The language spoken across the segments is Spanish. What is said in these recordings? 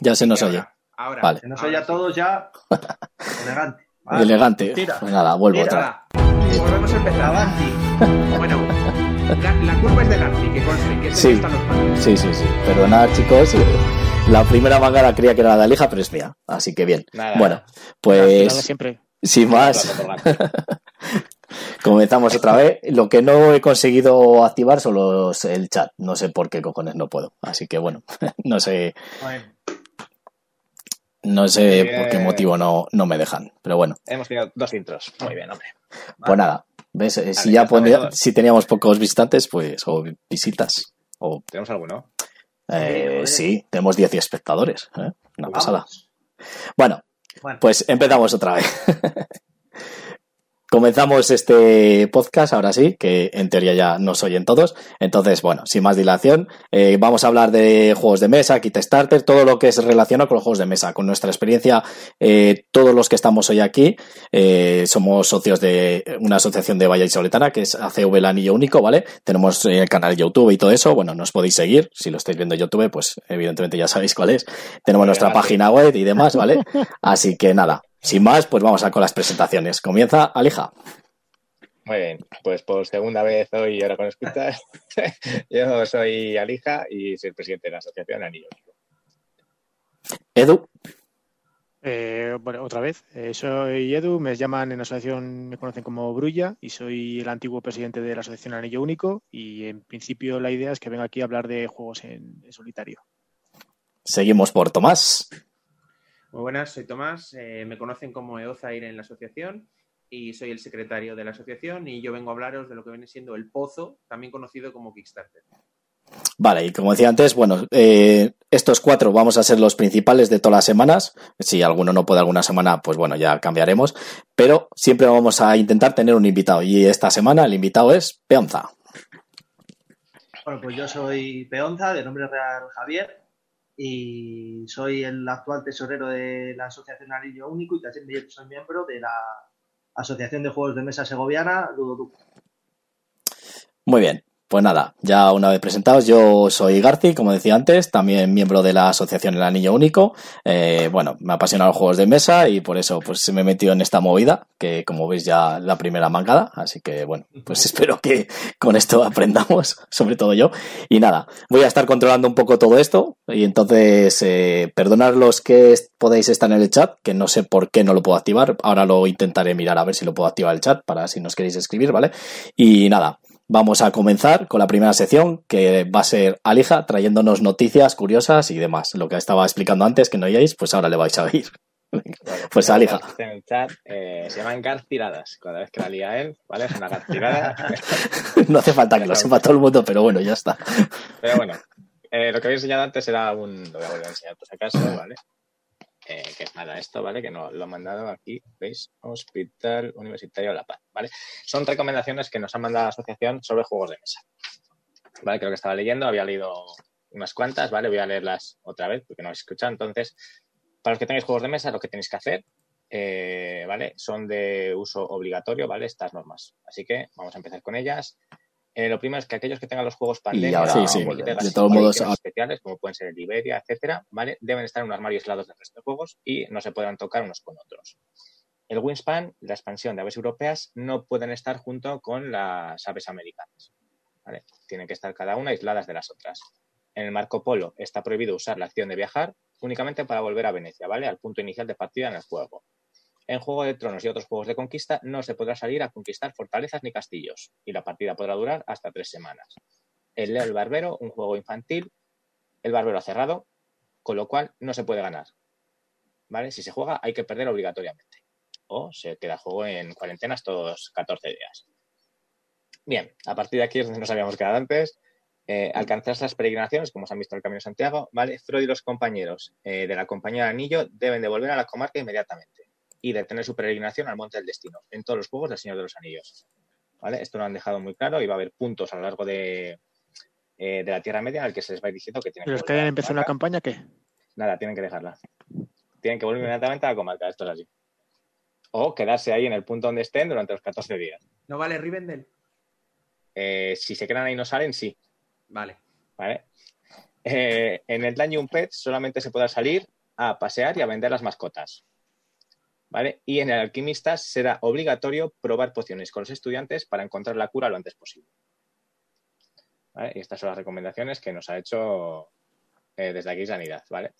Ya se nos oye. Ahora. Vale. Se nos oye a todos ya. Elegante. Vale. Elegante. Tira. Pues nada, vuelvo otra. Tira. Volvemos a empezar. Bueno, la culpa es de Garci, que conste, que Sí. que está en los. Sí, sí, sí. Perdonad, chicos. eh, La primera manga creía que era la de Alija, pero es mía. Así que bien. Nada. Bueno, Nada, pues siempre. sin más, comenzamos otra vez. Lo que no he conseguido activar son los, el chat. No sé por qué cojones no puedo. Así que bueno, no sé, Bueno, no sé por qué motivo no, no me dejan. Pero bueno, Hemos tenido dos intros. Muy bien, hombre. pues nada. ¿Ves? Eh, si ya ponía- si teníamos pocos visitantes, pues, o visitas, o ¿Tenemos alguno? eh, sí, tenemos 10 espectadores. ¿eh? Una pasada. Bueno, Bueno, Pues empezamos otra vez. Comenzamos este podcast, ahora sí, que en teoría ya nos oyen todos. Entonces, bueno, sin más dilación, eh, vamos a hablar de juegos de mesa, kit starter, todo lo que es relacionado con los juegos de mesa. Con nuestra experiencia, eh, todos los que estamos hoy aquí eh, somos socios de una asociación de Valle y Soletana, que es ACV el Anillo Único, ¿vale? Tenemos el canal de YouTube y todo eso. Bueno, nos podéis seguir. Si lo estáis viendo en YouTube, pues evidentemente ya sabéis cuál es. Tenemos nuestra página web y demás, ¿vale? Así que nada, sin más, pues vamos a con las presentaciones. Comienza Alija. Muy bien, pues por segunda vez hoy, ahora con escuchas, yo soy Alija y soy el presidente de la Asociación Anillo. Edu, Eh, bueno, otra vez. Eh, soy Edu, me llaman en la asociación, me conocen como Brulla y soy el antiguo presidente de la asociación Anillo Único y en principio la idea es que venga aquí a hablar de juegos en, en solitario. seguimos por Tomás. Muy buenas, soy Tomás. eh, me conocen como Eozair en la asociación y soy el secretario de la asociación y yo vengo a hablaros de lo que viene siendo el Pozo, también conocido como Kickstarter. Vale, y como decía antes, bueno, eh, estos cuatro vamos a ser los principales de todas las semanas. Si alguno no puede alguna semana, pues bueno, ya cambiaremos. Pero siempre vamos a intentar tener un invitado. Y esta semana el invitado es Peonza. bueno, pues yo soy Peonza, de nombre real Javier, y soy el actual tesorero de la Asociación Anillo Único y también soy miembro de la Asociación de Juegos de Mesa Segoviana, Ludoduc. Muy bien. Pues nada, ya una vez presentados, yo soy Garci, como decía antes, también miembro de la asociación El Anillo Único. Eh, bueno, me apasionan los juegos de mesa y por eso pues me he metido en esta movida, que como veis ya la primera mangada, así que bueno, pues espero que con esto aprendamos, sobre todo yo. Y nada, voy a estar controlando un poco todo esto y entonces eh, perdonad los que podéis estar en el chat, que no sé por qué no lo puedo activar, ahora lo intentaré mirar a ver si lo puedo activar el chat para si nos queréis escribir, ¿vale? Y nada, Vamos a comenzar con la primera sección, que va a ser Alija trayéndonos noticias curiosas y demás. Lo que estaba explicando antes, que no oíais, pues ahora le vais a oír. Vale, Pues, Alija. En el chat, eh, se llaman garciladas. Cada vez que la lía él, ¿vale? Es una garcilada. No hace falta que lo sepa todo el mundo, pero bueno, ya está. Pero bueno, eh, lo que había enseñado antes era un. Lo voy a volver a enseñar por si acaso, ¿vale? Eh, que es nada, esto, ¿vale? Que no, lo han mandado aquí, ¿veis? Hospital Universitario La Paz, ¿vale? Son recomendaciones que nos ha mandado la asociación sobre juegos de mesa. ¿Vale? Creo que estaba leyendo, había leído unas cuantas, ¿vale? Voy a leerlas otra vez porque no habéis escuchado. Entonces, para los que tengáis juegos de mesa, lo que tenéis que hacer, eh, ¿vale? Son de uso obligatorio, ¿vale? Estas normas. Así que vamos a empezar con ellas. Eh, lo primero es que aquellos que tengan los juegos pandemia ahora, sí, de todos modos, especiales, como pueden ser el Iberia, etcétera, ¿vale? Deben estar en un armario aislados del resto de juegos y no se podrán tocar unos con otros. El Wingspan, la expansión de aves europeas, no pueden estar junto con las aves americanas. ¿vale? Tienen que estar cada una aisladas de las otras. En el Marco Polo está prohibido usar la acción de viajar únicamente para volver a Venecia, ¿vale? Al punto inicial de partida en el juego. En Juego de Tronos y otros juegos de conquista no se podrá salir a conquistar fortalezas ni castillos, y la partida podrá durar hasta tres semanas. El Leo el Barbero, un juego infantil, el barbero ha cerrado, con lo cual no se puede ganar. ¿Vale? Si se juega hay que perder obligatoriamente. O se queda juego en cuarentena estos 14 días. Bien, a partir de aquí es donde nos habíamos quedado antes. Eh, alcanzar las peregrinaciones, como se han visto en el Camino de Santiago, ¿vale? Freud y los compañeros eh, de la Compañía del Anillo deben de volver a la comarca inmediatamente y detener su peregrinación al Monte del Destino en todos los juegos del Señor de los Anillos. ¿Vale? Esto lo han dejado muy claro y va a haber puntos a lo largo de, eh, de la Tierra Media en el que se les va diciendo que tienen ¿Y los que hayan empezado una campaña qué? Nada, tienen que dejarla. Tienen que volver inmediatamente a la comarca, esto es así. O quedarse ahí en el punto donde estén durante los 14 días. ¿No vale Rivendell? Eh, si se quedan ahí y no salen, sí. Vale. ¿Vale? Eh, en el Daño un Pet solamente se podrá salir a pasear y a vender las mascotas. Y en el Alquimista será obligatorio probar pociones con los estudiantes para encontrar la cura lo antes posible. Y estas son las recomendaciones que nos ha hecho eh, desde aquí Sanidad, ¿vale?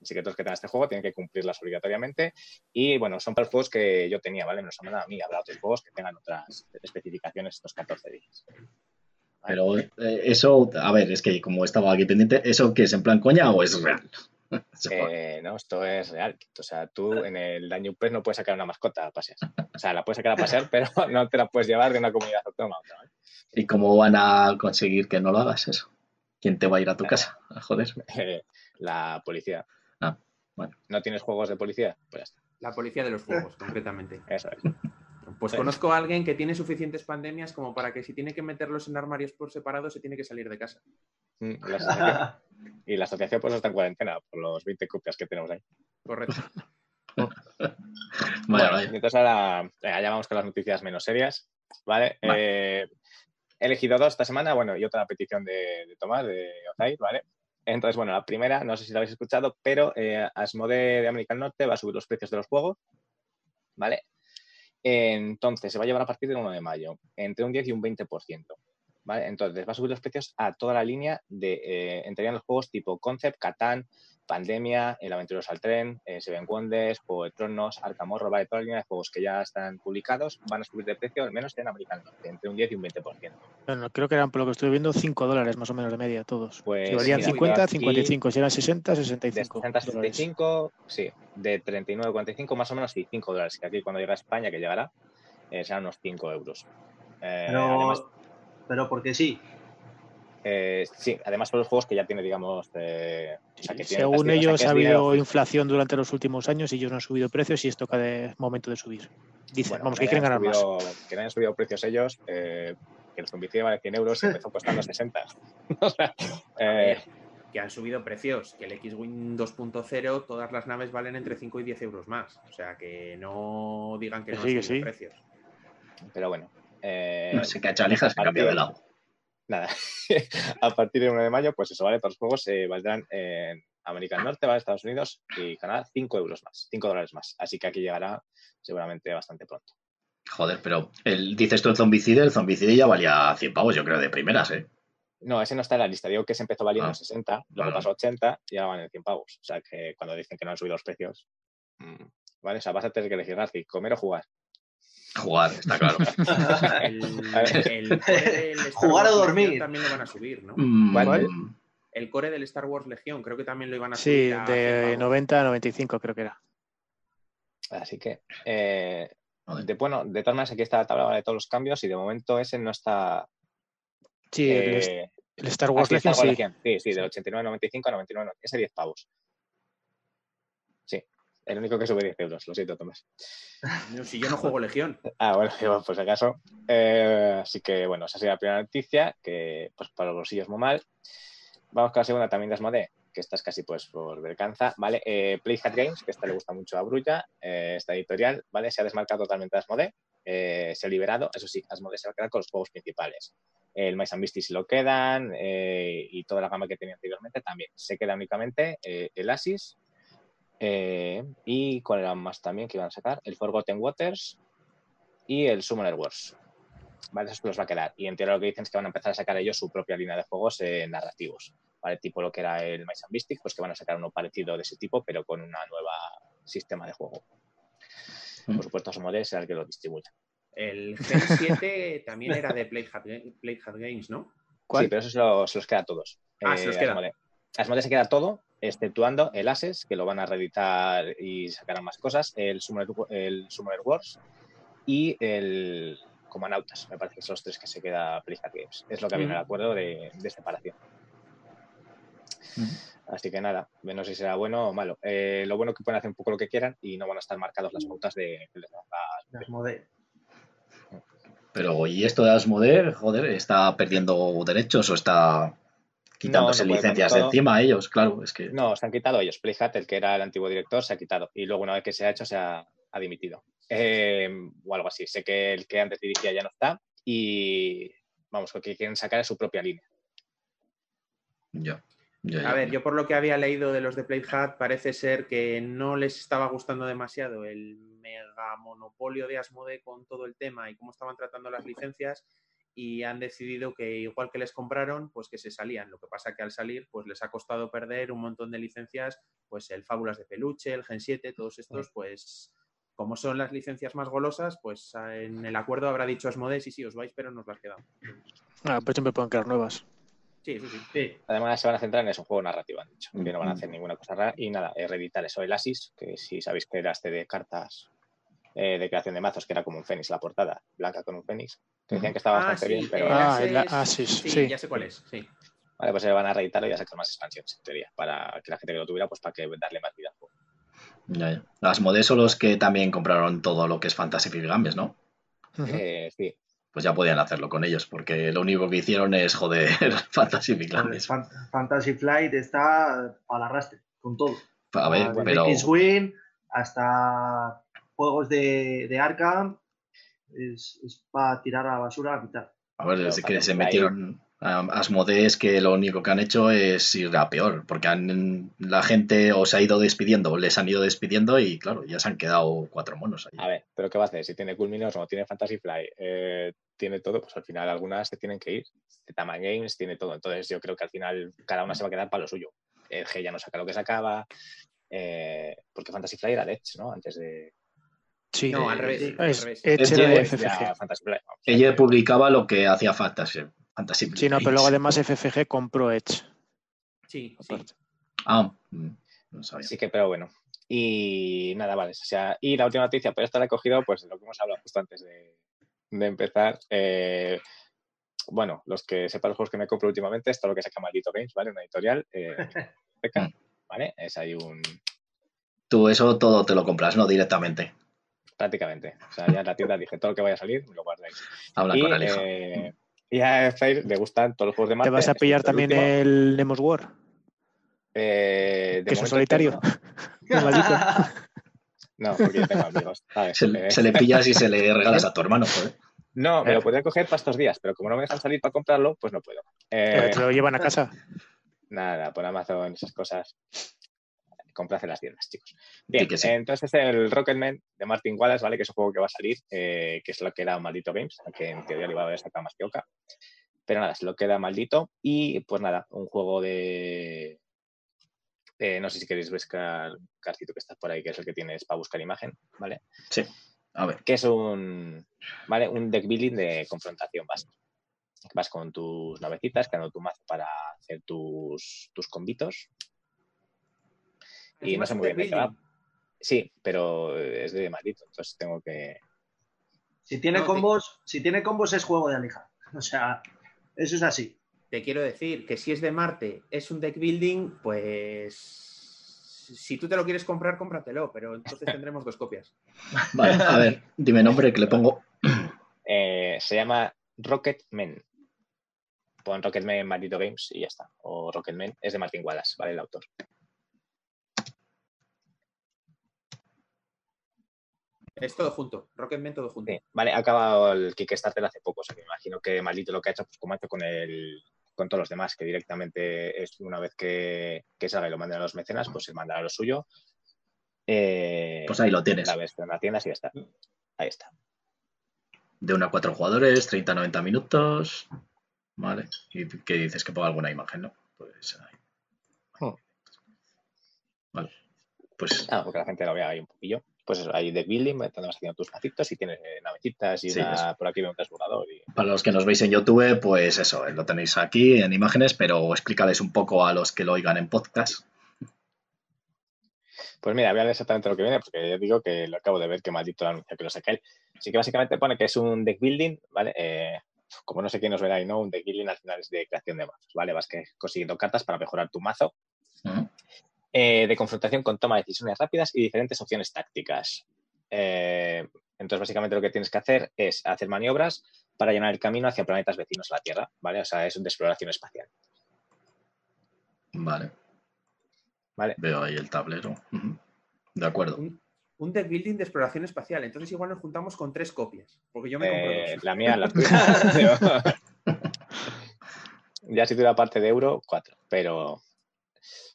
Así que todos que tengan este juego tienen que cumplirlas obligatoriamente. Y bueno, son para los juegos que yo tenía, ¿vale? No nos han mandado a mí, habrá otros juegos que tengan otras especificaciones estos 14 días. Pero eh, eso, a ver, es que como estaba aquí pendiente, ¿eso qué es en plan coña o es real? Eh, no, esto es real. O sea, tú en el Daño Press no puedes sacar una mascota a pasear. O sea, la puedes sacar a pasear, pero no te la puedes llevar de una comunidad autónoma a otra. ¿vale? ¿Y cómo van a conseguir que no lo hagas eso? ¿Quién te va a ir a tu casa? A joder. Eh, la policía. Ah, bueno. ¿No tienes juegos de policía? Pues ya está. La policía de los juegos, concretamente. Eso es. Pues Sí. conozco a alguien que tiene suficientes pandemias como para que si tiene que meterlos en armarios por separado se tiene que salir de casa. Mm, la asociación- y la asociación pues está en cuarentena por los 20 copias que tenemos ahí. Correcto. Bueno, vaya. entonces ahora ya vamos con las noticias menos serias. ¿Vale? Vale. Eh, he elegido dos esta semana, bueno, y otra petición de, de Tomás, de Ozair, ¿vale? Entonces, bueno, la primera, no sé si la habéis escuchado, pero eh, Asmodee de América del Norte va a subir los precios de los juegos, ¿vale? Entonces, se va a llevar a partir del 1 de mayo, entre un 10 y un 20%. ¿Vale? Entonces, va a subir los precios a toda la línea de, eh, entrarían los juegos tipo Concept, Catán, Pandemia, El Aventureros al Tren, eh, Seven Wonders, Juego de Tronos, Arkham Horror, ¿vale? Toda la línea de juegos que ya están publicados van a subir de precio, al menos en América entre un 10 y un 20%. Bueno, creo que eran, por lo que estuve viendo, 5 dólares más o menos de media todos. Pues, si valían mira, 50, aquí- 55. Si eran 60, De 65 60 a dólares. 65, sí, de 39 a 45 más o menos, sí, 5 dólares. Que aquí cuando llegue a España, que llegará, eh, serán unos 5 euros. Eh, Pero, además, pero porque sí. Eh, sí, además son los juegos que ya tiene, digamos, eh, o sea, que tienen Según castigo, o sea, ellos, que ha habido dinero inflación durante los últimos años y ellos no han subido precios y es toca de momento de subir. Dicen, Bueno, vamos, que que quieren ganar más. subido- Que no hayan subido precios ellos, eh, que el zombicida vale 100 euros y empezó costando 60. o sea, eh, que han subido precios, que el X-Wing 2.0 todas las naves valen entre 5 y 10 euros más. O sea, que no digan que Que no sí, han que subido sí. precios. pero bueno. eh, No sé qué ha hecho Aleja, se ha cambiado de lado. Nada, a partir del 1 de mayo, pues eso, ¿vale? Todos los juegos eh, valdrán en América del Norte, ¿vale? Estados Unidos y Canadá 5 euros más, 5 dólares más. Así que aquí llegará seguramente bastante pronto. Joder, pero el, dices tú el zombicide, el zombicide ya valía 100 pavos, yo creo, de primeras, ¿eh? No, ese no está en la lista. Digo que se empezó valiendo Ah, 60, luego pasó a 80 y ahora van en 100 pavos. O sea que cuando dicen que no han subido los precios, mm, ¿vale? O sea, vas a tener que elegir, Garci, comer o jugar. Jugar, está claro. El, el core del Star Jugar o dormir. Legion también lo van a subir, ¿no? Mm, ¿Cuál? El core del Star Wars Legión creo que también lo iban a Sí, subir. a 100 de pavos. 90 a 95 creo que era. Así que, eh, de, bueno, de todas maneras, aquí está la tabla de todos los cambios y de momento ese no está. Sí, el, eh, el Star ah, Wars sí, Star Legion Wars sí. Legion. Sí, sí, del 89,95 a 99, ese 10 pavos. El único que sube 10 euros, lo siento, Tomás. No, si yo no juego Legión. Ah, bueno, digo, por si acaso. Eh, así que, bueno, esa sería la primera noticia, que pues para los bolsillos muy mal. Vamos con la segunda también de Asmodee, que esta es casi pues por verganza, ¿vale? Eh, Playhat Games, que esta le gusta mucho a Brulla, eh, esta editorial, ¿vale? Se ha desmarcado totalmente de Asmodee, eh, se ha liberado, eso sí, Asmodee se va a quedar con los juegos principales. El Mice and Beasties se lo quedan eh, y toda la gama que tenía anteriormente también. Se queda únicamente el Asis eh, y cuál era más también que iban a sacar, el Forgotten Waters y el Summoner Wars. ¿Vale? Eso los va a quedar. Y en teoría lo que dicen es que van a empezar a sacar ellos su propia línea de juegos eh, narrativos. ¿Vale? Tipo lo que era el Mice and Beasties, pues que van a sacar uno parecido de ese tipo, pero con una nueva sistema de juego. Mm. Por supuesto, Asmodee será el que lo distribuya. El Gen 7 también era de Playhat Games, ¿no? ¿Cuál? Sí, pero eso se, lo- se los queda a todos. Ah, se los queda. Asmodee. Asmodee se queda todo, exceptuando el Ases, que lo van a reeditar y sacarán más cosas, el Summoner, el Summoner Wars y el Comanautas. Me parece que son los tres que se queda Playhat Games. Es lo que había en el Mm. acuerdo de, de separación. Así que nada, no sé si será bueno o malo. Eh, lo bueno que pueden hacer un poco lo que quieran y no van a estar marcados las pautas de, de las-. Pero, ¿y esto de Asmodee, joder, está perdiendo derechos o está quitándose No, licencias de encima a ellos? Claro, es que. No, se han quitado ellos. Playhat, el que era el antiguo director, se ha quitado. Y luego, una vez que se ha hecho, se ha, ha dimitido. Eh, o algo así. Sé que el que antes dirigía ya no está. Y vamos, lo que quieren sacar es su propia línea. Ya. Ya, ya. A ver, yo por lo que había leído de los de Play Hat, parece ser que no les estaba gustando demasiado el mega monopolio de Asmode con todo el tema y cómo estaban tratando las licencias y han decidido que igual que les compraron, pues que se salían. Lo que pasa que al salir, pues les ha costado perder un montón de licencias, pues el Fábulas de Peluche, el Gen 7, todos estos, pues como son las licencias más golosas, pues en el acuerdo habrá dicho Asmode, sí, sí, os vais, pero nos las quedamos. Ah, pues siempre pueden crear nuevas. Sí, eso sí. Sí. Además, se van a centrar en eso, un juego narrativo, han dicho. Que no van a Mm. hacer ninguna cosa rara. Y nada, eh, reeditar eso, el Asis, que si sabéis que era este de cartas eh, de creación de mazos, que era como un fénix la portada, blanca con un fénix, que decían que estaba Ah, bastante sí, bien, pero Ah, Access- el Asis, sí, sí. ya sé cuál es, sí. vale, pues se van a reeditarlo y a sacar más expansiones, en teoría, para que la gente que lo tuviera, pues para que darle más vida al juego. Ya, ya. Las modes son los que también compraron todo lo que es Fantasy Flight Games, ¿no? Eh, sí, Pues ya podían hacerlo con ellos, porque lo único que hicieron es joder Fantasy Games. Fan- Fantasy Flight está para arrastre, con todo. A ver, pero X-Wing hasta juegos de, de Arkham, es, es para tirar a la basura a mitad. a ver, desde que se metieron a que lo único que han hecho es ir a peor, porque han, la gente o se ha ido despidiendo, o les han ido despidiendo y claro, ya se han quedado cuatro monos ahí. a ver, pero ¿qué va a hacer? Si tiene Culminos o tiene Fantasy Fly, eh, tiene todo, pues al final algunas se tienen que ir. Tama Games tiene todo, entonces yo creo que al final cada una se va a quedar para lo suyo. El G ya no saca lo que sacaba, eh, porque Fantasy Fly era de Edge, ¿no? Antes de... Sí. No, al revés. al Es, revés. Edge Es era de- FFG. Ella publicaba lo que hacía Fantasy, Fantasy Sí, no, pero luego además FFG compró Edge. Sí, sí. Ah, mm, no sabía. Sí que, pero bueno. Y nada, vale. O sea, y la última noticia, pero esta la he cogido, pues de lo que hemos hablado justo antes de, de empezar. Eh, bueno, los que sepan los juegos que me compro últimamente, esto es lo que saca Maldito Games, ¿vale? Una editorial. Eh, peca, ¿vale? Es ahí un. Tú eso todo te lo compras, ¿no? Directamente. Prácticamente. O sea, ya en la tienda dije todo lo que vaya a salir, me lo guardáis. Habla y, con el hijo. eh, y a Fair le gustan todos los juegos de Marte. ¿Te vas a pillar también último. el Nemos War? Eh, de que es un solitario. no. Maldito. No, porque yo tengo amigos. Se, Eh, se le pillas y se le regalas a tu hermano, joder. No, me Eh. lo podría coger para estos días, pero como no me dejan salir para comprarlo, pues no puedo. Eh, te lo llevan a casa. nada, por Amazon, esas cosas. Comprace las tiendas, chicos. Bien, Sí que sí. entonces el Rocketman de Martin Wallace, ¿vale? Que es un juego que va a salir, eh, que es lo que era Maldito Games, que en teoría le iba a haber sacado más que Oca. Pero nada, es lo que era maldito. Y pues nada, un juego de. eh, no sé si queréis buscar, Carcito, que estás por ahí, que es el que tienes para buscar imagen, ¿vale? Sí. A ver. que es un, ¿vale? un deck building de confrontación básica. Vas con tus navecitas, creando tu mazo para hacer tus, tus combitos. Y no sé muy bien de qué va. Sí, pero es de maldito, entonces tengo que... Si tiene No, combos, si tiene combos es juego de Alija. O sea, eso es así. Te quiero decir que si es de Marte, es un deck building, pues si tú te lo quieres comprar, cómpratelo, pero entonces tendremos dos copias. Vale, a ver, dime nombre que le pongo. eh, se llama Rocketman. Pon Rocketman Maldito Games y ya está. O Rocketman es de Martin Wallace, ¿vale? El autor. Es todo junto, Rocketman todo junto. Sí, vale, ha acabado el Kickstarter hace poco, o sea que me imagino que Maldito lo que ha hecho, pues como ha hecho con el con todos los demás, que directamente es una vez que, que salga y lo manden a los mecenas, pues se mandará lo suyo. Eh, Pues ahí lo tienes. La ves en las tiendas y ya está. Ahí está. De 1 a 4 jugadores, 30-90 minutos. Vale. ¿Y qué dices? Que ponga alguna imagen, ¿no? Pues ahí. Hmm. Vale. Pues Ah, porque la gente lo vea ahí un poquillo. Pues eso, hay deck building, te vas haciendo tus macitos y tienes eh, navecitas y Sí, una- por aquí veo un transbordador. Y... para los que nos veis en YouTube, pues eso, lo tenéis aquí en imágenes, pero explícales un poco a los que lo oigan en podcast. Pues mira, leer exactamente lo que viene, porque ya digo que lo acabo de ver que maldito lo anuncia que lo saca él. Así que básicamente pone que es un deck building, ¿vale? Eh, como no sé quién nos verá y no, un deck building al final es de creación de mazos, ¿vale? Vas que consiguiendo cartas para mejorar tu mazo. Eh, de confrontación con toma de decisiones rápidas y diferentes opciones tácticas. Eh, entonces, básicamente lo que tienes que hacer es hacer maniobras para llenar el camino hacia planetas vecinos a la Tierra, ¿vale? O sea, es un de exploración espacial, Vale, ¿vale? veo ahí el tablero. De acuerdo. Un, un deck building de exploración espacial. Entonces igual nos juntamos con tres copias, porque yo me compro Eh, dos. la mía, la tuya. ya si tuviera parte de euro, cuatro. Pero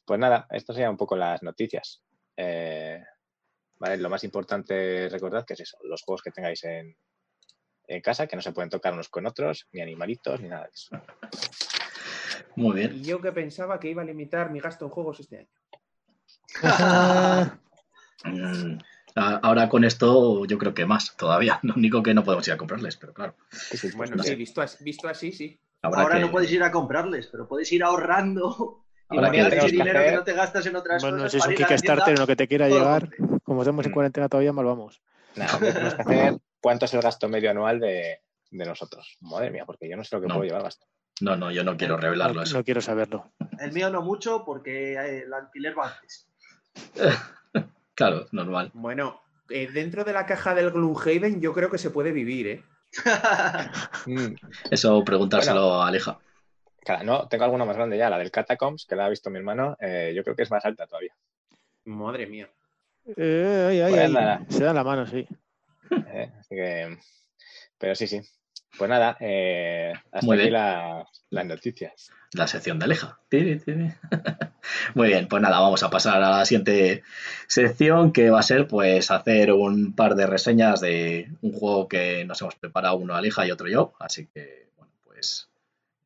Pues nada, esto serían un poco las noticias. Eh, ¿vale? Lo más importante, recordad que es eso, los juegos que tengáis en, en casa, que no se pueden tocar unos con otros, ni animalitos, ni nada de eso. Muy bien. Y yo que pensaba que iba a limitar mi gasto en juegos este año. Mm, a- Ahora con esto yo creo que más todavía. Lo único que no podemos ir a comprarles, pero claro. Bueno, no sí, visto, as- visto así, sí. Habrá Ahora que- no puedes ir a comprarles, pero puedes ir ahorrando y Habrá que- ese que dinero que no te gastas en otras Bueno, cosas. si es un Kickstarter en lo que te quiera llegar, como estamos en Mm. cuarentena todavía, mal vamos. Nada, que tenemos que hacer, ¿cuánto es el gasto medio anual de, de nosotros? Madre mía, porque yo no sé lo que No. puedo llevar gasto. No, no, yo no quiero revelarlo No, eso. no quiero saberlo. El mío no mucho porque eh, el alquiler va antes. Claro, normal. Bueno, eh, dentro de la caja del Gloomhaven yo creo que se puede vivir, ¿eh? Mm, Eso preguntárselo a Aleja. Claro, no, tengo alguna más grande ya, la del Catacombs, que la ha visto mi hermano, eh, yo creo que es más alta todavía. Madre mía. Eh, ay, ay, Pues ay. Se da la mano, sí. ¿eh? Así que, pero sí, sí. Pues nada, eh, hasta Muy aquí bien. la- las noticias. La sección de Aleja. Muy bien, pues nada, vamos a pasar a la siguiente sección que va a ser pues hacer un par de reseñas de un juego que nos hemos preparado uno Aleja y otro yo. Así que, bueno, pues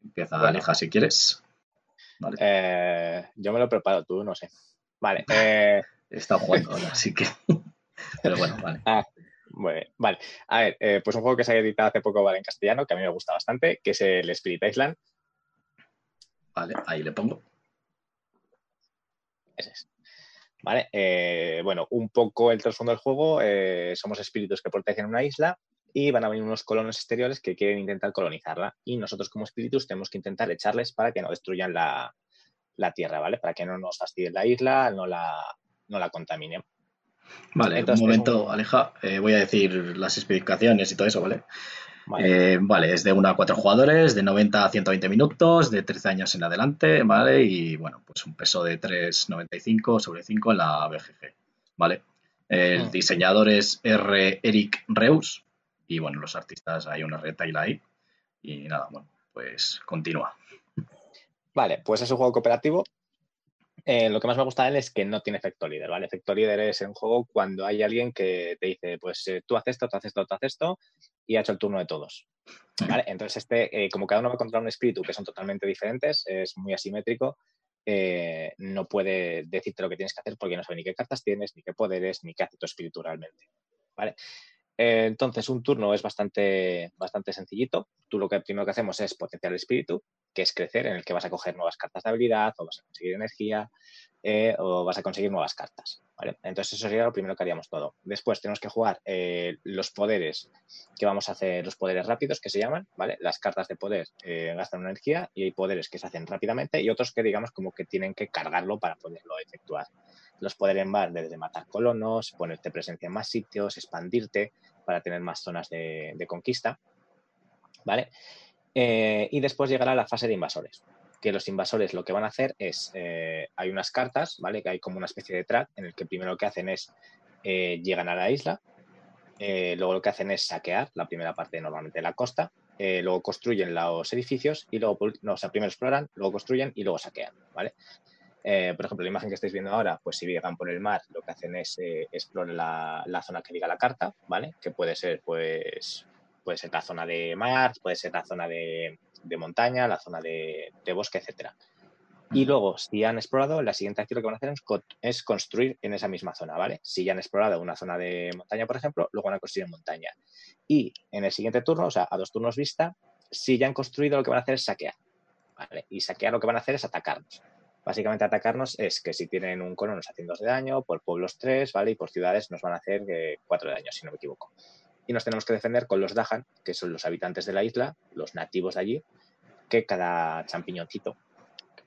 empieza Bueno. Aleja si quieres. Vale, Eh, yo me lo he preparado, tú no sé. Vale, eh, he estado jugando ahora, así que. Pero bueno, vale. Muy bien, vale. A ver, eh, pues un juego que se ha editado hace poco vale, en castellano, que a mí me gusta bastante, que es el Spirit Island. Vale, ahí le pongo. Ese es. Vale, eh, bueno, un poco el trasfondo del juego. eh, somos espíritus que protegen una isla y van a venir unos colonos exteriores que quieren intentar colonizarla. Y nosotros, como espíritus, tenemos que intentar echarles para que no destruyan la, la tierra, ¿vale? Para que no nos fastidien la isla, no la, no la contaminen. Vale, Entonces, un momento, un- Aleja. eh, voy a decir las especificaciones y todo eso, ¿vale? Vale. Eh, vale, es de 1 a 4 jugadores, de 90 a 120 minutos, de 13 años en adelante, ¿vale? Y bueno, pues un peso de 3,95 sobre 5 en la BGG, ¿vale? El diseñador es R. Eric Reus y bueno, los artistas hay una retail ahí y nada, bueno, pues continúa. Vale, pues es un juego cooperativo. Eh, lo que más me gusta de él es que no tiene efecto líder, ¿vale? Efecto líder es un juego cuando hay alguien que te dice, pues eh, tú haces esto, tú haces esto, tú haces esto, y ha hecho el turno de todos. ¿Vale? Entonces, este, eh, como cada uno va a controlar un espíritu que son totalmente diferentes, es muy asimétrico, eh, no puede decirte lo que tienes que hacer porque no sabe ni qué cartas tienes, ni qué poderes, ni qué hace tu espíritu realmente. ¿Vale? Eh, entonces, un turno es bastante, bastante sencillito. Tú lo que primero que hacemos es potenciar el espíritu, que es crecer, en el que vas a coger nuevas cartas de habilidad, o vas a conseguir energía, eh, o vas a conseguir nuevas cartas. ¿vale? Entonces, eso sería lo primero que haríamos todo. Después tenemos que jugar eh, los poderes que vamos a hacer, los poderes rápidos que se llaman, ¿vale? Las cartas de poder eh, gastan una energía y hay poderes que se hacen rápidamente y otros que, digamos, como que tienen que cargarlo para poderlo efectuar. Los poderes van desde matar colonos, ponerte presencia en más sitios, expandirte para tener más zonas de, conquista, ¿vale? Eh, y después llegará la fase de invasores, que los invasores lo que van a hacer es, eh, hay unas cartas, ¿vale? Que hay como una especie de track en el que primero lo que hacen es, eh, llegan a la isla, luego lo que hacen es saquear la primera parte normalmente de la costa, luego construyen los edificios y luego, no, o sea, primero exploran, luego construyen y luego saquean, ¿vale? Eh, por ejemplo, la imagen que estáis viendo ahora, pues si llegan por el mar, lo que hacen es eh, explorar la, la zona que diga la carta, ¿vale? Que puede ser, pues, puede ser la zona de mar, puede ser la zona de, de montaña, la zona de, de bosque, etcétera. Y luego, si han explorado, la siguiente acción que van a hacer es construir en esa misma zona, ¿vale? Si ya han explorado una zona de montaña, por ejemplo, luego van a construir en montaña. Y en el siguiente turno, o sea, a dos turnos vista, si ya han construido, lo que van a hacer es saquear, ¿vale? Y saquear lo que van a hacer es atacarnos. Básicamente atacarnos es que si tienen un cono nos hacen dos de daño, por pueblos tres, ¿vale? Y por ciudades nos van a hacer eh, cuatro de daño, si no me equivoco. Y nos tenemos que defender con los Dahan, que son los habitantes de la isla, los nativos de allí, que cada champiñoncito,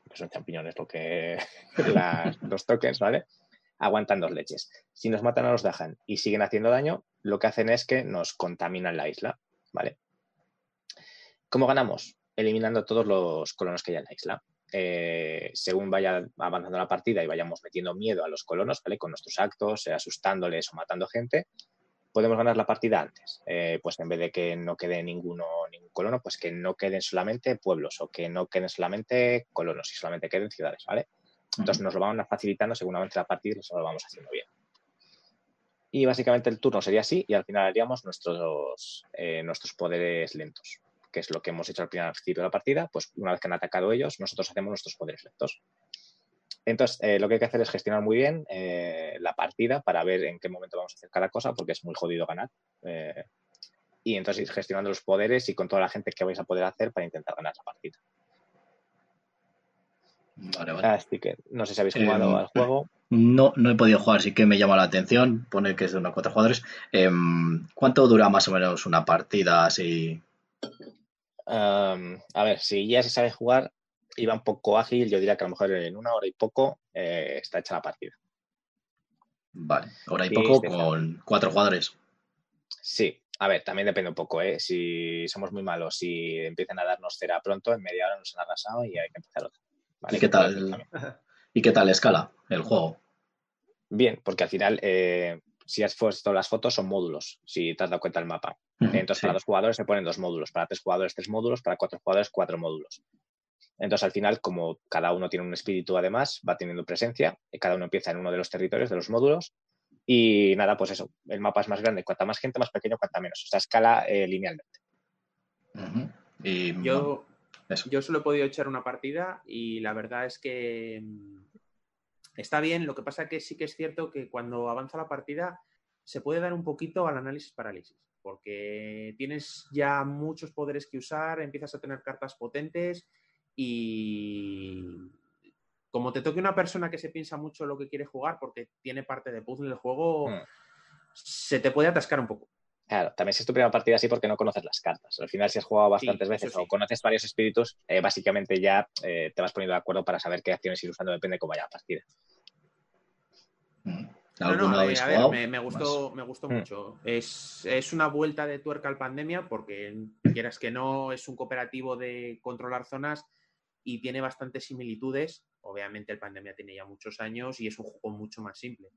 que son champiñones lo que los tokens, ¿vale? Aguantan dos leches. Si nos matan a los Dahan y siguen haciendo daño, lo que hacen es que nos contaminan la isla, ¿vale? ¿Cómo ganamos? Eliminando todos los colonos que hay en la isla. Eh, según vaya avanzando la partida y vayamos metiendo miedo a los colonos, ¿vale? Con nuestros actos, eh, asustándoles o matando gente, podemos ganar la partida antes. Eh, pues en vez de que no quede ninguno, ningún colono, pues que no queden solamente pueblos o que no queden solamente colonos y solamente queden ciudades, ¿vale? Entonces nos lo van facilitando según avance la partida y lo vamos haciendo bien. Y básicamente el turno sería así y al final haríamos nuestros, eh, nuestros poderes lentos, que es lo que hemos hecho al principio de la partida. Pues una vez que han atacado ellos, nosotros hacemos nuestros poderes lentos. Entonces, eh, lo que hay que hacer es gestionar muy bien eh, la partida para ver en qué momento vamos a hacer cada cosa, porque es muy jodido ganar. y entonces ir gestionando los poderes y con toda la gente que vais a poder hacer para intentar ganar la partida. Vale, vale. Así que no sé si habéis jugado al juego. No, no he podido jugar, sí que me llama la atención. Pone que es de unos cuatro jugadores. Em, ¿Cuánto dura más o menos una partida así? Um, a ver, si ya se sabe jugar y va un poco ágil, yo diría que a lo mejor en una hora y poco eh, está hecha la partida. Vale, hora y poco con cuatro jugadores. Sí, a ver, también depende un poco, ¿eh? Si somos muy malos, si empiezan a darnos cera pronto, en media hora nos han arrasado y hay que empezar otra. ¿vale? ¿Y qué tal? ¿Y qué tal escala el juego? Bien, porque al final, eh, si has puesto las fotos, son módulos, si te has dado cuenta del mapa. Entonces, Sí. para dos jugadores se ponen dos módulos, para tres jugadores tres módulos, para cuatro jugadores cuatro módulos. Entonces, al final, como cada uno tiene un espíritu además, va teniendo presencia, y cada uno empieza en uno de los territorios, de los módulos, y nada, pues eso, el mapa es más grande, cuanta más gente, más pequeño, cuanta menos. O sea, escala eh, linealmente. Y bueno, Yo, eso. yo solo he podido echar una partida y la verdad es que mm, está bien. Lo que pasa que sí que es cierto que cuando avanza la partida se puede dar un poquito al análisis parálisis, porque tienes ya muchos poderes que usar, empiezas a tener cartas potentes y como te toque una persona que se piensa mucho lo que quiere jugar, porque tiene parte de puzzle el juego, Mm. se te puede atascar un poco. Claro, también si es tu primera partida así porque no conoces las cartas. Al final, si has jugado bastantes veces sí. o conoces varios espíritus, eh, básicamente ya eh, te vas poniendo de acuerdo para saber qué acciones ir usando, depende de cómo vaya la partida. Ujú. No, ¿Alguno no, eh, a ver, me, me gustó, me gustó Mm. mucho. Es, es una vuelta de tuerca al pandemia porque, quieras que no, es un cooperativo de controlar zonas y tiene bastantes similitudes. Obviamente el pandemia tiene ya muchos años y es un juego mucho más simple.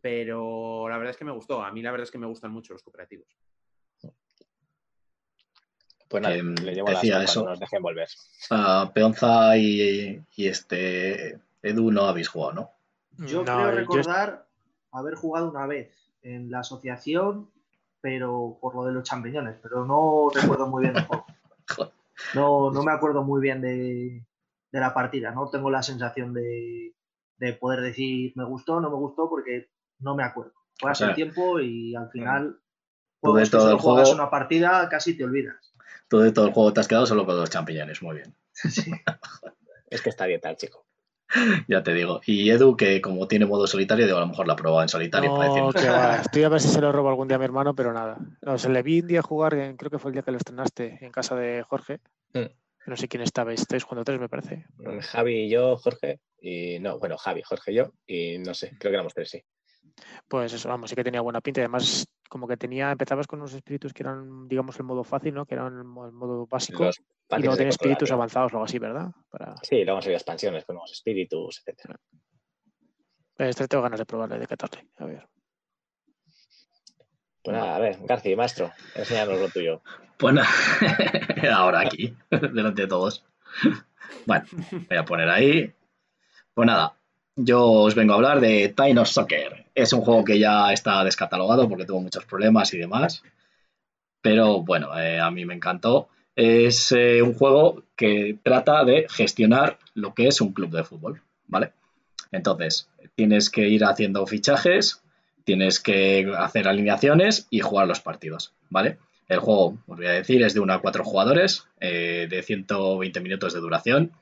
Pero la verdad es que me gustó. A mí la verdad es que me gustan mucho los cooperativos. Pues nada, le llevo las decía eso. nos dejen volver. Ah, Peonza y, y este Edu no habéis jugado, ¿no? Yo No, creo yo- recordar haber jugado una vez en la asociación, pero por lo de los champiñones, pero no recuerdo muy bien el juego. Joder. No, no me acuerdo muy bien de, de la partida, no tengo la sensación de, de poder decir me gustó, no me gustó, porque no me acuerdo. Fue O hace sea, tiempo y al final, tú de todo el juegas juego- una partida, casi te olvidas. Tú de todo el juego te has quedado solo con los champiñones, muy bien. Sí. Es que está dieta el chico. Ya te digo. Y Edu, que como tiene modo solitario, digo, a lo mejor la prueba en solitario para No, decirnos. que va. Estoy a ver si se lo robo algún día a mi hermano, pero nada. No, se le vi un día jugar, creo que fue el día que lo estrenaste en casa de Jorge. Mm. No sé quién estabais, estáis jugando tres, me parece. Javi y yo, Jorge, y no, bueno, Javi, Jorge y yo, y no sé, creo que éramos tres, sí. Pues eso, vamos, sí que tenía buena pinta. y Además, como que tenía, empezabas con unos espíritus que eran, digamos, el modo fácil, ¿no? Que eran el mo- el modo básico. Los y luego tenía espíritus avanzados o algo así, ¿verdad? Para... Sí, luego han salido expansiones con nuevos espíritus, etcétera. Este tengo ganas de probarle, de catarle. A ver. Pues nada, a ver, García, maestro, enséñanos lo tuyo. Pues nada, ahora aquí, delante de todos. Bueno, voy a poner ahí. Pues nada, yo os vengo a hablar de of Soccer. Es un juego que ya está descatalogado porque tuvo muchos problemas y demás. Pero bueno, eh, a mí me encantó. Es eh, un juego que trata de gestionar lo que es un club de fútbol, ¿vale? Entonces, tienes que ir haciendo fichajes, tienes que hacer alineaciones y jugar los partidos, ¿vale? El juego, os voy a decir, es de 1 a 4 jugadores, eh, de 120 minutos de duración,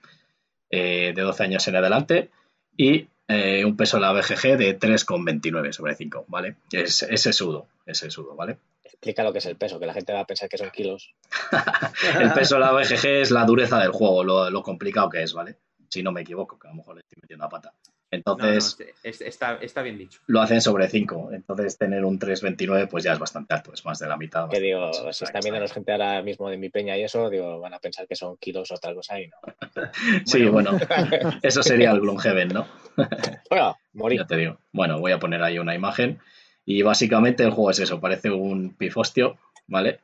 eh, de 12 años en adelante y eh, un peso de la BGG de 3,29 sobre 5, ¿vale? Es, es sesudo, es sesudo, ¿vale? Explica lo que es el peso, que la gente va a pensar que son kilos. El peso de la BGG es la dureza del juego, lo, lo complicado que es, ¿vale? Si no me equivoco, que a lo mejor le estoy metiendo a pata. No, no, Entonces, es- está, está bien dicho. lo hacen sobre 5. Entonces, tener un 3,29 pues ya es bastante alto, es más de la mitad. Que digo, si están viendo gente ahora mismo de mi peña y eso, digo, van a pensar que son kilos o tal cosa y no. Sí, bueno, eso sería el Gloomhaven, ¿no? Bueno, morí. Ya te digo. Bueno, voy a poner ahí una imagen. Y básicamente el juego es eso, parece un pifostio, ¿vale?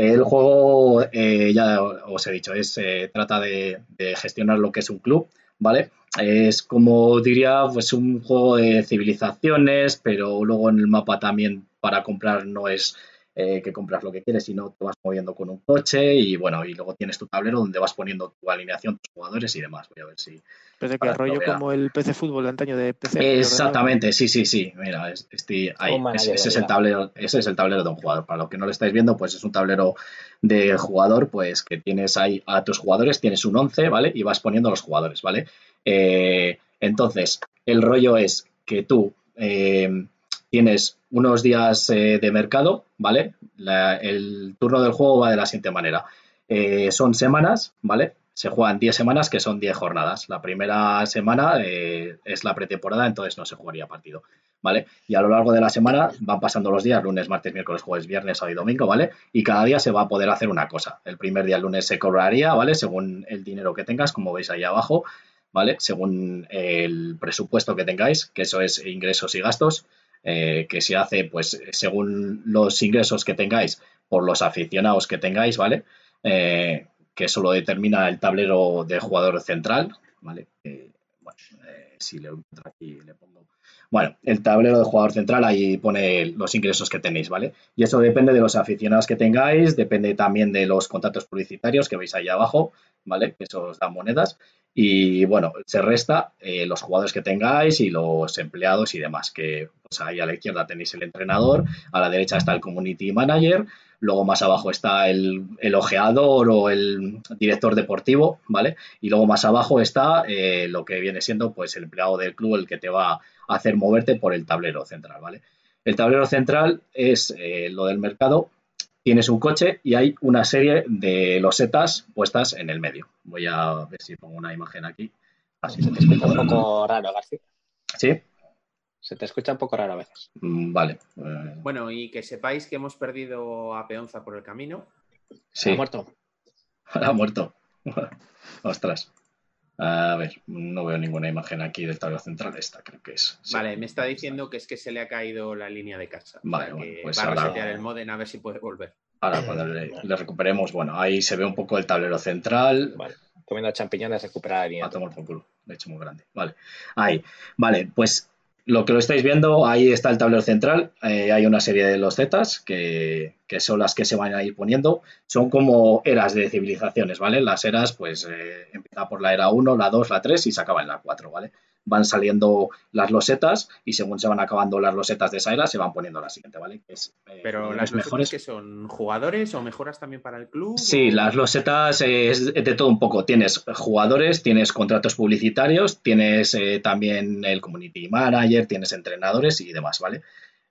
El juego, eh, ya os he dicho, es, eh, trata de, gestionar lo que es un club, ¿vale? Es como diría, pues un juego de civilizaciones, pero luego en el mapa también para comprar no es eh, que compras lo que quieres, sino te vas moviendo con un coche y bueno, y luego tienes tu tablero donde vas poniendo tu alineación, tus jugadores y demás. Voy a ver si. Parece que rollo como el PC Fútbol de antaño de PC. Exactamente, sí, sí, sí. Mira, estoy ahí. ese, es el tablero, ese es el tablero de un jugador. Para los que no lo estáis viendo, pues es un tablero de jugador, pues que tienes ahí a tus jugadores, tienes un 11, ¿vale? Y vas poniendo los jugadores, ¿vale? Eh, entonces, el rollo es que tú eh, tienes unos días eh, de mercado, ¿vale? el turno del juego va de la siguiente manera. Eh, son semanas, ¿vale? Se juegan 10 semanas, que son 10 jornadas. La primera semana eh, es la pretemporada, entonces no se jugaría partido, ¿vale? Y a lo largo de la semana van pasando los días, lunes, martes, miércoles, jueves, viernes, sábado y domingo, ¿vale? Y cada día se va a poder hacer una cosa. El primer día, el lunes, se cobraría, ¿vale? Según el dinero que tengas, como veis ahí abajo, ¿vale? Según el presupuesto que tengáis, que eso es ingresos y gastos. Eh, que se hace pues según los ingresos que tengáis por los aficionados que tengáis, ¿vale? Eh, que eso lo determina el tablero de jugador central, ¿vale? bueno, eh, si le aquí le pongo. Bueno, el tablero de jugador central ahí pone los ingresos que tenéis, ¿vale? Y eso depende de los aficionados que tengáis, depende también de los contratos publicitarios que veis ahí abajo, ¿vale? Que eso os da monedas. Y bueno, se resta eh, los jugadores que tengáis y los empleados y demás, que pues ahí a la izquierda tenéis el entrenador, a la derecha está el community manager, luego más abajo está el, el ojeador o el director deportivo, ¿vale? Y luego más abajo está eh, lo que viene siendo pues el empleado del club, el que te va a hacer moverte por el tablero central, ¿vale? El tablero central es eh, lo del mercado tienes un coche y hay una serie de losetas puestas en el medio. Voy a ver si pongo una imagen aquí. Así se te escucha un poco raro, García. ¿Sí? Se te escucha un poco raro a veces. Mm, vale. Eh, bueno, y que sepáis que hemos perdido a Peonza por el camino. Sí. Ha muerto. Ha muerto. Ostras. A ver, no veo ninguna imagen aquí del tablero central. Esta creo que es. vale, me está diciendo que es que se le ha caído la línea de casa. Vale, bueno, pues va a resetear el modem a ver si puede volver. Ahora, cuando le, recuperemos, bueno, ahí se ve un poco el tablero central. Vale, comiendo champiñones, recuperar la línea. A tomar por culo, de hecho muy grande. Vale, ahí. Vale, pues lo que lo estáis viendo, ahí está el tablero central. Eh, hay una serie de los zetas que, son las que se van a ir poniendo. Son como eras de civilizaciones, ¿vale? Las eras, pues, eh, empieza por la era 1, la 2, la 3 y se acaba en la 4, ¿vale? Van saliendo las losetas y según se van acabando las losetas de esa era se van poniendo la siguiente, ¿vale? Es, eh, Pero las mejores que son jugadores o mejoras también para el club. Sí, las losetas es de todo un poco. Tienes jugadores, tienes contratos publicitarios, tienes eh, también el community manager, tienes entrenadores y demás, ¿vale?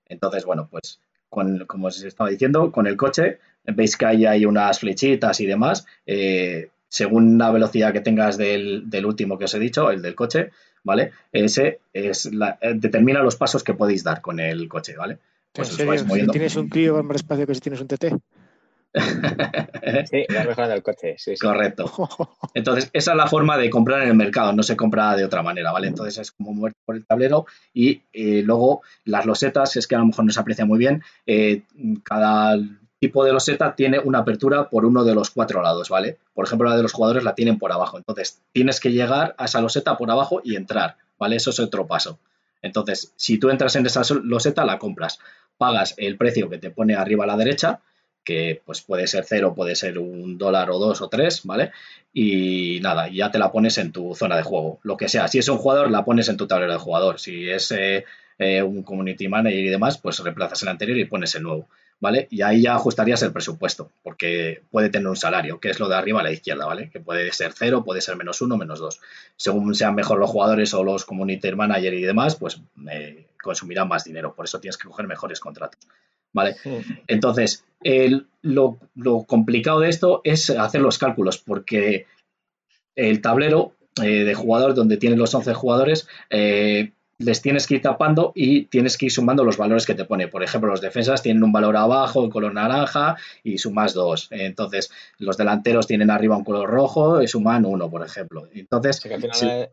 Entonces, bueno, pues como os estaba diciendo, con el coche veis que ahí hay unas flechitas y demás. Eh, según la velocidad que tengas del, del último que os he dicho, el del coche, ¿vale? Ese es la, eh, determina los pasos que podéis dar con el coche, ¿vale? Pues Si tienes un Clio va más espacio que si tienes un TT. sí, la mejora del coche, sí, Correcto. Entonces, esa es la forma de comprar en el mercado, no se compra de otra manera, ¿vale? Entonces es como mover por el tablero y eh, luego las losetas, es que a lo mejor no se aprecia muy bien, eh, cada tipo de loseta tiene una apertura por uno de los cuatro lados, ¿vale? Por ejemplo, la de los jugadores la tienen por abajo. Entonces, tienes que llegar a esa loseta por abajo y entrar, ¿vale? Eso es otro paso. Entonces, si tú entras en esa loseta, la compras. Pagas el precio que te pone arriba a la derecha, que pues puede ser cero, puede ser un dólar o dos o tres, ¿vale? Y nada, ya te la pones en tu zona de juego, lo que sea. Si es un jugador, la pones en tu tablero de jugador. Si es eh, eh, un community manager y demás, pues reemplazas el anterior y pones el nuevo. ¿Vale? Y ahí ya ajustarías el presupuesto, porque puede tener un salario, que es lo de arriba a la izquierda, ¿vale? Que puede ser cero, puede ser menos uno, menos dos. Según sean mejor los jugadores o los community manager y demás, pues eh, consumirán más dinero. Por eso tienes que coger mejores contratos. ¿Vale? Entonces, lo, complicado de esto es hacer los cálculos, porque el tablero eh, de jugador donde tienen los 11 jugadores eh, les tienes que ir tapando y tienes que ir sumando los valores que te pone. Por ejemplo, los defensas tienen un valor abajo, el color naranja, y sumas dos. Entonces, los delanteros tienen arriba un color rojo y suman uno, por ejemplo. Entonces,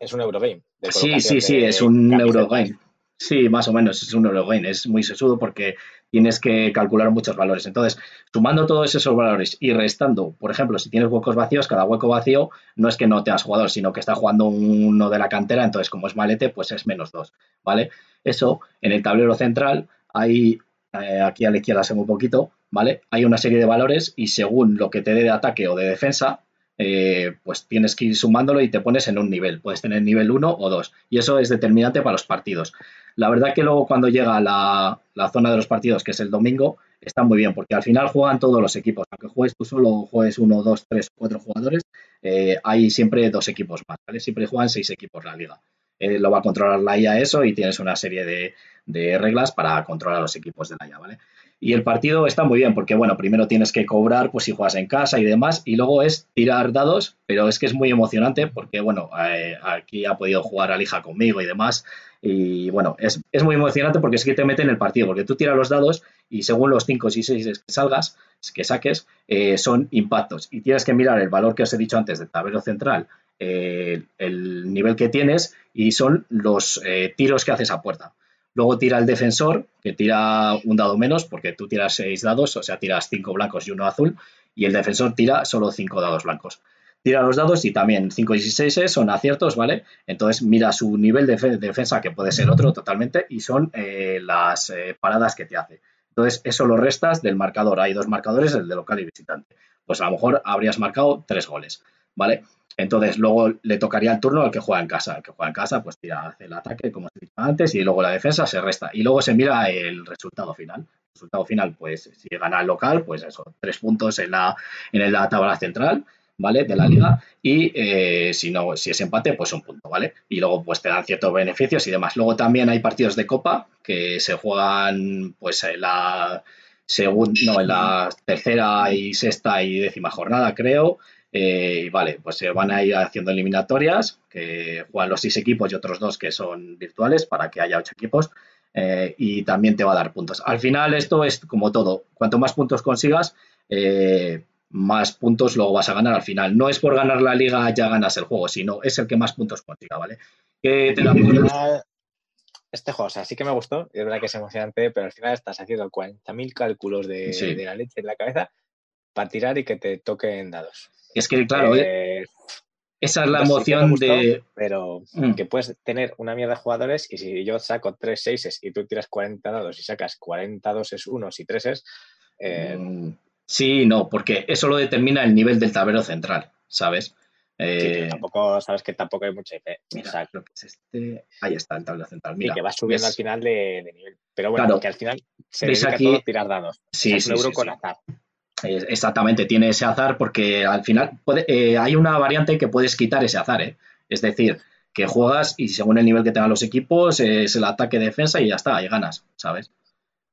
es un Eurogame. Sí, sí, sí, es un Eurogame. Sí, más o menos, es un Eurogame, es muy sesudo porque tienes que calcular muchos valores. Entonces, sumando todos esos valores y restando, por ejemplo, si tienes huecos vacíos, cada hueco vacío no es que no tengas jugador, sino que está jugando uno de la cantera, entonces como es malete, pues es menos dos, ¿vale? Eso, en el tablero central, hay, eh, aquí a la izquierda se un poquito, ¿vale? Hay una serie de valores y según lo que te dé de ataque o de defensa, eh, pues tienes que ir sumándolo y te pones en un nivel. Puedes tener nivel 1 o 2. Y eso es determinante para los partidos. La verdad que luego cuando llega la, la zona de los partidos, que es el domingo, está muy bien, porque al final juegan todos los equipos. Aunque juegues tú solo, juegues uno, dos, tres, cuatro jugadores, eh, hay siempre dos equipos más, ¿vale? Siempre juegan seis equipos la liga. Eh, lo va a controlar la IA eso y tienes una serie de, de reglas para controlar los equipos de la IA, ¿vale? Y el partido está muy bien porque, bueno, primero tienes que cobrar, pues si juegas en casa y demás, y luego es tirar dados, pero es que es muy emocionante porque, bueno, eh, aquí ha podido jugar Alija conmigo y demás, y bueno, es, muy emocionante porque es que te mete en el partido, porque tú tiras los dados y según los 5 y 6 que salgas, que saques, eh, son impactos, y tienes que mirar el valor que os he dicho antes del tablero central, eh, el nivel que tienes, y son los tiros que haces a puerta. Luego tira el defensor, que tira un dado menos, porque tú tiras seis dados, o sea, tiras cinco blancos y uno azul, y el defensor tira solo cinco dados blancos. Tira los dados y también 5 y 6 son aciertos, ¿vale? Entonces mira su nivel de defensa, que puede ser otro totalmente, y son eh, las eh, paradas que te hace. Entonces eso lo restas del marcador. Hay dos marcadores, el de local y visitante. Pues a lo mejor habrías marcado tres goles, ¿vale? Entonces, luego le tocaría el turno al que juega en casa. El que juega en casa, pues tira, hace el ataque, como he dicho antes, y luego la defensa se resta. Y luego se mira el resultado final. El resultado final, pues, si gana el local, pues eso, tres puntos en la, en la tabla central, ¿vale? De la liga. Y eh, si no, si es empate, pues un punto, ¿vale? Y luego, pues te dan ciertos beneficios y demás. Luego también hay partidos de copa que se juegan, pues, en la segunda, no, en la tercera y sexta y décima jornada, creo. Eh, vale, pues se van a ir haciendo eliminatorias, que juegan los seis equipos y otros dos que son virtuales para que haya ocho equipos. Eh, y también te va a dar puntos. Al final esto es como todo, cuanto más puntos consigas, eh, más puntos luego vas a ganar al final. No es por ganar la liga ya ganas el juego, sino es el que más puntos consiga, ¿vale? este juego, o sea, sí que me gustó, es verdad que es emocionante, pero al final estás haciendo 40.000 cálculos de, de, la leche en la cabeza para tirar y que te toquen dados. Es que, claro, eh, esa es la emoción de. Pero mm. que puedes tener una mierda de jugadores y si yo saco 3 6 y tú tiras 40 dados y sacas 40 es unos y 3 eh... Mm, sí, no, porque eso lo determina el nivel del tablero central, ¿sabes? Eh... tampoco, sabes que tampoco hay mucha IP. Mira, que es este. Ahí está el tablero central. Mira, y que va subiendo al final de, nivel. Pero bueno, que al final se dedica aquí... todo a tirar dados. Sí, o sea, sí, un euro con azar. Exactamente, tiene ese azar porque al final puede, eh, hay una variante que puedes quitar ese azar. ¿eh? Es decir, que juegas y según el nivel que tengan los equipos es el ataque defensa y ya está, y ganas, ¿sabes?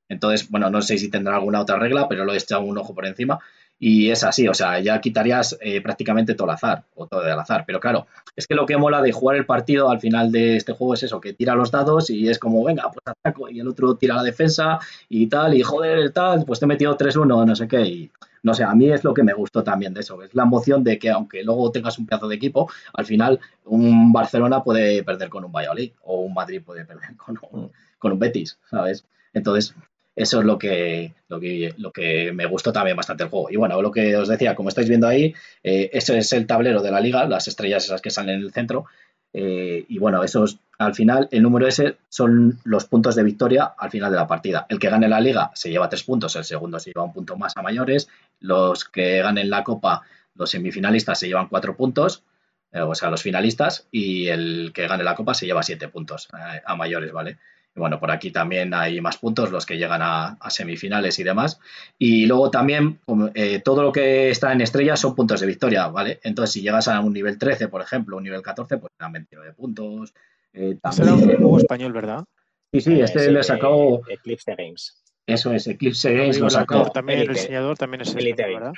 Entonces, bueno, no sé si tendrá alguna otra regla, pero lo he echado un ojo por encima. Y es así, o sea, ya quitarías eh, prácticamente todo el azar, o todo el azar. Pero claro, es que lo que mola de jugar el partido al final de este juego es eso, que tira los dados y es como, venga, pues ataco, y el otro tira la defensa y tal, y joder, tal, pues te he metido 3-1, no sé qué. Y no sé, a mí es lo que me gustó también de eso, es la emoción de que aunque luego tengas un pedazo de equipo, al final un Barcelona puede perder con un Valladolid, o un Madrid puede perder con un, con un Betis, ¿sabes? Entonces, eso es lo que, lo que, lo que me gustó también bastante el juego. Y bueno, lo que os decía, como estáis viendo ahí, eh, ese es el tablero de la liga, las estrellas esas que salen en el centro. Eh, y bueno, esos al final, el número ese son los puntos de victoria al final de la partida. El que gane la liga se lleva tres puntos, el segundo se lleva un punto más a mayores. Los que ganen la copa, los semifinalistas se llevan cuatro puntos, eh, o sea, los finalistas, y el que gane la copa se lleva siete puntos a mayores, ¿vale? Bueno, por aquí también hay más puntos, los que llegan a, semifinales y demás. Y luego también eh, todo lo que está en estrellas son puntos de victoria, ¿vale? Entonces, si llegas a un nivel 13, por ejemplo, un nivel 14, pues dan 29 puntos. Eh, también... Este un juego español, ¿verdad? Sí, sí, este le sacó... Eclipse Games. Eso es, Eclipse Games lo sacó. También el diseñador también es el ¿verdad?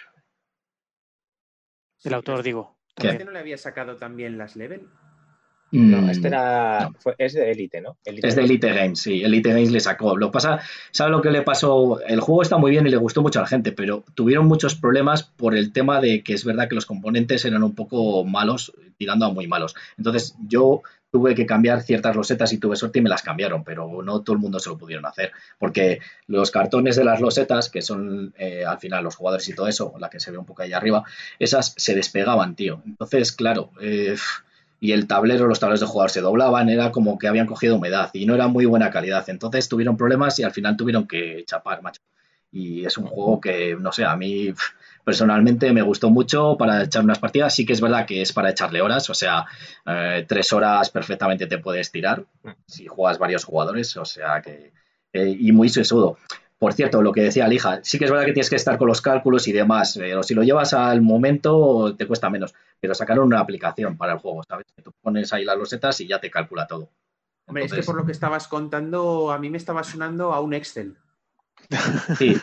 El autor, digo. ¿Este no le había sacado también las level? No, este era. es de Elite, ¿no? es de Elite Games, sí. Elite Games le sacó. Lo pasa, ¿sabe lo que le pasó? El juego está muy bien y le gustó mucho a la gente, pero tuvieron muchos problemas por el tema de que es verdad que los componentes eran un poco malos, tirando a muy malos. Entonces, yo tuve que cambiar ciertas losetas y tuve suerte y me las cambiaron, pero no todo el mundo se lo pudieron hacer, porque los cartones de las losetas, que son eh, al final los jugadores y todo eso, la que se ve un poco ahí arriba, esas se despegaban, tío. Entonces, claro, eh, y el tablero, los tableros de jugador se doblaban, era como que habían cogido humedad y no era muy buena calidad. Entonces tuvieron problemas y al final tuvieron que chapar, macho. Y es un juego que, no sé, a mí personalmente me gustó mucho para echar unas partidas. Sí que es verdad que es para echarle horas, o sea, eh, tres horas perfectamente te puedes tirar si juegas varios jugadores, o sea que. Eh, y muy sesudo. Por cierto, lo que decía Lija, sí que es verdad que tienes que estar con los cálculos y demás, pero si lo llevas al momento te cuesta menos. Pero sacaron una aplicación para el juego, ¿sabes? Tú pones ahí las losetas y ya te calcula todo. Hombre, es que por lo que estabas contando, a mí me estaba sonando a un Excel. Sí.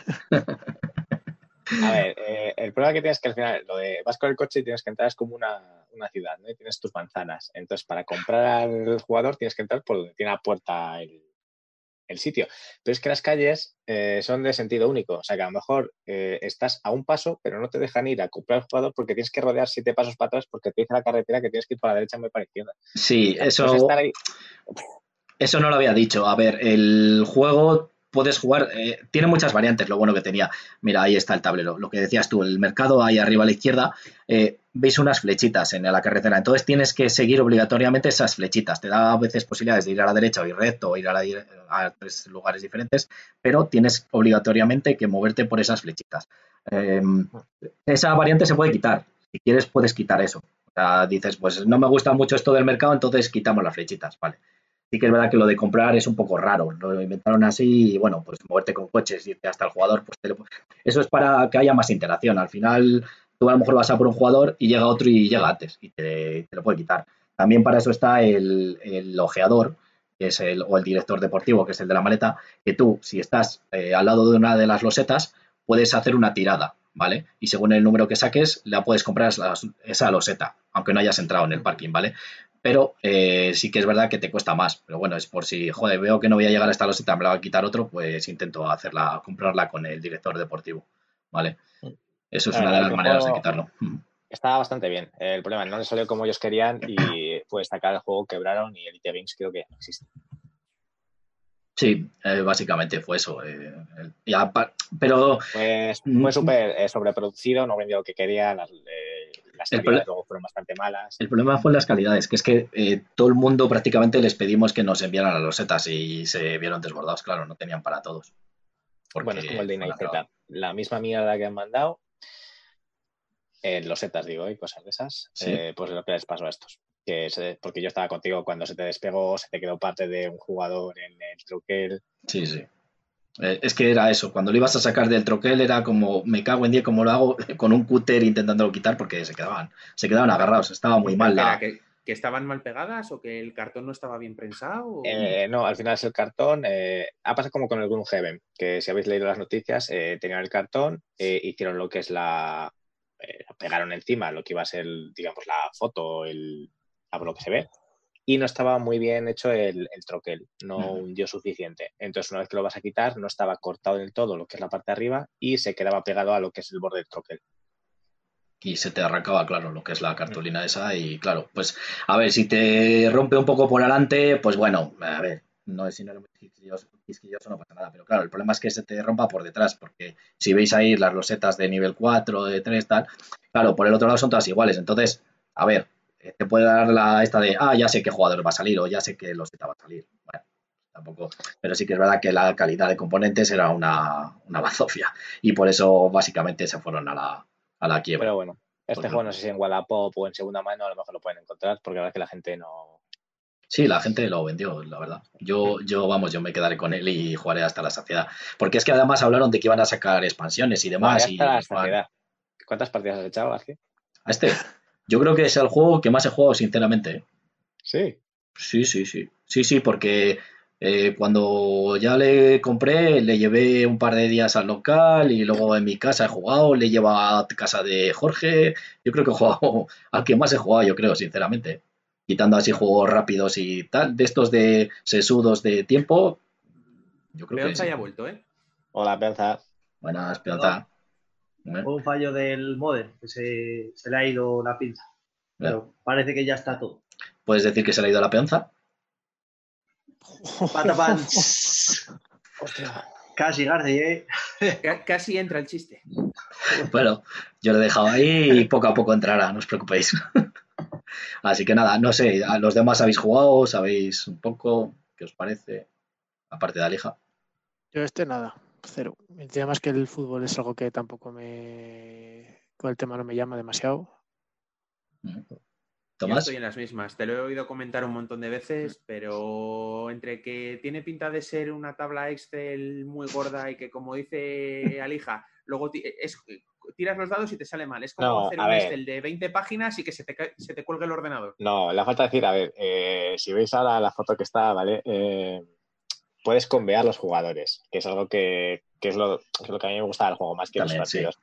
A ver, eh, el problema que tienes es que al final, lo de vas con el coche y tienes que entrar, es como una, una ciudad, ¿no? Y tienes tus manzanas. Entonces, para comprar al jugador tienes que entrar por donde tiene la puerta el, el sitio. Pero es que las calles eh, son de sentido único. O sea que a lo mejor eh, estás a un paso, pero no te dejan ir a comprar al jugador porque tienes que rodear siete pasos para atrás porque te dice la carretera que tienes que ir para la derecha vez para la izquierda. Sí, eso. Eso no lo había dicho. A ver, el juego puedes jugar, eh, tiene muchas variantes, lo bueno que tenía. Mira, ahí está el tablero, lo que decías tú, el mercado ahí arriba a la izquierda, eh, veis unas flechitas en la carretera, entonces tienes que seguir obligatoriamente esas flechitas. Te da a veces posibilidades de ir a la derecha o ir recto o ir a, a tres lugares diferentes, pero tienes obligatoriamente que moverte por esas flechitas. Em, esa variante se puede quitar, si quieres puedes quitar eso. O sea, dices, pues no me gusta mucho esto del mercado, entonces quitamos las flechitas, vale sí que es verdad que lo de comprar es un poco raro. Lo inventaron así y bueno, pues moverte con coches, y irte hasta el jugador, pues eso es para que haya más interacción. Al final, tú a lo mejor vas a por un jugador y llega otro y llega antes y te, lo puede quitar. También para eso está el, el ojeador, que es el, o el director deportivo, que es el de la maleta, que tú, si estás eh, al lado de una de las losetas, puedes hacer una tirada, ¿vale? Y según el número que saques, la puedes comprar esa loseta, aunque no hayas entrado en el parking, ¿vale? pero eh, sí que es verdad que te cuesta más. Pero bueno, es por si, joder, veo que no voy a llegar a esta loseta, me la voy a quitar otro, pues intento hacerla, comprarla con el director deportivo, ¿vale? Eso es una de las maneras de quitarlo. Está bastante bien. El problema no le salió como ellos querían y pues sacar el juego quebraron y Elite Games creo que no existe. Sí, eh, básicamente fue eso. Eh, pero. Pues fue súper sobreproducido, no vendió lo que quería, las, el luego fueron bastante malas. El problema fue las calidades, que es que eh, todo el mundo prácticamente les pedimos que nos enviaran las losetas y se vieron desbordados, claro, no tenían para todos. Bueno, es como el de Z. La misma mierda que han mandado, en losetas, digo, y cosas de esas, eh, pues lo que les pasó a estos. Que porque yo estaba contigo cuando se te despegó, se te quedó parte de un jugador en el truquel. Sí, sí. Eh, es que era eso, cuando lo ibas a sacar del troquel era como, me cago en día como lo hago con un cúter intentándolo quitar porque se quedaban, se quedaban agarrados, estaba muy mal. La... Que, estaban mal pegadas o que el cartón no estaba bien prensado? Eh, no, al final es el cartón. Eh, ha pasado como con el Gloomhaven, que si habéis leído las noticias, tenían el cartón, hicieron lo que es la... pegaron encima lo que iba a ser, digamos, la foto, el, lo que se ve, y no estaba muy bien hecho el, troquel, no hundió suficiente. Entonces, una vez que lo vas a quitar, no estaba cortado del todo lo que es la parte de arriba y se quedaba pegado a lo que es el borde del troquel. Y se te arrancaba, claro, lo que es la cartulina esa. Y claro, pues, a ver, si te rompe un poco por adelante, pues bueno, a ver, no es si no eres quisquilloso, no pasa nada. Pero claro, el problema es que se te rompa por detrás, porque si veis ahí las losetas de nivel 4, de 3, tal, claro, por el otro lado son todas iguales. Entonces, a ver, eh, te puede dar la esta de, ah, ya sé qué jugador va a salir o ya sé qué loseta va a salir. Bueno, tampoco. Pero sí que es verdad que la calidad de componentes era una, una bazofia y por eso básicamente se fueron a la, a la quiebra. Pero bueno, este juego no sé si en Wallapop o en segunda mano a lo mejor lo pueden encontrar porque la verdad que la gente no... Sí, la gente lo vendió, la verdad. Yo, yo, vamos, yo me quedaré con él y jugaré hasta la saciedad. Porque es que además hablaron de que iban a sacar expansiones y demás. y, ¿Cuántas partidas has echado, aquí? A este. Yo creo que es el juego que más he jugado, sinceramente. ¿eh? Sí. Sí, sí, sí. Sí, sí, porque eh, cuando ya le compré, le llevé un par de días al local y luego en mi casa he jugado, le lleva a casa de Jorge. Yo creo que he jugado al que más he jugado, yo creo, sinceramente. Quitando así juegos rápidos y tal, de estos de sesudos de tiempo. Yo creo que. ya ha vuelto, ¿eh? Hola, Peonza. Buenas, Peonza. Un fallo del modem, que se, le ha ido la pinza. Pero parece que ya está todo. ¿Puedes decir que se le ha ido la peonza? Hostia. Casi, García, ¿eh? Ca- Casi entra el chiste. Bueno, yo lo he dejado ahí y poco a poco entrará, no os preocupéis. Así que nada, no sé, ¿a los demás habéis jugado? ¿Sabéis un poco? ¿Qué os parece? Aparte de Alija. Yo este nada, cero. El tema es que el fútbol es algo que tampoco me... Con el tema no me llama demasiado. Yo Tomás, estoy en las mismas. Te lo he oído comentar un montón de veces, pero entre que tiene pinta de ser una tabla Excel muy gorda y que, como dice Alija, luego es, tiras los dados y te sale mal. Es como No, hacer un. Excel de 20 páginas y que se te, se te cuelgue el ordenador. No, le falta decir, a ver, eh, si veis ahora la foto que está, ¿vale? Eh, puedes convear los jugadores, que es algo que, que es, lo, es lo que a mí me gusta del juego, más que También, los partidos.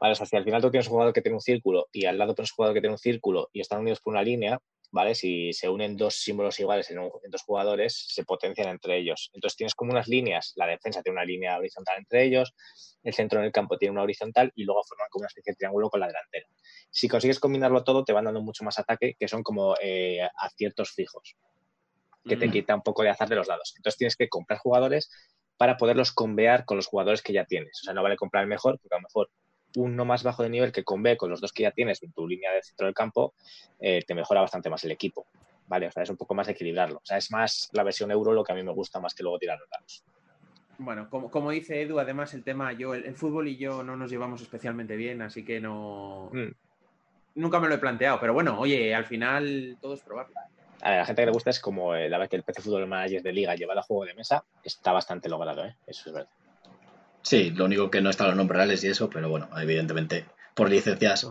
Vale, o sea, si al final tú tienes un jugador que tiene un círculo y al lado tienes un jugador que tiene un círculo y están unidos por una línea, ¿vale? Si se unen dos símbolos iguales en, un- en dos jugadores, se potencian entre ellos. Entonces tienes como unas líneas, la defensa tiene una línea horizontal entre ellos, el centro del campo tiene una horizontal y luego forman como una especie de triángulo con la delantera. Si consigues combinarlo todo, te van dando mucho más ataque, que son como eh, aciertos fijos, que te quita un poco de azar de los lados. Entonces tienes que comprar jugadores para poderlos convear con los jugadores que ya tienes. O sea, no vale comprar el mejor, porque a lo mejor uno más bajo de nivel que convee con los dos que ya tienes en tu línea de centro del campo, eh, te mejora bastante más el equipo. Vale, o sea, es un poco más equilibrarlo. O sea, es más la versión euro lo que a mí me gusta más que luego tirar los dados. Bueno, como, como dice Edu, además el tema, yo, el, el fútbol y yo no nos llevamos especialmente bien, así que no. Mm. Nunca me lo he planteado, pero bueno, oye, al final todo es probable. A la gente que le gusta es como eh, la verdad que el PC Fútbol Manager de Liga llevado a juego de mesa está bastante logrado, ¿eh? Eso es verdad. Sí, lo único que no están los nombres reales y eso, pero bueno, evidentemente por licencias.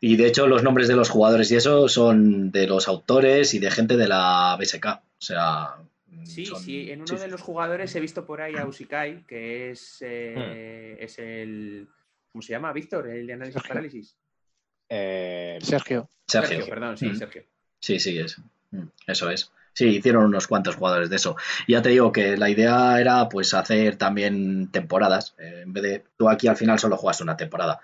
Y de hecho los nombres de los jugadores y eso son de los autores y de gente de la BSK. O sea... Sí, son- sí, en uno sí, de los jugadores he visto por ahí a Usikai, que es, eh, Hmm. es el. ¿Cómo se llama? Víctor, el de análisis Sergio. parálisis. Eh, Sergio, Sergio. perdón, sí, Mm. Sergio. Sí, sí, es. Mm, Eso es. Sí, hicieron unos cuantos jugadores de eso. Y ya te digo que la idea era pues hacer también temporadas. Eh, en vez de tú aquí al final solo juegas una temporada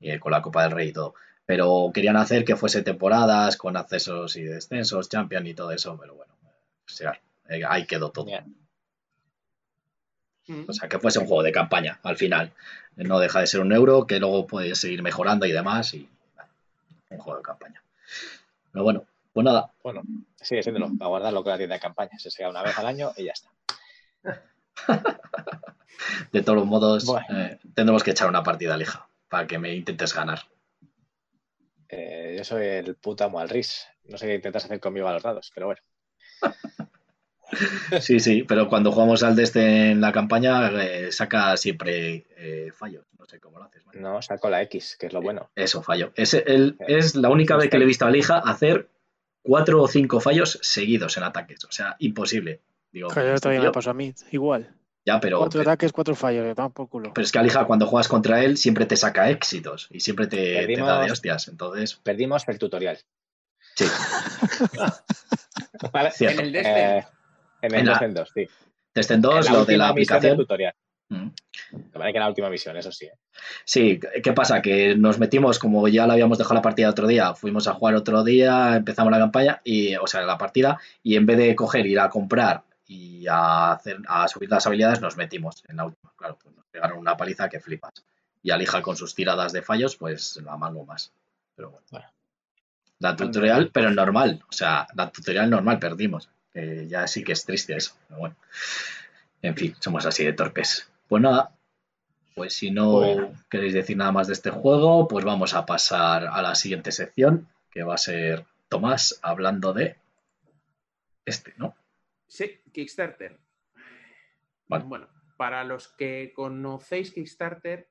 eh, con la Copa del Rey y todo. Pero querían hacer que fuese temporadas con accesos y descensos, Champion y todo eso. Pero bueno, o sea, eh, ahí quedó todo. Mm. O sea, que fuese un juego de campaña al final. No deja de ser un euro que luego puedes seguir mejorando y demás. Y bueno, un juego de campaña. Pero bueno, pues nada, bueno, sigue siéndolo, para guardarlo con la tienda de campaña. Se saca una vez al año y ya está. De todos los modos, Bueno. eh, tendremos que echar una partida lija para que me intentes ganar. Eh, yo soy el puto amo al RIS. No sé qué intentas hacer conmigo a los dados, pero bueno. Sí, sí, pero cuando jugamos al de este en la campaña, eh, saca siempre fallos. No sé cómo lo haces. No, saco la X, que es lo bueno. Eso, fallo. Es, el- es la única vez que le he visto a Lija hacer cuatro o cinco fallos seguidos en ataques. O sea, imposible. Digo, Joder, este todavía tío- me pasó a mí. Igual. ya, pero, cuatro pero, ataques, cuatro fallos. Por culo. pero es que Alija cuando juegas contra él siempre te saca éxitos y siempre te, te Perdimos- da de hostias. Entonces, Perdimos el tutorial. sí, ¿Vale? En el de este. Eh, en el En la- Descent 2, sí. Desde en dos, En lo de la aplicación. tutorial. Mm. Vale que en la última misión, eso sí. ¿eh? Sí, ¿qué pasa? Que nos metimos, como ya la habíamos dejado la partida otro día, fuimos a jugar otro día, empezamos la campaña, y, o sea, la partida, y en vez de coger, ir a comprar y a, hacer, a subir las habilidades, nos metimos en la última. Claro, pues nos pegaron una paliza que flipas. Y Alija con sus tiradas de fallos, pues la mango más. Pero bueno. Bueno. La tutorial, pero normal. O sea, la tutorial normal perdimos. Que ya sí que es triste eso. Pero bueno. En fin, somos así de torpes. Pues nada, pues si no Bueno. queréis decir nada más de este juego, pues vamos a pasar a la siguiente sección, que va a ser Tomás hablando de este, ¿no? Sí, Kickstarter. Vale. Bueno, para los que conocéis Kickstarter,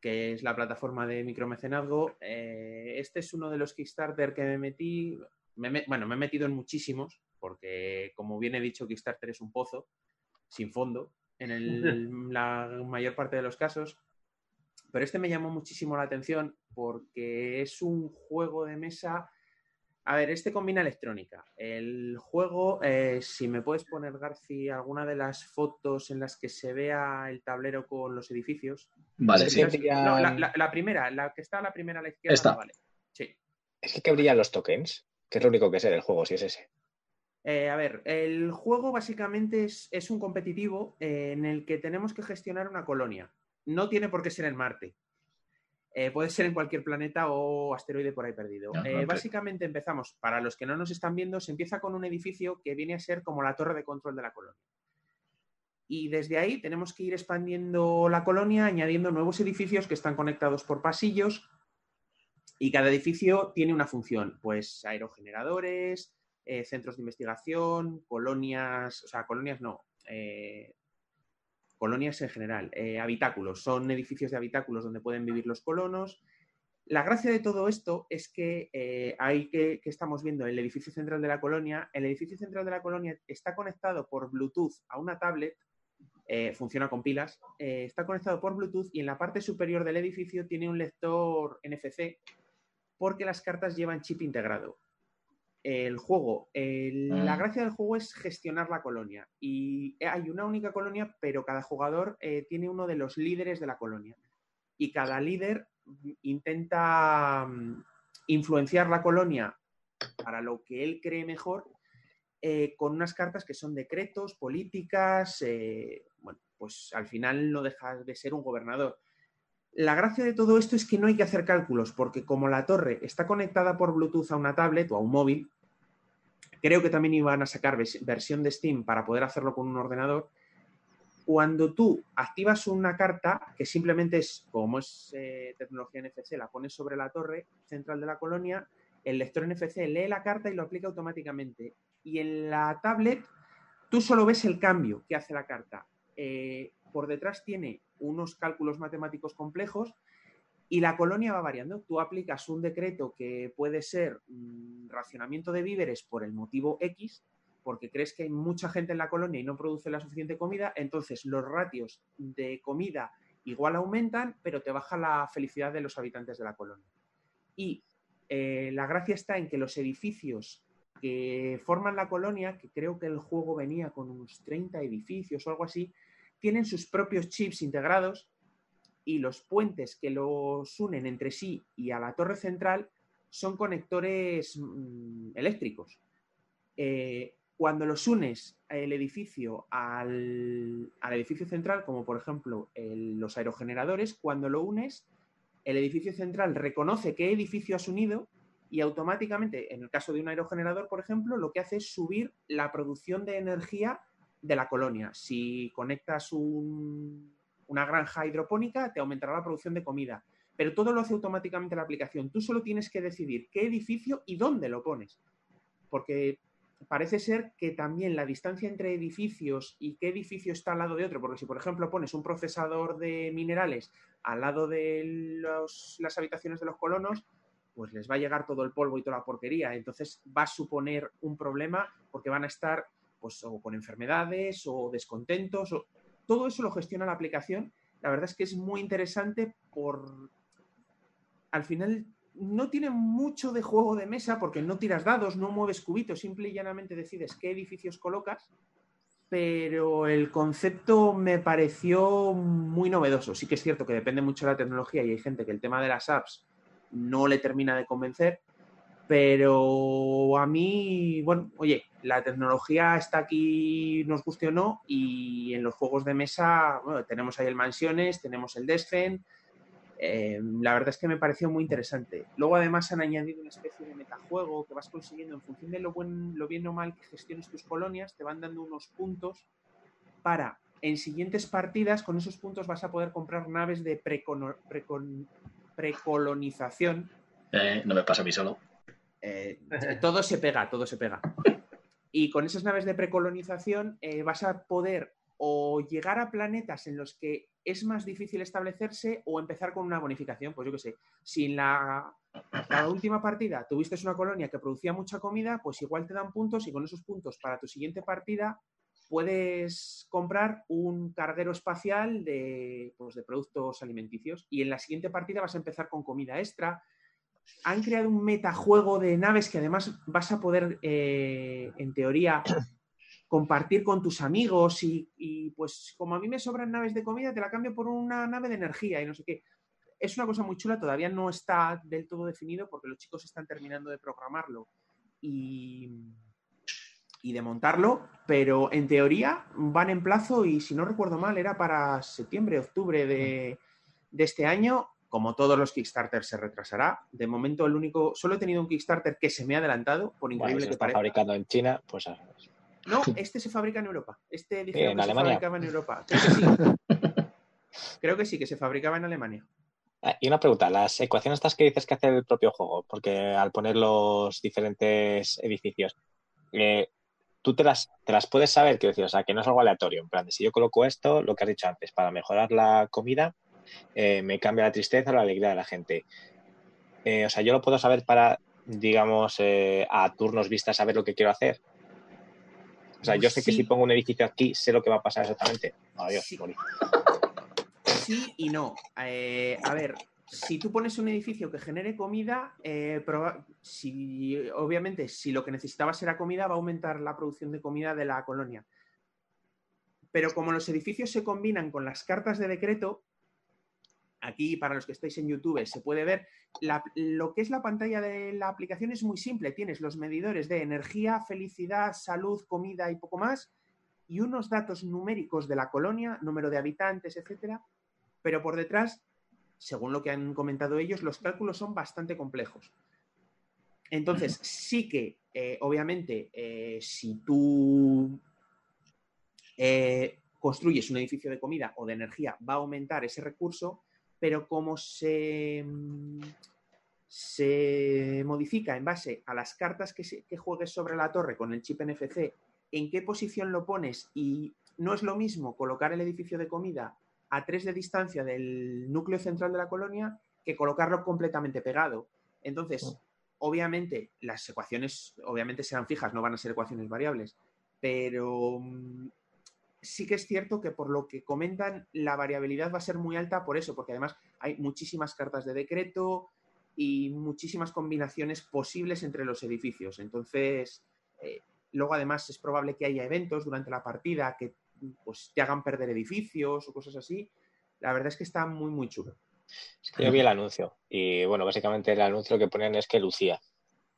que es la plataforma de micromecenazgo, eh, este es uno de los Kickstarter que me metí. me me- bueno, me he metido en muchísimos, porque como bien he dicho, Kickstarter es un pozo sin fondo en el- la mayor parte de los casos. Pero este me llamó muchísimo la atención porque es un juego de mesa. A ver, este combina electrónica. El juego, eh, si me puedes poner, Garci, alguna de las fotos en las que se vea el tablero con los edificios. Vale, Sí. No, la, la- la primera, la que está a la primera a la izquierda, Esta. vale. Sí. ¿Es que brillan los tokens? Que es lo único que sé del juego, si es ese. Eh, a ver, el juego básicamente es, un competitivo eh, en el que tenemos que gestionar una colonia. No tiene por qué ser en Marte. Eh, puede ser en cualquier planeta o asteroide por ahí perdido. Básicamente empezamos, para los que no nos están viendo, se empieza con un edificio que viene a ser como la torre de control de la colonia. Y desde ahí tenemos que ir expandiendo la colonia, añadiendo nuevos edificios que están conectados por pasillos. Y cada edificio tiene una función, pues aerogeneradores, eh, centros de investigación, colonias, o sea, colonias no, eh, colonias en general, eh, habitáculos, son edificios de habitáculos donde pueden vivir los colonos. La gracia de todo esto es que hay que, que, estamos viendo el edificio central de la colonia. El edificio central de la colonia está conectado por Bluetooth a una tablet, funciona con pilas, está conectado por Bluetooth y en la parte superior del edificio tiene un lector NFC porque las cartas llevan chip integrado el juego. La mm. gracia del juego es gestionar la colonia. Y hay una única colonia, pero cada jugador eh, tiene uno de los líderes de la colonia. Y cada líder intenta mm, influenciar la colonia para lo que él cree mejor eh, con unas cartas que son decretos, políticas. Eh, bueno, pues al final no deja de ser un gobernador. La gracia de todo esto es que no hay que hacer cálculos, porque como la torre está conectada por Bluetooth a una tablet o a un móvil, Creo que también iban a sacar versión de Steam para poder hacerlo con un ordenador. Cuando tú activas una carta, que simplemente es, como es eh, tecnología NFC, la pones sobre la torre central de la colonia, el lector NFC lee la carta y lo aplica automáticamente. Y en la tablet, tú solo ves el cambio que hace la carta. Eh, por detrás tiene unos cálculos matemáticos complejos y la colonia va variando. Tú aplicas un decreto que puede ser mm, racionamiento de víveres por el motivo X, porque crees que hay mucha gente en la colonia y no produce la suficiente comida, entonces los ratios de comida igual aumentan, pero te baja la felicidad de los habitantes de la colonia. Y eh, la gracia está en que los edificios que forman la colonia, que creo que el juego venía con unos 30 edificios o algo así, tienen sus propios chips integrados y los puentes que los unen entre sí y a la torre central son conectores mm, eléctricos. Eh, cuando los unes el edificio al, edificio central, como por ejemplo los aerogeneradores, cuando lo unes, el edificio central reconoce qué edificio has unido y automáticamente, en el caso de un aerogenerador, por ejemplo, lo que hace es subir la producción de energía de la colonia. Si conectas un, una granja hidropónica, te aumentará la producción de comida. Pero todo lo hace automáticamente la aplicación. Tú solo tienes que decidir qué edificio y dónde lo pones. Porque parece ser que también la distancia entre edificios y qué edificio está al lado de otro, porque si por ejemplo pones un procesador de minerales al lado de las habitaciones de los colonos, pues les va a llegar todo el polvo y toda la porquería. Entonces va a suponer un problema porque van a estar pues con enfermedades o descontentos. O todo eso lo gestiona la aplicación. La verdad es que es muy interesante por... Al final no tiene mucho de juego de mesa porque no tiras dados, no mueves cubitos, simple y llanamente decides qué edificios colocas, pero el concepto me pareció muy novedoso. Sí que es cierto que depende mucho de la tecnología y hay gente que el tema de las apps no le termina de convencer, pero a mí, bueno, oye, la tecnología está aquí, nos guste o no, y en los juegos de mesa, bueno, tenemos ahí el Mansiones, tenemos el Descent. Eh, la verdad es que me pareció muy interesante. Luego, además, han añadido una especie de metajuego que vas consiguiendo en función de lo, buen, lo bien o mal que gestiones tus colonias, te van dando unos puntos para en siguientes partidas, con esos puntos vas a poder comprar naves de precolonización. Eh, no me pasa a mí solo. Eh, todo se pega, todo se pega. Y con esas naves de precolonización eh, vas a poder o llegar a planetas en los que es más difícil establecerse o empezar con una bonificación. Pues yo qué sé, si en la, última partida tuviste una colonia que producía mucha comida, pues igual te dan puntos y con esos puntos para tu siguiente partida puedes comprar un carguero espacial de, pues, de productos alimenticios y en la siguiente partida vas a empezar con comida extra, han creado un metajuego de naves que además vas a poder, eh, en teoría, compartir con tus amigos y, pues como a mí me sobran naves de comida, te la cambio por una nave de energía y no sé qué. es una cosa muy chula, todavía no está del todo definido porque los chicos están terminando de programarlo y, y de montarlo, pero en teoría van en plazo y si no recuerdo mal era para septiembre, octubre de, de este año. Como todos los Kickstarter se retrasará. De momento, el único. Solo he tenido un Kickstarter que se me ha adelantado, por Bueno, increíble si que parezca. fabricado en China, pues ah, No, este se fabrica en Europa. Este dijeron en que se Alemania. fabricaba en Europa. Creo que sí. Creo que sí, que se fabricaba en Alemania. Ah, Y una pregunta, las ecuaciones estas que dices que hace el propio juego, porque al poner los diferentes edificios, eh, tú te las, te las puedes saber, quiero decir, o sea, que no es algo aleatorio, en plan, de si yo coloco esto, lo que has dicho antes, para mejorar la comida, eh, me cambia la tristeza o la alegría de la gente. Eh, o sea, yo lo puedo saber para, digamos, eh, a turnos vistas saber lo que quiero hacer. O sea, yo sé que si pongo un edificio aquí, sé lo que va a pasar exactamente. Adiós, Sí. morí. Sí y no. A ver, si tú pones un edificio que genere comida, eh, si, obviamente, si lo que necesitabas era comida, va a aumentar la producción de comida de la colonia. Pero como los edificios se combinan con las cartas de decreto, aquí para los que estáis en YouTube se puede ver, la- lo que es la pantalla de la aplicación es muy simple. Tienes los medidores de energía, felicidad, salud, comida y poco más, y unos datos numéricos de la colonia, número de habitantes, etcétera, pero por detrás, según lo que han comentado ellos, los cálculos son bastante complejos. Entonces, sí que, eh, obviamente, eh, si tú eh, construyes un edificio de comida o de energía, va a aumentar ese recurso, pero como se, mm, se modifica en base a las cartas que, se- que juegues sobre la torre con el chip NFC, en qué posición lo pones y no es lo mismo colocar el edificio de comida a tres de distancia del núcleo central de la colonia que colocarlo completamente pegado. Entonces, obviamente, las ecuaciones obviamente serán fijas, no van a ser ecuaciones variables, pero mm, sí que es cierto que por lo que comentan, la variabilidad va a ser muy alta por eso, porque además hay muchísimas cartas de decreto y muchísimas combinaciones posibles entre los edificios. Entonces, eh, luego además es probable que haya eventos durante la partida que pues, te hagan perder edificios o cosas así. La verdad es que está muy, muy chulo. Yo vi el anuncio y bueno, básicamente el anuncio que ponían es que lucía,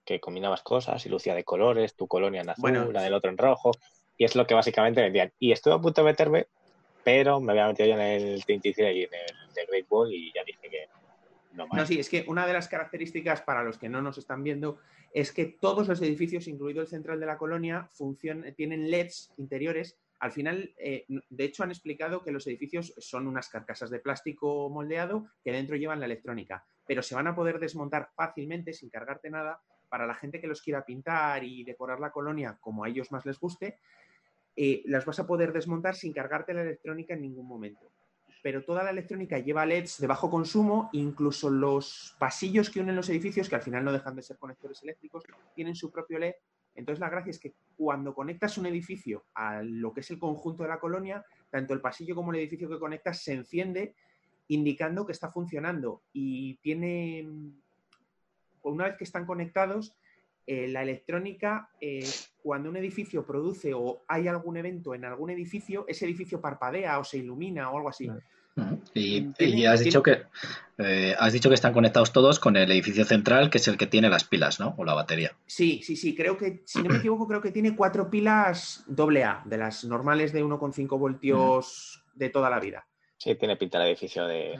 que combinabas cosas y lucía de colores, tu colonia en azul, Bueno, la del otro en rojo, y es lo que básicamente vendían. Y estuve a punto de meterme, pero me había metido ya en el 33 y en el de Great Wall y ya dije que no más. No, sí, es que una de las características para los que no nos están viendo es que todos los edificios, incluido el central de la colonia, tienen LEDs interiores. Al final, eh, de hecho, han explicado que los edificios son unas carcasas de plástico moldeado que dentro llevan la electrónica, pero se van a poder desmontar fácilmente sin cargarte nada para la gente que los quiera pintar y decorar la colonia como a ellos más les guste. Eh, las vas a poder desmontar sin cargarte la electrónica en ningún momento pero toda la electrónica lleva LEDs de bajo consumo, incluso los pasillos que unen los edificios, que al final no dejan de ser conectores eléctricos, tienen su propio LED. Entonces la gracia es que cuando conectas un edificio a lo que es el conjunto de la colonia, tanto el pasillo como el edificio que conectas se enciende indicando que está funcionando y tiene, una vez que están conectados, eh, la electrónica, eh, cuando un edificio produce o hay algún evento en algún edificio, ese edificio parpadea o se ilumina o algo así. Y, has dicho que eh, has dicho que están conectados todos con el edificio central, que es el que tiene las pilas, ¿no? O la batería. Sí, sí, sí, creo que, si no me equivoco, creo que tiene cuatro pilas AA, de las normales de 1,5 voltios de toda la vida. Sí, tiene pinta el edificio de,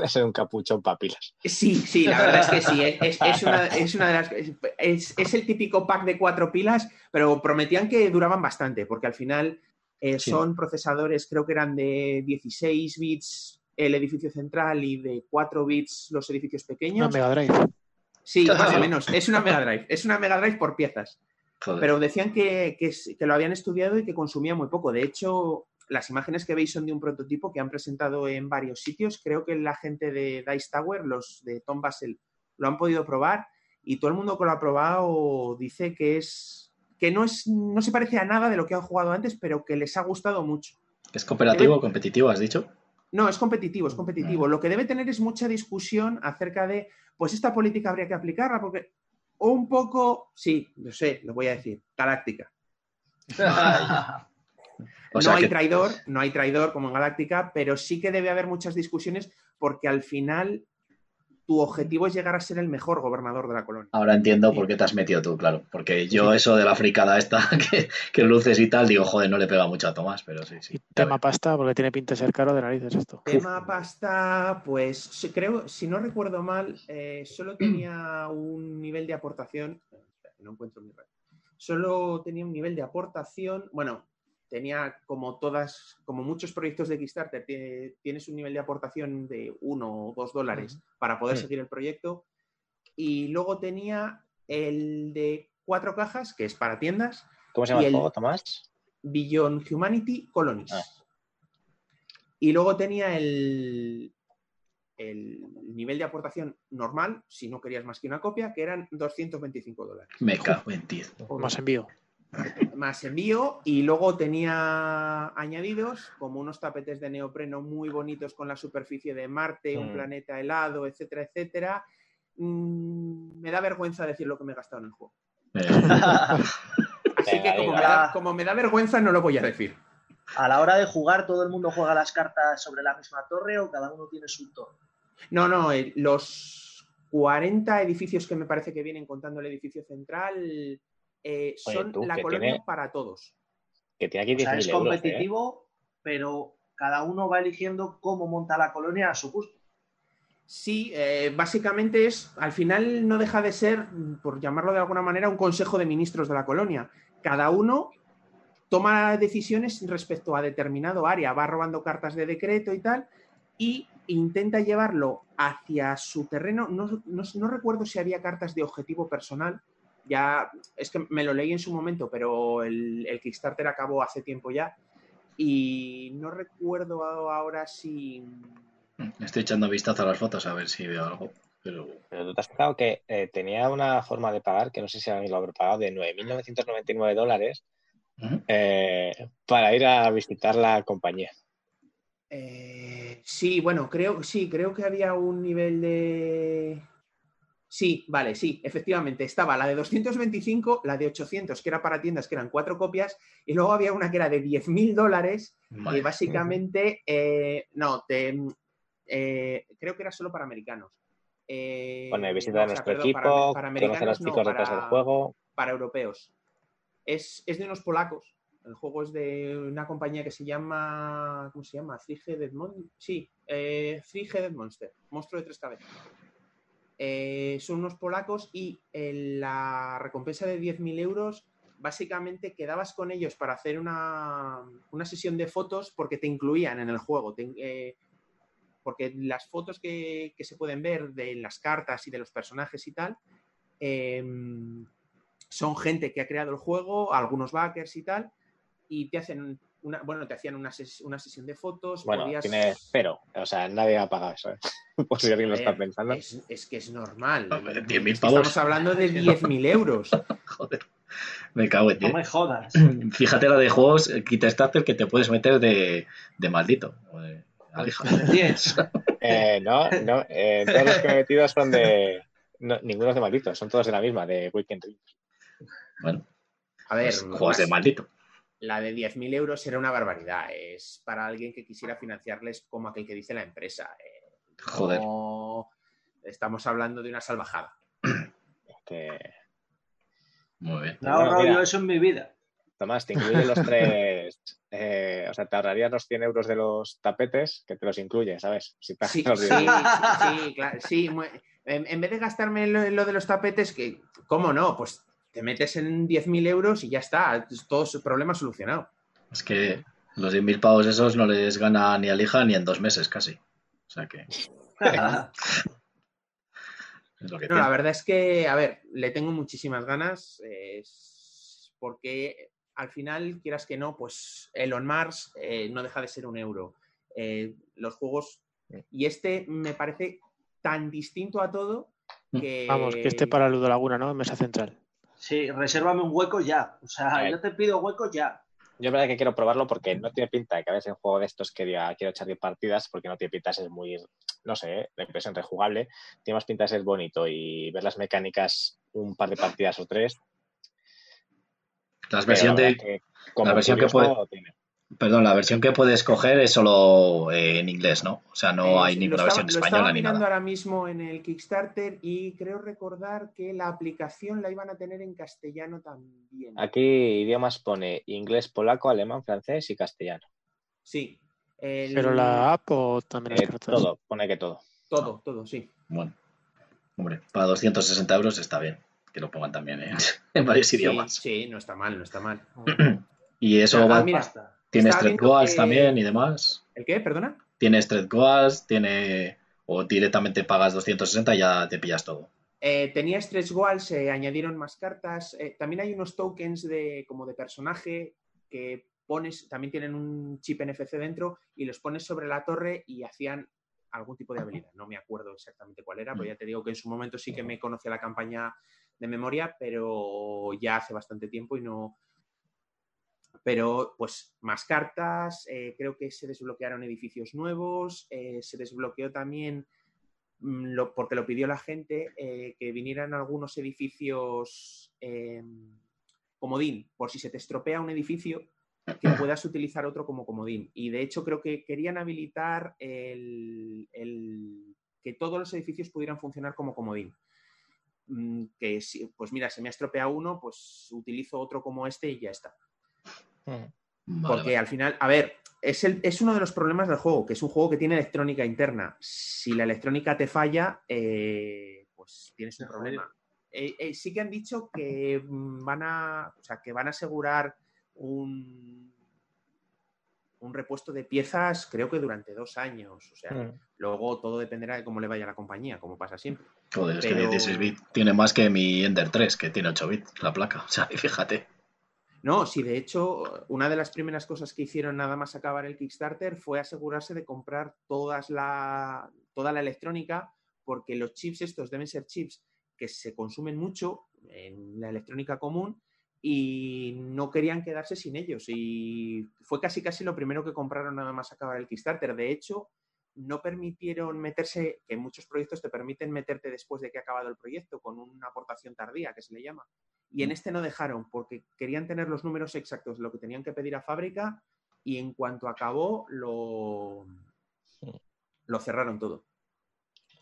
ser un capuchón papilas. Sí, sí, la verdad es que sí. Es, es- es una, es una de las. Es, es el típico pack de cuatro pilas, pero prometían que duraban bastante, porque al final eh, Sí. son procesadores, creo que eran de 16 bits el edificio central y de 4 bits los edificios Una pequeños. Mega Drive. Sí, más o menos. Es una Mega Drive. Es una Mega Drive por piezas. Joder. Pero decían que, que que lo habían estudiado y que consumía muy poco. De hecho, las imágenes que veis son de un prototipo que han presentado en varios sitios. Creo que la gente de Dice Tower, los de Tom Basel, lo han podido probar y todo el mundo que lo ha probado dice que es que no es no se parece a nada de lo que han jugado antes, pero que les ha gustado mucho. ¿Es cooperativo o competitivo, has dicho? No, es competitivo, es competitivo. Lo que debe tener es mucha discusión acerca de, pues esta política habría que aplicarla, porque o un poco, sí, lo sé, lo voy a decir, galáctica. O no hay que- traidor, no hay traidor como en Galáctica, pero sí que debe haber muchas discusiones porque al final tu objetivo es llegar a ser el mejor gobernador de la colonia. Ahora entiendo por qué te has metido tú, claro. Porque yo eso de la fricada esta, que, que luces y tal, digo, joder, no le pega mucho a Tomás, pero sí, sí. Tema pasta, porque tiene pinta de ser caro de narices esto. Tema pasta, pues creo, si no recuerdo mal, eh, solo tenía un nivel de aportación. No encuentro mi red. Solo tenía un nivel de aportación. Bueno, tenía como todas, como muchos proyectos de Kickstarter, tie- tienes un nivel de aportación de uno o dos dólares para poder seguir el proyecto. Y luego tenía el de cuatro cajas, que es para tiendas, ¿Cómo se llama Y el el- juego, Tomás? Beyond Humanity Colonies. Ah. Y luego tenía el, el nivel de aportación normal, si no querías más que una copia, que eran 225 dólares. Me cago en ti. Más envío. Más envío y luego tenía añadidos como unos tapetes de neopreno muy bonitos con la superficie de Marte, un Mm. planeta helado, etcétera, etcétera. Mm, me da vergüenza decir lo que me he gastado en el juego. Así que como me, da, como me da vergüenza no lo voy a decir. A la hora de jugar, todo el mundo juega las cartas sobre la misma torre o cada uno tiene su torre. No, no, eh, los 40 edificios que me parece que vienen contando el edificio central eh, Oye, son tú, la colonia tiene- para todos. Que tiene aquí O sea, 10.000 es euros. ¿eh? competitivo, pero cada uno va eligiendo cómo monta la colonia a su gusto. Sí, eh, básicamente es, al final no deja de ser, por llamarlo de alguna manera, un consejo de ministros de la colonia. Cada uno toma decisiones respecto a determinado área, va robando cartas de decreto y tal, y intenta llevarlo hacia su terreno. No, no- no recuerdo si había cartas de objetivo personal, ya es que me lo leí en su momento, pero el, el Kickstarter acabó hace tiempo ya, y no recuerdo ahora si... Estoy echando vistazo a las fotos a ver si veo algo. Pero Pero tú te has fijado que eh, tenía una forma de pagar, que no sé si alguien lo habrá pagado, de 9.999 dólares Ujú. eh, para ir a visitar la compañía. Eh, sí, bueno, creo, sí, creo que había un nivel de. Sí, vale, sí, efectivamente. Estaba la de 225, la de 800, que era para tiendas, que eran cuatro copias, y luego había una que era de 10.000 dólares, Vale. y básicamente, eh, no, te, eh, creo que era solo para americanos. Eh, Pone visita a nuestro perdón, para- equipo, para conoce a los no, detrás para- del juego. para europeos. Es, es de unos polacos. El juego es de una compañía que se llama. ¿Cómo se llama? Three-Headed Monster. Sí, eh, Three-Headed Monster. Monstruo de tres cabezas. Eh, son unos polacos y eh, la recompensa de 10.000 euros. Básicamente quedabas con ellos para hacer una, una sesión de fotos porque te incluían en el juego. Eh, porque las fotos que, que se pueden ver de las cartas y de los personajes y tal, em, son gente que ha creado el juego, algunos backers y tal, y te hacen una, bueno, te hacían una, ses- una sesión de fotos. Bueno, podías- tiene cero. O sea, nadie ha pagado eso. ¿eh? Por si alguien lo está pensando. Es, es que es normal. Hombre, 10.000 Estamos hablando de 10.000 euros. Joder. Me cago en ti. No me jodas. Fíjate la de juegos eh, Kickstarter que te puedes meter de, de maldito. de. Eh, no, no. eh, todos los que me he metido son de. no, ninguno es de maldito, son todos de la misma, de Weekend Dreams. Bueno, A ver, pues, juegos de maldito. La de 10.000 euros era una barbaridad. Es para alguien que quisiera financiarles como aquel que dice la empresa. Eh, Joder. no- estamos hablando de una salvajada. Que, Muy bien. No he Bueno, yo eso en mi vida. Tomás, te incluye los tres. eh, o sea, te ahorrarías los 100 euros de los tapetes, que te los incluye, ¿sabes? Si pagas Sí, los sí, 10. sí, sí, claro, sí, En, en vez de gastarme lo, en lo de los tapetes, que, ¿cómo no? Pues te metes en 10.000 euros y ya está, todo su problema solucionado. Es que los 10.000 pavos esos no les gana ni a Lija ni en dos meses casi. O sea que es lo que No, la verdad es que, a ver, le tengo muchísimas ganas, eh, porque al final, quieras que no, pues Elon Mars eh, no deja de ser un euro. Eh, los juegos, y este me parece tan distinto a todo que... Vamos, que esté para Ludo Laguna, ¿no? En mesa central. Sí, resérvame un hueco ya. O sea, yo te pido hueco ya. Yo es verdad que quiero probarlo porque no tiene pinta de que a veces en juego de estos que diga quiero echar 10 partidas porque no tiene pinta de ser muy, no sé, la impresión rejugable. Tiene más pinta de ser bonito y ver las mecánicas un par de partidas o tres. La pero versión la de, verdad que como la versión que puede- tiene. Perdón, la versión que puedes coger es solo eh, en inglés, ¿no? O sea, no Eh, hay sí, ninguna versión Lo española estaba ni mirando nada. ahora mismo en el Kickstarter y creo recordar que la aplicación la iban a tener en castellano también. Aquí idiomas pone inglés, polaco, alemán, francés y castellano. Sí. El- Pero la app o también Eh, todo, pone que todo. Todo, todo, sí. Bueno, hombre, para 260 euros está bien que lo pongan también en, en varios Sí, idiomas. Sí, no está mal, no está mal. Y eso Ah, va, mira, Basta. tiene estaba stretch viendo goals que- también y demás. ¿El qué? ¿Perdona? Tiene stretch goals, tiene. O directamente pagas 260 y ya te pillas todo. Eh, tenía goals, se añadieron más cartas. eh, también hay unos tokens de, como de personaje que pones, también tienen un chip NFC dentro y los pones sobre la torre y hacían algún tipo de habilidad. No me acuerdo exactamente cuál era, pero ya te digo que en su momento sí que me conocía la campaña de memoria, pero ya hace bastante tiempo y no. Pero, pues, más cartas, eh, creo que se desbloquearon edificios nuevos, eh, se desbloqueó también mm, lo- porque lo pidió la gente, eh, que vinieran algunos edificios comodín, por si se te estropea un edificio, que puedas utilizar otro como comodín. Y de hecho creo que querían habilitar el, el- que todos los edificios pudieran funcionar como comodín. Mm, Que si, pues mira, se me ha estropeado uno, pues utilizo otro como este y ya está. Vale, Porque vale. al final, a ver, es, el- es uno de los problemas del juego, que es un juego que tiene electrónica interna. Si la electrónica te falla, eh, pues tienes un problema. Eh, eh, sí que han dicho que mm, van a, o sea, que van a asegurar un, un repuesto de piezas, creo que durante dos años. O sea, Mm. luego todo dependerá de cómo le vaya a la compañía, como pasa siempre. Joder, es que pero- 16 bits tiene más que mi Ender 3, que tiene 8 bits la placa. O sea, fíjate. No, sí, de hecho, una de las primeras cosas que hicieron nada más acabar el Kickstarter fue asegurarse de comprar todas la, toda la electrónica, porque los chips estos deben ser chips que se consumen mucho en la electrónica común y no querían quedarse sin ellos. Y fue casi casi lo primero que compraron nada más acabar el Kickstarter. De hecho, no permitieron meterse, que muchos proyectos te permiten meterte después de que ha acabado el proyecto con una aportación tardía, que se le llama. Y en este no dejaron porque querían tener los números exactos de lo que tenían que pedir a fábrica y en cuanto acabó lo, lo cerraron todo.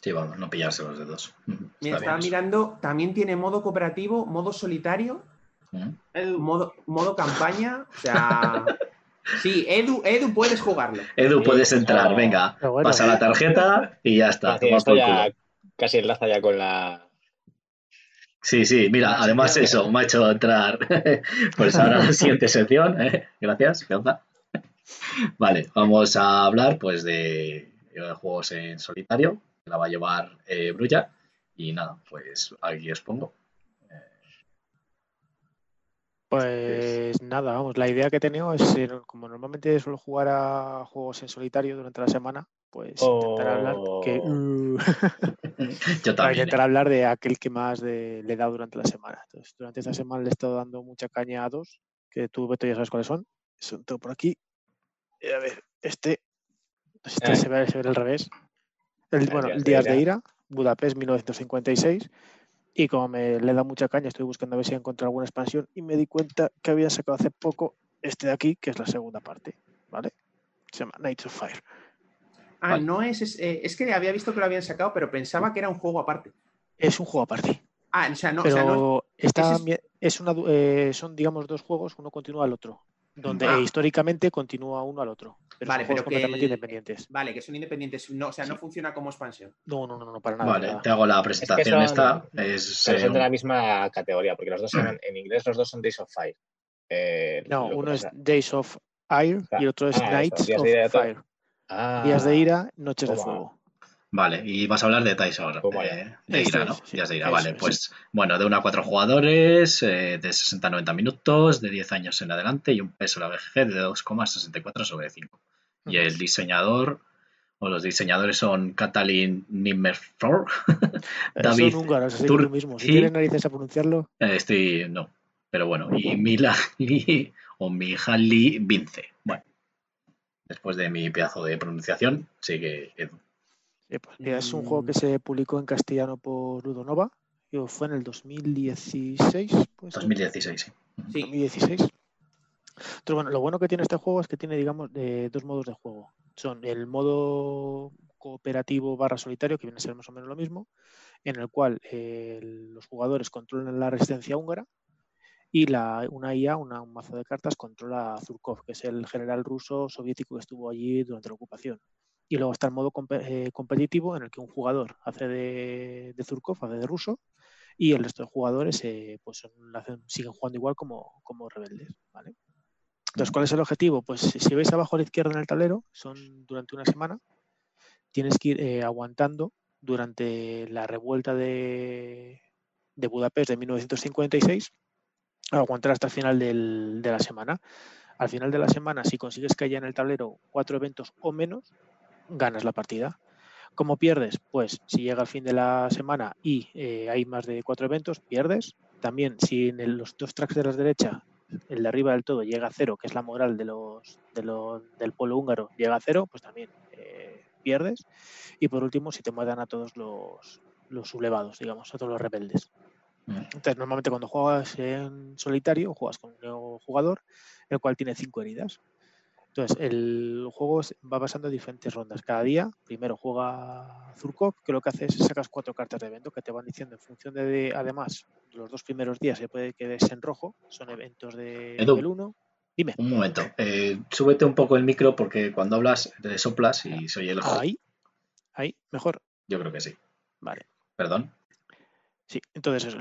Sí, vamos, no pillarse los dedos. Mira, estaba eso. mirando, también tiene modo cooperativo, modo solitario, ¿Mm? Edu, modo, modo campaña. O sea, sí, Edu, Edu puedes jugarlo. Edu, puedes entrar, no. venga. Bueno. Pasa la tarjeta y ya está. Ah, esto ya casi enlaza ya con la. Sí, sí, mira, además eso, me ha hecho entrar. Pues ahora la siguiente sección, ¿eh? Gracias, Fianza. Vale, vamos a hablar pues de, de juegos en solitario, que la va a llevar eh, Brulla. Y nada, pues aquí os pongo. Pues nada, vamos, la idea que he tenido es, eh, como normalmente suelo jugar a juegos en solitario durante la semana, pues intentar hablar que, Oh. uh, Yo para también. intentar ¿eh? hablar de aquel que más de- le he dado durante la semana. Entonces, durante esta semana le he estado dando mucha caña a dos, que tú, Beto, ya sabes cuáles son. Son todo por aquí. Y a ver, este, este Eh. se, ve, se ve al revés. El, bueno, el de Días de. Ira, Budapest 1956. Y como me le dado mucha caña, estoy buscando a ver si encuentro alguna expansión y me di cuenta que habían sacado hace poco este de aquí, que es la segunda parte, ¿vale? Se llama Nights of Fire. Ah, Vale. no es, es, eh, es que había visto que lo habían sacado, pero pensaba que era un juego aparte. Es un juego aparte, Ah, o sea, no, o pero sea, no- está es- es una, eh, son, digamos, dos juegos, uno continúa al otro, donde Ah. eh, históricamente continúa uno al otro, pero Vale, pero que completamente el- independientes. Vale, que son independientes. No, o sea, no Sí. funciona como expansión. No, no, no, no, para nada. Vale, nada. te hago la presentación son- esta. Es, Pero son de eh, la misma categoría, porque los dos se llaman, en inglés los dos son Days of Fire. Eh, No, uno es Days of Ire y el otro es Ah, Nights Días of de Ira y otro- Fire. Ah, Días de Ira, Noches de. Fuego. Vale, y vas a hablar de Tais ahora. Toma eh, de Esto Ira, es, ¿no? sí, Días de Ira, vale. es. Pues bueno, de 1 a 4 jugadores, eh, de 60 a 90 minutos, de 10 años en adelante y un peso la BGG de 2,64 sobre 5. Y el diseñador, o los diseñadores son Katalin Nimmerfor. David Son húngaros, así que Tur- mismo. Si sí. tienes narices a pronunciarlo, Eh, Estoy, no, pero bueno, y Milali o Mijali Vince. Bueno, después de mi pedazo de pronunciación, sigue Edu. eh, pues mira, es un juego que se publicó en castellano por Ludonova. y Fue en el 2016. Pues, 2016, sí. Sí. 2016. Entonces, bueno, lo bueno que tiene este juego es que tiene, digamos, de dos modos de juego. Son el modo cooperativo barra solitario, que viene a ser más o menos lo mismo, en el cual eh, los jugadores controlan la resistencia húngara y la, una IA, una, un mazo de cartas, controla a Zurkov, que es el general ruso soviético que estuvo allí durante la ocupación. Y luego está el modo eh, competitivo en el que un jugador hace de, de Zurkov, hace de ruso, y el resto de jugadores eh, pues siguen jugando igual como, como rebeldes. ¿vale? Entonces, ¿cuál es el objetivo? Pues si veis abajo a la izquierda en el tablero, son durante una semana, tienes que ir eh, aguantando durante la revuelta de, Budapest de 1956 aguantar hasta el final del, de la semana. Al final de la semana, si consigues que haya en el tablero cuatro eventos o menos, ganas la partida. ¿Cómo pierdes? Pues si llega el fin de la semana y eh, hay más de cuatro eventos, pierdes. También si en los dos tracks de la derecha, el de arriba del todo llega a cero, que es la moral de los, de los del polo húngaro, llega a cero, pues también eh, pierdes. Y por último, si te matan a todos los, los sublevados, digamos, a todos los rebeldes. Mm. Entonces, normalmente cuando juegas en solitario, juegas con un jugador, el cual tiene cinco heridas. Entonces, el juego va pasando diferentes rondas. Cada día, primero juega Zurkov, que lo que hace es sacas cuatro cartas de evento que te van diciendo en función de, además, los dos primeros días se puede que des en rojo, son eventos de nivel 1. Dime. Un momento, eh, súbete un poco el micro porque cuando hablas te soplas y soy el Ahí, ahí, mejor. Yo creo que sí. Vale. Perdón. Sí, entonces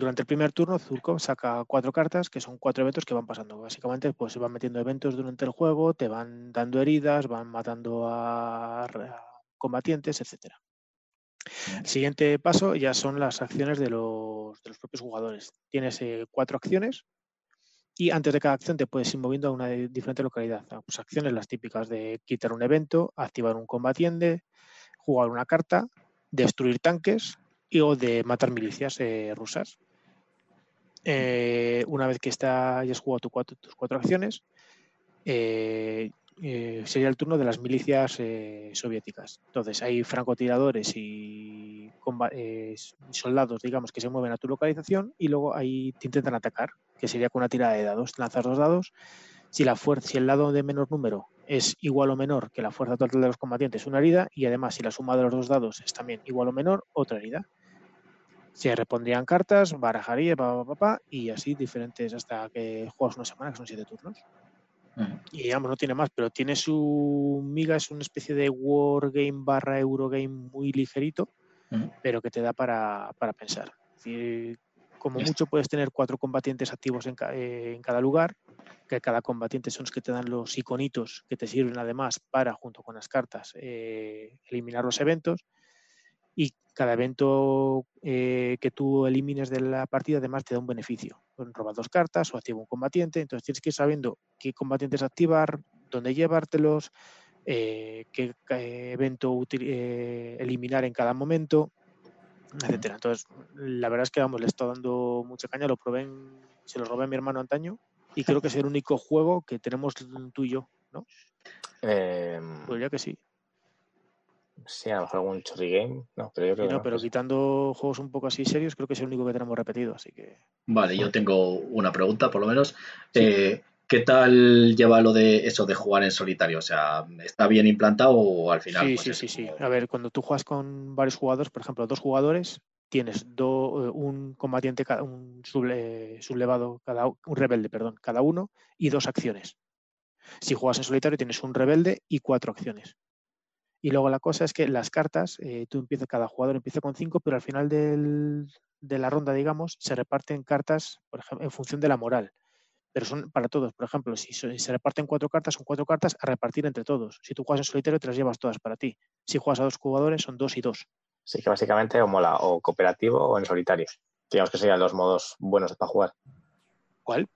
durante el primer turno Zurkov saca cuatro cartas que son cuatro eventos que van pasando. Básicamente pues se van metiendo eventos durante el juego, te van dando heridas, van matando a, combatientes, etcétera. El siguiente paso ya son las acciones de los, de los propios jugadores. Tienes eh, cuatro acciones y antes de cada acción te puedes ir moviendo a una diferente localidad. Ah, pues acciones las típicas de quitar un evento, activar un combatiente, jugar una carta, destruir tanques, o de matar milicias eh, rusas. Eh, una vez que está, hayas jugado tus cuatro acciones, eh, sería el turno de las milicias soviéticas. Entonces hay francotiradores y soldados, digamos, que se mueven a tu localización y luego ahí te intentan atacar, que sería con una tirada de dados. Lanzas dos dados. Si, la fuerza, si el lado de menor número es igual o menor que la fuerza total de los combatientes, una herida, y además si la suma de los dos dados es también igual o menor, otra herida se repondrían cartas, barajaría, pa, y así diferentes hasta que juegas una semana, que son siete turnos. Y digamos, no tiene más, pero tiene su miga, es una especie de wargame barra Eurogame muy ligerito, pero que te da para, pensar. como mucho puedes tener cuatro combatientes activos en, en, cada lugar, que cada combatiente son los que te dan los iconitos que te sirven además para, junto con las cartas, eh, eliminar los eventos cada evento eh, que tú elimines de la partida además te da un beneficio. Roba dos cartas o activa un combatiente, entonces tienes que ir sabiendo qué combatientes activar, dónde llevártelos, eh, qué, evento eh, eliminar en cada momento, etcétera. Entonces, la verdad es que vamos, le estoy dando mucha caña, lo probé, se lo robé a mi hermano antaño y creo que es el único juego que tenemos tú y yo, ¿no? pues ya que sí. Sí, a lo mejor algún chorri game. No, pero yo creo no, pero quitando juegos un poco así serios, creo que es el único que tenemos repetido, así que. Vale, yo tengo una pregunta, por lo menos. Eh, ¿Qué tal lleva lo de eso de jugar en solitario? O sea, ¿está bien implantado o al final? Sí, pues sí, sí, sí. A ver, cuando tú juegas con varios jugadores, por ejemplo, dos jugadores, tienes do, eh, un combatiente, un sublevado, cada, un rebelde, perdón, cada uno, y dos acciones. Si juegas en solitario, tienes un rebelde y cuatro acciones. Y luego la cosa es que las cartas, eh, tú empiezas, cada jugador empieza con cinco, pero al final de la ronda, digamos, se reparten cartas por ejemplo, en función de la moral. Pero son para todos. Por ejemplo, si se reparten cuatro cartas, son cuatro cartas a repartir entre todos. Si tú juegas en solitario, te las llevas todas para ti. Si juegas a dos jugadores, son dos y dos. Sí, que básicamente o mola o cooperativo o en solitario. Digamos que serían los modos buenos para jugar. ¿Cuál?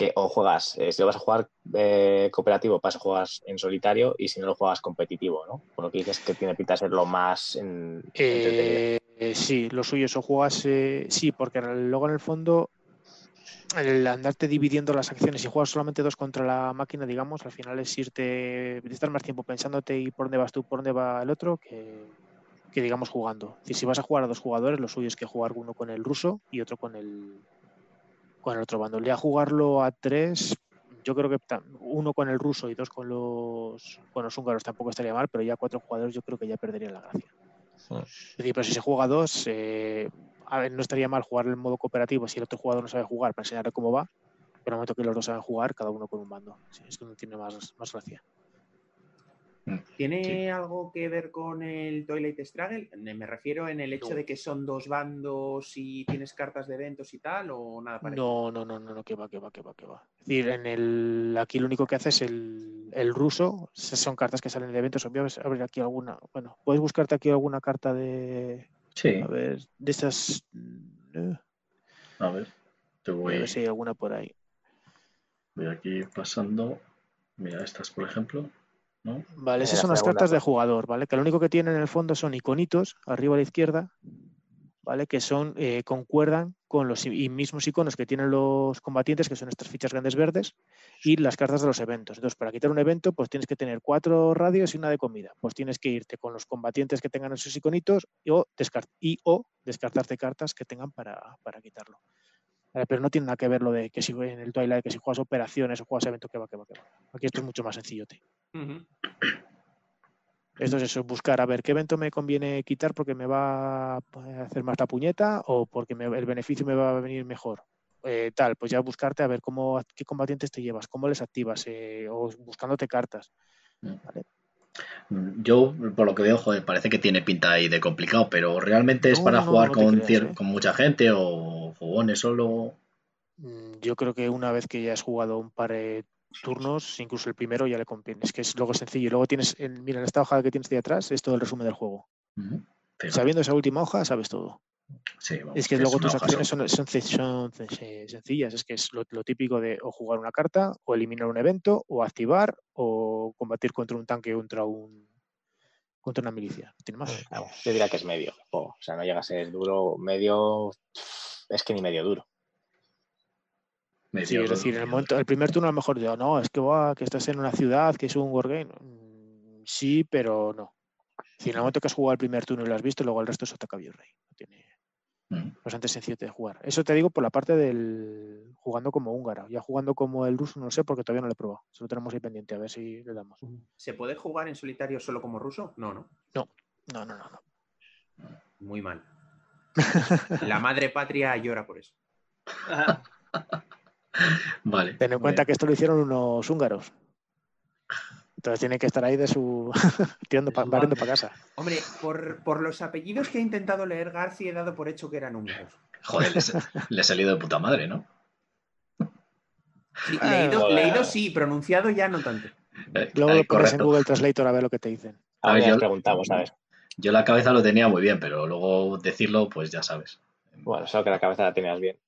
Que o juegas, eh, si lo vas a jugar eh, cooperativo, vas a jugar en solitario y si no lo juegas competitivo, ¿no? Por lo que dices que tiene pinta de ser lo más en, eh, sí, lo suyo es o juegas, sí, porque luego en el fondo el andarte dividiendo las acciones y juegas solamente dos contra la máquina, digamos, al final es irte, estar más tiempo pensándote y por dónde vas tú, por dónde va el otro, que, que digamos jugando. si vas a jugar a dos jugadores, lo suyo es que jugar uno con el ruso y otro con el, con el otro bando. Le a jugarlo a tres, yo creo que uno con el ruso y dos con los, con los húngaros tampoco estaría mal, pero ya cuatro jugadores yo creo que ya perdería la gracia. Es decir, pero si se juega a dos, eh, a ver, no estaría mal jugar en modo cooperativo si el otro jugador no sabe jugar para enseñarle cómo va, pero el momento que los dos saben jugar, cada uno con un mando. Sí, es que no tiene más, más gracia. ¿Tiene Sí. algo que ver con el Toilet Struggle? Me refiero en el hecho No. de que son dos bandos y tienes cartas de eventos y tal, o nada parecido. No, no, no, no, no, que va, que va, que va, que va. Es decir, en el, aquí lo único que hace es el, el ruso, esas son cartas que salen de eventos. Voy a abrir aquí alguna, bueno, puedes buscarte aquí alguna carta de, Sí, a ver, de esas, eh, a ver. Te voy a ver si hay alguna por ahí. voy aquí pasando. Mira, estas, por ejemplo. ¿No? Vale, esas son las segunda cartas de jugador, ¿vale? Que lo único que tienen en el fondo son iconitos arriba a la izquierda, ¿vale? Que son, eh, concuerdan con los mismos iconos que tienen los combatientes, que son estas fichas grandes verdes, y las cartas de los eventos. Entonces, para quitar un evento, pues tienes que tener cuatro radios y una de comida. Pues tienes que irte con los combatientes que tengan esos iconitos y o, descart- y, o descartarte cartas que tengan para, para quitarlo. Vale, pero no tiene nada que ver lo de que si en el Twilight, que si juegas operaciones o juegas evento, que va, que va, que va. Aquí esto es mucho más sencillote. Ujú. Esto es eso, buscar a ver qué evento me conviene quitar porque me va a hacer más la puñeta o porque me- el beneficio me va a venir mejor. Eh, tal, pues ya buscarte a ver cómo qué combatientes te llevas, cómo les activas, eh, o buscándote cartas. Mm, Yo, por lo que veo, joder, parece que tiene pinta ahí de complicado, pero realmente es No, para no, jugar no con, creas, ¿eh? con mucha gente o jugones solo. Mm, Yo creo que una vez que ya has jugado un par de turnos, incluso el primero ya le conviene. Es que es luego sencillo. Y luego tienes, mira, en esta hoja que tienes de atrás es todo el resumen del juego. Sabiendo esa última hoja, sabes todo. Sí, vamos, Es que que luego tus acciones son, son, son sen- sencillas. Es que es lo, lo típico de o jugar una carta, o eliminar un evento, o activar, o combatir contra un tanque contra un contra una milicia. Tiene más. Vamos, yo diría que es medio. O sea, no llega a ser duro, medio. Es que ni medio duro. Medio Sí, es decir, en el, momento, el primer turno a lo mejor digo, no, es que, va, que estás en una ciudad, que es un wargame. Mm, Sí, pero no. Si en el momento que has jugado el primer turno y lo has visto, luego el resto es ataca virrey. No tiene. Bastante sencillo de jugar. Eso te digo por la parte del jugando como húngaro. Ya jugando como el ruso no lo sé porque todavía no lo he probado. Solo tenemos ahí pendiente, a ver si le damos. ¿Se puede jugar en solitario solo como ruso? No, no. No, no, no, no. Muy mal. La madre patria llora por eso. Vale. Ten en cuenta bien. que esto lo hicieron unos húngaros. Entonces tienen que estar ahí de su tirando pa- barriendo para casa. Hombre, por, por los apellidos que he intentado leer, García he dado por hecho que eran húngaros. Joder, les ha salido de puta madre, ¿no? Sí, Ah, leído, leído sí, pronunciado ya no tanto. Eh, Luego eh, lo pones en correcto. Google Translator a ver lo que te dicen. A ver, ya yo- preguntamos, a ver. Yo la cabeza lo tenía muy bien, pero luego decirlo, pues ya sabes. Bueno, solo que la cabeza la tenías bien.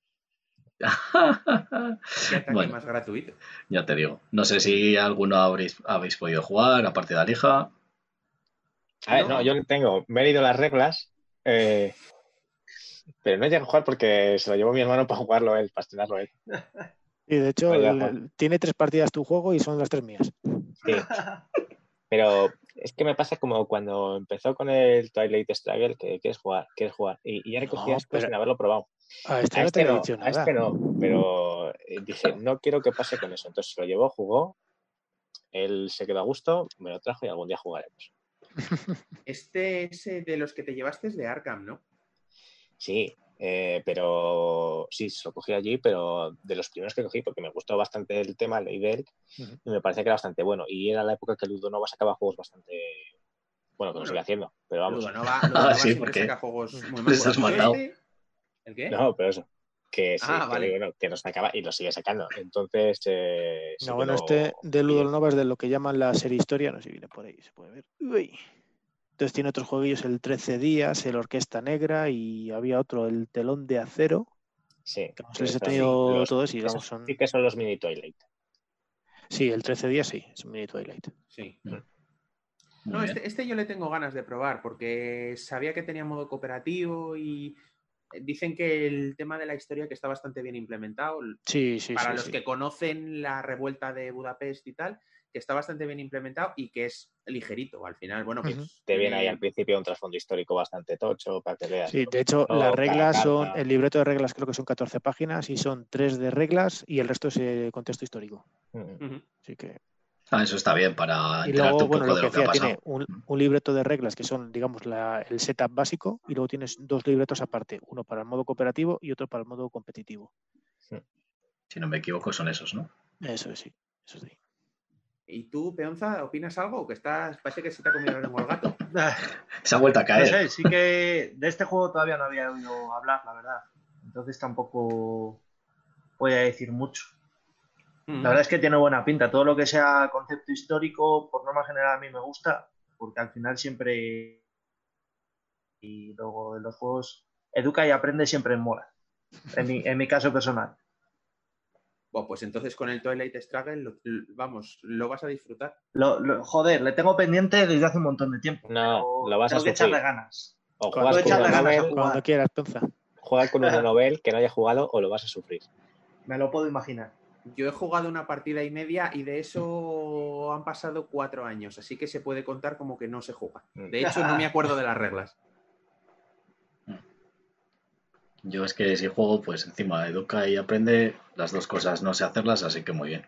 Qué ataque Bueno. más gratuito. ya te digo. No sé si alguno habréis, habéis podido jugar, aparte de Alija. A ver, No. no, yo tengo, me he leído las reglas, eh, pero no llego a jugar porque se lo llevó mi hermano para jugarlo él, para estrenarlo él. Y de hecho, el- el- tiene tres partidas tu juego y son las tres mías. Sí. Pero es que me pasa como cuando empezó con el Twilight Struggle, que quieres jugar, quieres jugar. Y, y ya recogí No, después pero- sin haberlo probado. A este A no te este no, dicho a este no, pero eh, dije, no quiero que pase con eso. Entonces se lo llevó, jugó, él se quedó a gusto, me lo trajo y algún día jugaremos. Este es eh, de los que te llevaste es de Arkham, ¿no? Sí, eh, pero sí, se lo cogí allí, pero de los primeros que cogí, porque me gustó bastante el tema, leí de él, y me parecía que era bastante bueno. Y era la época que Ludonova sacaba juegos bastante. Bueno, que lo Bueno, sigue haciendo, pero vamos. Ludonova, Ludonova Ah, sí, siempre porque saca juegos muy les malos. ¿El qué? No, pero eso. Que sí, Ah, que, vale. bueno, que lo sacaba y lo sigue sacando. Entonces. Eh, No, bueno, lo- este de Ludol. Nova es de lo que llaman la serie historia, no sé si viene por ahí, se puede ver. Uy. Entonces tiene otros jueguillos, el 13 días, el Orquesta Negra y había otro, el Telón de Acero, Sí, que les he tenido los- todos y esos vamos, son... Sí que son los mini Twilight. Sí, el 13 días sí, es un mini Twilight. Sí. Muy No, bien. este, este yo le tengo ganas de probar porque sabía que tenía modo cooperativo y dicen que el tema de la historia que está bastante bien implementado. Sí, sí, Para sí, los sí. que conocen la revuelta de Budapest y tal, que está bastante bien implementado y que es ligerito. Al final, bueno, pues. Ujú. Te viene ahí al principio un trasfondo histórico bastante tocho para que veas. Sí, de hecho, las reglas son, el libreto de reglas creo que son 14 páginas y son 3 de reglas y el resto es eh, contexto histórico. Así que Ah, eso está bien para Y luego, un bueno, poco lo de que lo que ha decía, tiene un, un libreto de reglas que son, digamos, la- el setup básico y luego tienes dos libretos aparte, uno para el modo cooperativo y otro para el modo competitivo. Si no me equivoco, son esos, ¿no? Eso es, sí. Eso sí. ¿Y tú, Peonza, opinas algo? Que estás, parece que se te ha comido lengua el gato. Se ha vuelto a No caer. sé, sí que de este juego todavía no había oído hablar, la verdad. Entonces tampoco voy a decir mucho. La verdad es que tiene buena pinta. Todo lo que sea concepto histórico, por norma general, a mí me gusta, porque al final siempre. Y luego de los juegos, educa y aprende siempre en mola. En mi, en mi caso personal. Bueno, pues entonces con el Twilight Struggle, lo- vamos, lo vas a disfrutar. Lo, lo- joder, le tengo pendiente desde hace un montón de tiempo. No, lo vas a tengo que echarle ganas. O Cuando juegas con echarle uno ganas a novel, jugar. Cuando quieras, juega con uno novel que no haya jugado o lo vas a sufrir. Me lo puedo imaginar. Yo he jugado una partida y media y de eso han pasado cuatro años, así que se puede contar como que no se juega. De hecho, no me acuerdo de las reglas. Yo es que si juego, pues encima educa y aprende, las dos cosas no sé hacerlas, así que muy bien.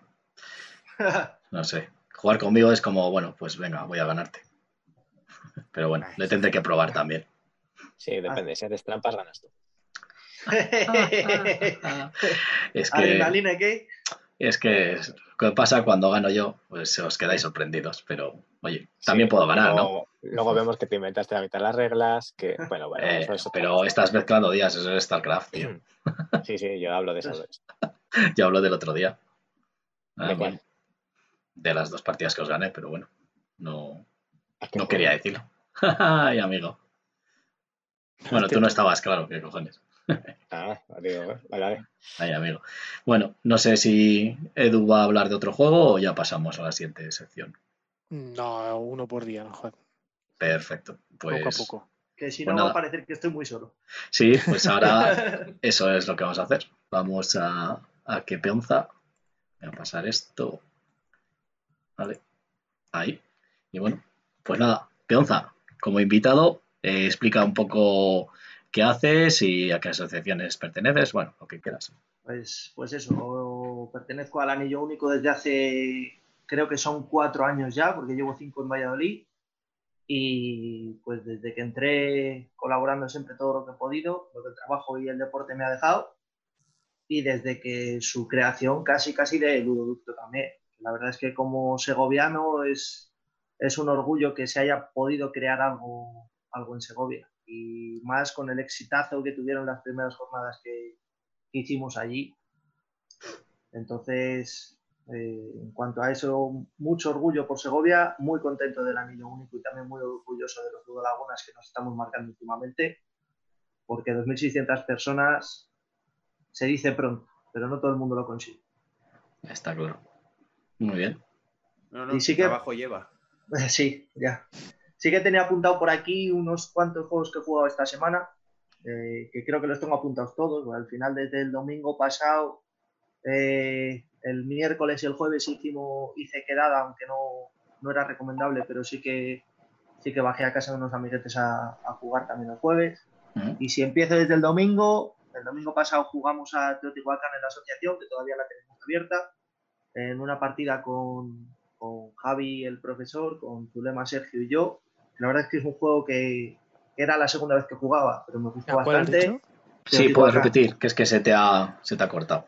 No sé. Jugar conmigo es como, bueno, pues venga, voy a ganarte. Pero bueno, le tendré que probar también. Sí, depende. Si haces trampas, ganas tú. Es que, Adrenalina, ¿qué? Es que que pasa cuando gano yo, pues os quedáis sorprendidos. Pero, oye, también puedo ganar, ¿no? luego, vemos que te inventaste la mitad de las reglas, que, bueno, bueno, Eh, eso es otra pero cosa. estás mezclando días, eso es StarCraft, tío. Sí, sí, yo hablo de eso. de eso. Yo hablo del otro día. Ah, ¿De bueno, cuál? de las dos partidas que os gané, pero bueno, no, ¿A qué no quería decirlo. Ay, amigo. Bueno, tú no estabas, claro, qué cojones. Ah, digo, vale, amigo. Bueno, no sé si Edu va a hablar de otro juego o ya pasamos a la siguiente sección. No, uno por día, no, joder, Perfecto. Pues poco a poco. Que si Pues no nada. va a parecer que estoy muy solo. sí, pues ahora eso es lo que vamos a hacer. Vamos a, a que Peonza. Voy a pasar esto. Vale. Ahí. Y bueno, pues nada, Peonza, como invitado, eh, explica un poco qué haces y a qué asociaciones perteneces, bueno, lo que quieras. Pues, pues eso, pertenezco al Anillo Único desde hace, creo que son cuatro años ya, porque llevo cinco en Valladolid. Y pues desde que entré colaborando siempre todo lo que he podido, lo que el trabajo y el deporte me ha dejado. Y desde que su creación casi casi de Ludoducto también. La verdad es que como segoviano es, es un orgullo que se haya podido crear algo, algo en Segovia. Y más con el exitazo que tuvieron las primeras jornadas que, que hicimos allí. Entonces, eh, en cuanto a eso, mucho orgullo por Segovia, muy contento del anillo único y también muy orgulloso de los Ludo Lagunas que nos estamos marcando últimamente, porque 2.600 personas se dice pronto, pero no todo el mundo lo consigue. Está claro. Muy bien. No, no, Y sí que- trabajo lleva. Sí, ya. Sí que tenía apuntado por aquí unos cuantos juegos que he jugado esta semana, eh, que creo que los tengo apuntados todos. al final, desde el domingo pasado, eh, el miércoles y el jueves hicimos, hice quedada, aunque no, no era recomendable, pero sí que, sí que bajé a casa de unos amiguetes a, a jugar también el jueves. Y si empiezo desde el domingo, el domingo pasado jugamos a Teotihuacán en la asociación, que todavía la tenemos abierta, en una partida con, con Javi, el profesor, con Zulema, Sergio y yo. La verdad es que es un juego que era la segunda vez que jugaba, pero me gustó ¿A cuál has bastante. Sí, puedes repetir, que es que se te ha, se te ha cortado.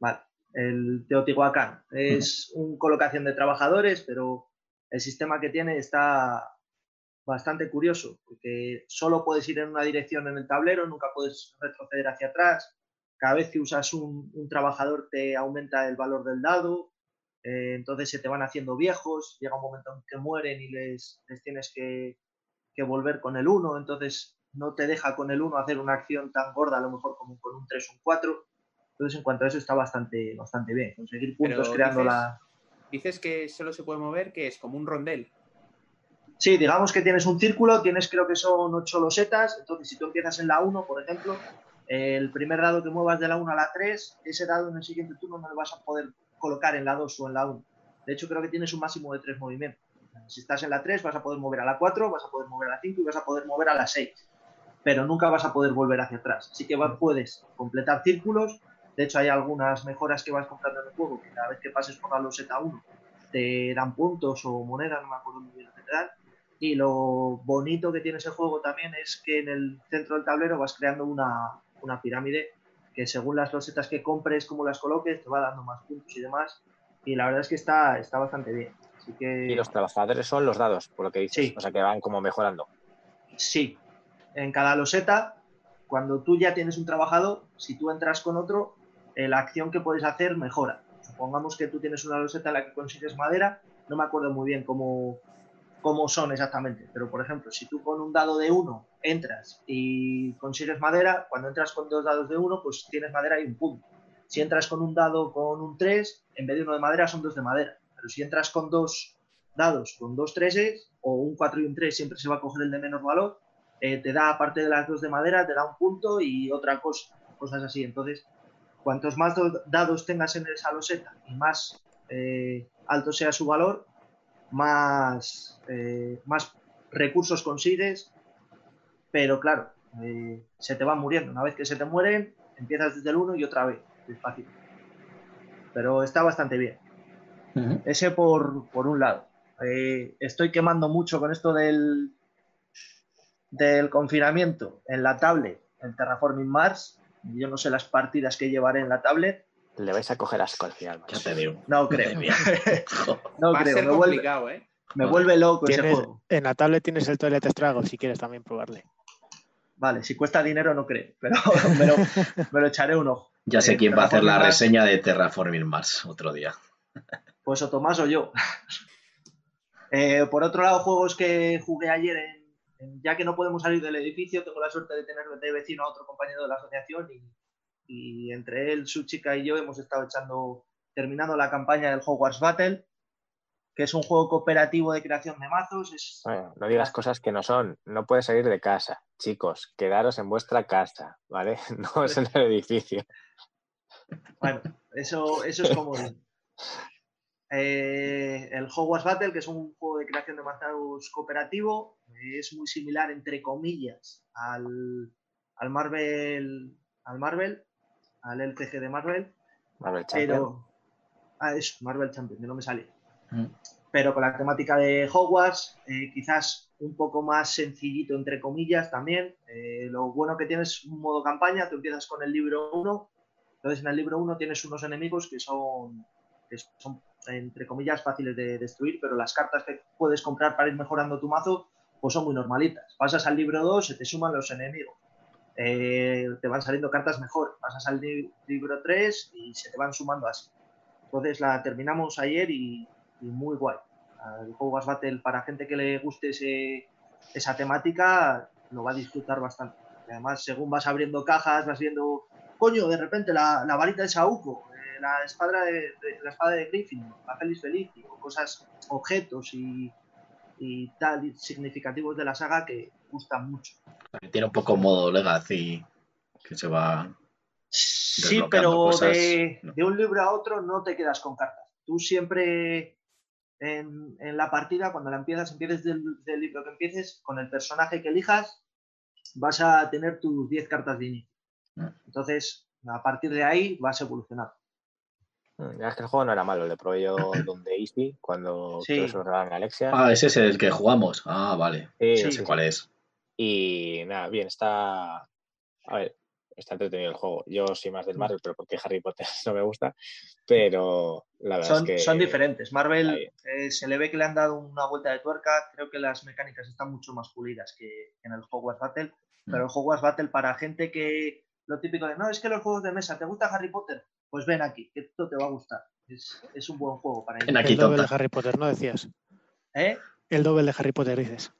Vale. El Teotihuacán es un colocación de trabajadores, pero el sistema que tiene está bastante curioso, porque solo puedes ir en una dirección en el tablero, nunca puedes retroceder hacia atrás. Cada vez que usas un, un trabajador te aumenta el valor del dado, eh, entonces se te van haciendo viejos, llega un momento en que mueren y les, les tienes que, que volver con el 1, entonces no te deja con el 1 hacer una acción tan gorda, a lo mejor como con un 3 o un 4. Entonces, en cuanto a eso, está bastante, bastante bien. Conseguir puntos Pero creando dices- la. Dices que solo se puede mover, que es como un rondel. Sí, digamos que tienes un círculo, tienes creo que son 8 losetas. Entonces, si tú empiezas en la 1, por ejemplo, el primer dado que muevas de la 1 a la 3, ese dado en el siguiente turno no lo vas a poder colocar en la 2 o en la 1. De hecho, creo que tienes un máximo de tres movimientos. Si estás en la 3, vas a poder mover a la 4, vas a poder mover a la 5 y vas a poder mover a la 6. Pero nunca vas a poder volver hacia atrás. Así que puedes completar círculos. De hecho, hay algunas mejoras que vas comprando en el juego que cada vez que pases por la loseta 1 te dan puntos o monedas, no me acuerdo muy bien lo que te dan. Y lo bonito que tiene ese juego también es que en el centro del tablero vas creando una, una pirámide que según las losetas que compres, como las coloques, te va dando más puntos y demás. Y la verdad es que está, está bastante bien. Y los trabajadores son los dados, por lo que dices. O sea, que van como mejorando. Sí. En cada loseta, cuando tú ya tienes un trabajador, si tú entras con otro, eh, la acción que puedes hacer mejora. Supongamos que tú tienes una loseta en la que consigues madera, no me acuerdo muy bien cómo, cómo son exactamente, pero por ejemplo, si tú con un dado de uno entras y consigues madera, cuando entras con dos dados de uno, pues tienes madera y un punto. Si entras con un dado con un 3, en vez de uno de madera, son dos de madera. Pero si entras con dos dados, con dos treses, o un 4 y un 3, siempre se va a coger el de menor valor, eh, te da, aparte de las dos de madera, te da un punto y otra cosa, cosas así. Entonces, cuantos más dados tengas en esa loseta y más eh, alto sea su valor, más, eh, más recursos consigues, pero claro, se te van muriendo. Una vez que se te mueren, empiezas desde el 1 y otra vez. Es fácil. Pero está bastante bien. Ese por, un lado. Eh, estoy quemando mucho con esto del, del confinamiento en la tablet, en Terraforming Mars. Yo no sé las partidas que llevaré en la tablet. Le vais a coger asco al final. Ya te digo. No creo. no creo. me vuelve, ¿eh? Me vuelve loco ese juego. En la tablet tienes el Toilet Struggle si quieres también probarle. Vale, si cuesta dinero no creo, pero me lo, me lo echaré un ojo. Ya sé eh, quién va a hacer la reseña de Terraforming Mars otro día. Pues o Tomás o yo. Eh, por otro lado, juegos que jugué ayer, ya que no podemos salir del edificio, tengo la suerte de tener de vecino a otro compañero de la asociación y, entre él, su chica y yo hemos estado echando, terminando la campaña del Hogwarts Battle, que es un juego cooperativo de creación de mazos. no digas cosas que no son. No puedes salir de casa. Chicos, quedaros en vuestra casa, ¿vale? No es en el edificio. Bueno, eso, eso es como... Eh, el Hogwarts Battle, que es un juego de creación de mazos cooperativo, es muy similar, entre comillas, al, al Marvel, al Marvel, al LCG de Marvel. Marvel Champion. Pero, ah, es Marvel Champion, que no me sale. Mm. Pero con la temática de Hogwarts, eh, quizás un poco más sencillito, entre comillas, también. Eh, lo bueno que tienes un modo campaña, tú empiezas con el libro 1, entonces en el libro 1 tienes unos enemigos que son, que son entre comillas, fáciles de destruir, pero las cartas que puedes comprar para ir mejorando tu mazo, pues son muy normalitas. Pasas al libro 2, se te suman los enemigos. Eh, te van saliendo cartas mejor. Pasas al libro 3 y se te van sumando así. Entonces la terminamos ayer y, muy guay. El juego Battle para gente que le guste esa temática lo va a disfrutar bastante. Además, según vas abriendo cajas, vas viendo, coño, de repente la, la varita de Sauco, la espada de, la espada de Griffin, la Feliz Feliz, o cosas, objetos y, tal significativos de la saga que gustan mucho. Tiene un poco modo Legacy que se va. Sí, pero de, un libro a otro no te quedas con cartas. Tú siempre en, la partida, cuando la empiezas, empieces del, libro que empieces, con el personaje que elijas, vas a tener tus 10 cartas de inicio. Mm. Entonces, a partir de ahí vas a evolucionar. Es que el juego no era malo, le probé yo donde Easy cuando sí. se lo en Alexia. Ah, ese es el que jugamos. Ah, vale. Sí, sé cuál es. Y nada, bien, está. A ver, está entretenido el juego. Yo soy más del Marvel, pero porque Harry Potter no me gusta. Pero la verdad son, es que. Son diferentes. Marvel eh, se le ve que le han dado una vuelta de tuerca. Creo que las mecánicas están mucho más pulidas que en el Hogwarts Battle. Pero mm. el Hogwarts Battle, para gente que. Lo típico de no, es que los juegos de mesa, ¿te gusta Harry Potter? Pues ven aquí, que esto te va a gustar. Es, un buen juego para ir. el doble de Harry Potter, ¿no decías? ¿Eh? El doble de Harry Potter dices.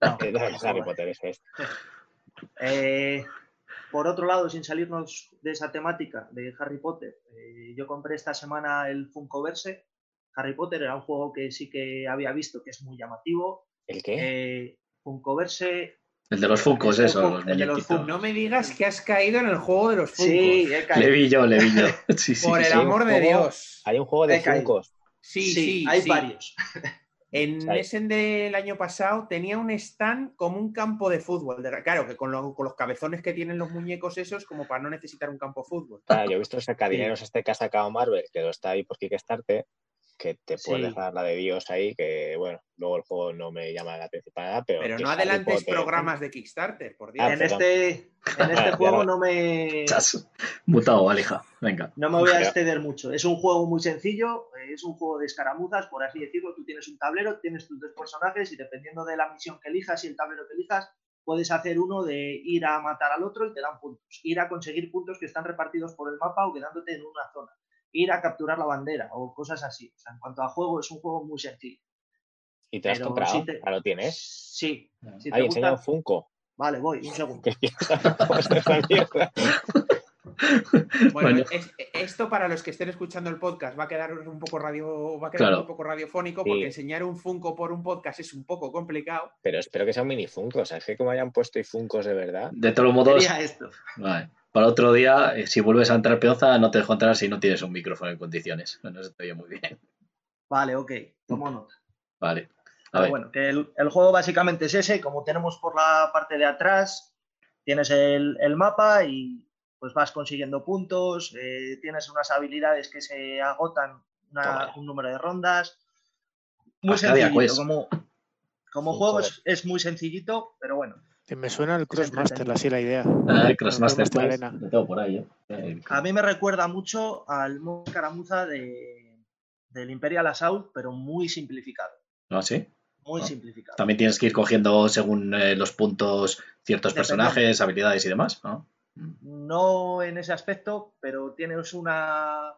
No, el doble de Harry Potter es este. Eh, por otro lado, sin salirnos de esa temática de Harry Potter, eh, yo compré esta semana el Funkoverse. Harry Potter era un juego que sí que había visto que es muy llamativo. ¿El qué? Eh, Funkoverse el de los Funkos, eso, los. No me digas que has caído en el juego de los Funkos. Sí, he caído. Le vi yo, le vi yo. Por el amor de Dios. Hay un juego de Funkos. Sí, Sí, sí, hay sí. varios. En Sí. Essen del año pasado tenía un stand como un campo de fútbol. de- claro, que con, lo- con los cabezones que tienen los muñecos esos, como para no necesitar un campo de fútbol. Claro, yo he visto sacadineros este que ha sacado Marvel, que lo está ahí por Kickstarter, que te puedes Sí. dejar la de Dios ahí, que bueno, luego el juego no me llama la atención para nada, pero. Pero no adelantes Potter- programas de Kickstarter, por Dios. Ah, en, perdón. este, en este juego no me, Chas. Mutado, Alija. Venga. no me voy a exceder mucho. Es un juego muy sencillo, es un juego de escaramuzas, por así decirlo. Tú tienes un tablero, tienes tus dos personajes y dependiendo de la misión que elijas y el tablero que elijas, puedes hacer uno de ir a matar al otro y te dan puntos. Ir a conseguir puntos que están repartidos por el mapa o quedándote en una zona. Ir a capturar la bandera o cosas así. O sea, en cuanto a juego, es un juego muy sencillo. ¿Y te lo has comprado? te- ¿Ya lo tienes? Sí. Si Ahí, enseña un gusta- Funko. Vale, voy, un segundo. Bueno, Bueno. es- esto para los que estén escuchando el podcast va a quedar un poco radio, va a quedar Claro. un poco radiofónico Sí. porque enseñar un Funko por un podcast es un poco complicado. Pero espero que sea un mini Funko. O sea, es que como hayan puesto y Funkos de verdad. De todos modos, Sería esto. vale. Para otro día, eh, si vuelves a entrar peonza, no te dejo entrar si no tienes un micrófono en condiciones. Bueno, eso te oye muy bien. Vale, ok, tomo nota. Vale. A Pero ver. bueno, que el, el juego básicamente es ese, como tenemos por la parte de atrás, tienes el, el mapa y pues vas consiguiendo puntos, eh, tienes unas habilidades que se agotan una- un número de rondas. Muy Arcadia sencillito, Quest. como, juego es muy sencillito, pero bueno. Que me suena el Crossmaster, así la idea. Ah, Crossmaster Crossmaster. Arena. Lo tengo por ahí, ¿eh? A mí me recuerda mucho al modo escaramuza de, del Imperial Assault, pero muy simplificado. ¿No? ¿Sí? Muy Ah. simplificado. También tienes que ir cogiendo según eh, los puntos ciertos personajes, habilidades y demás. ¿no? no en ese aspecto, pero tienes una,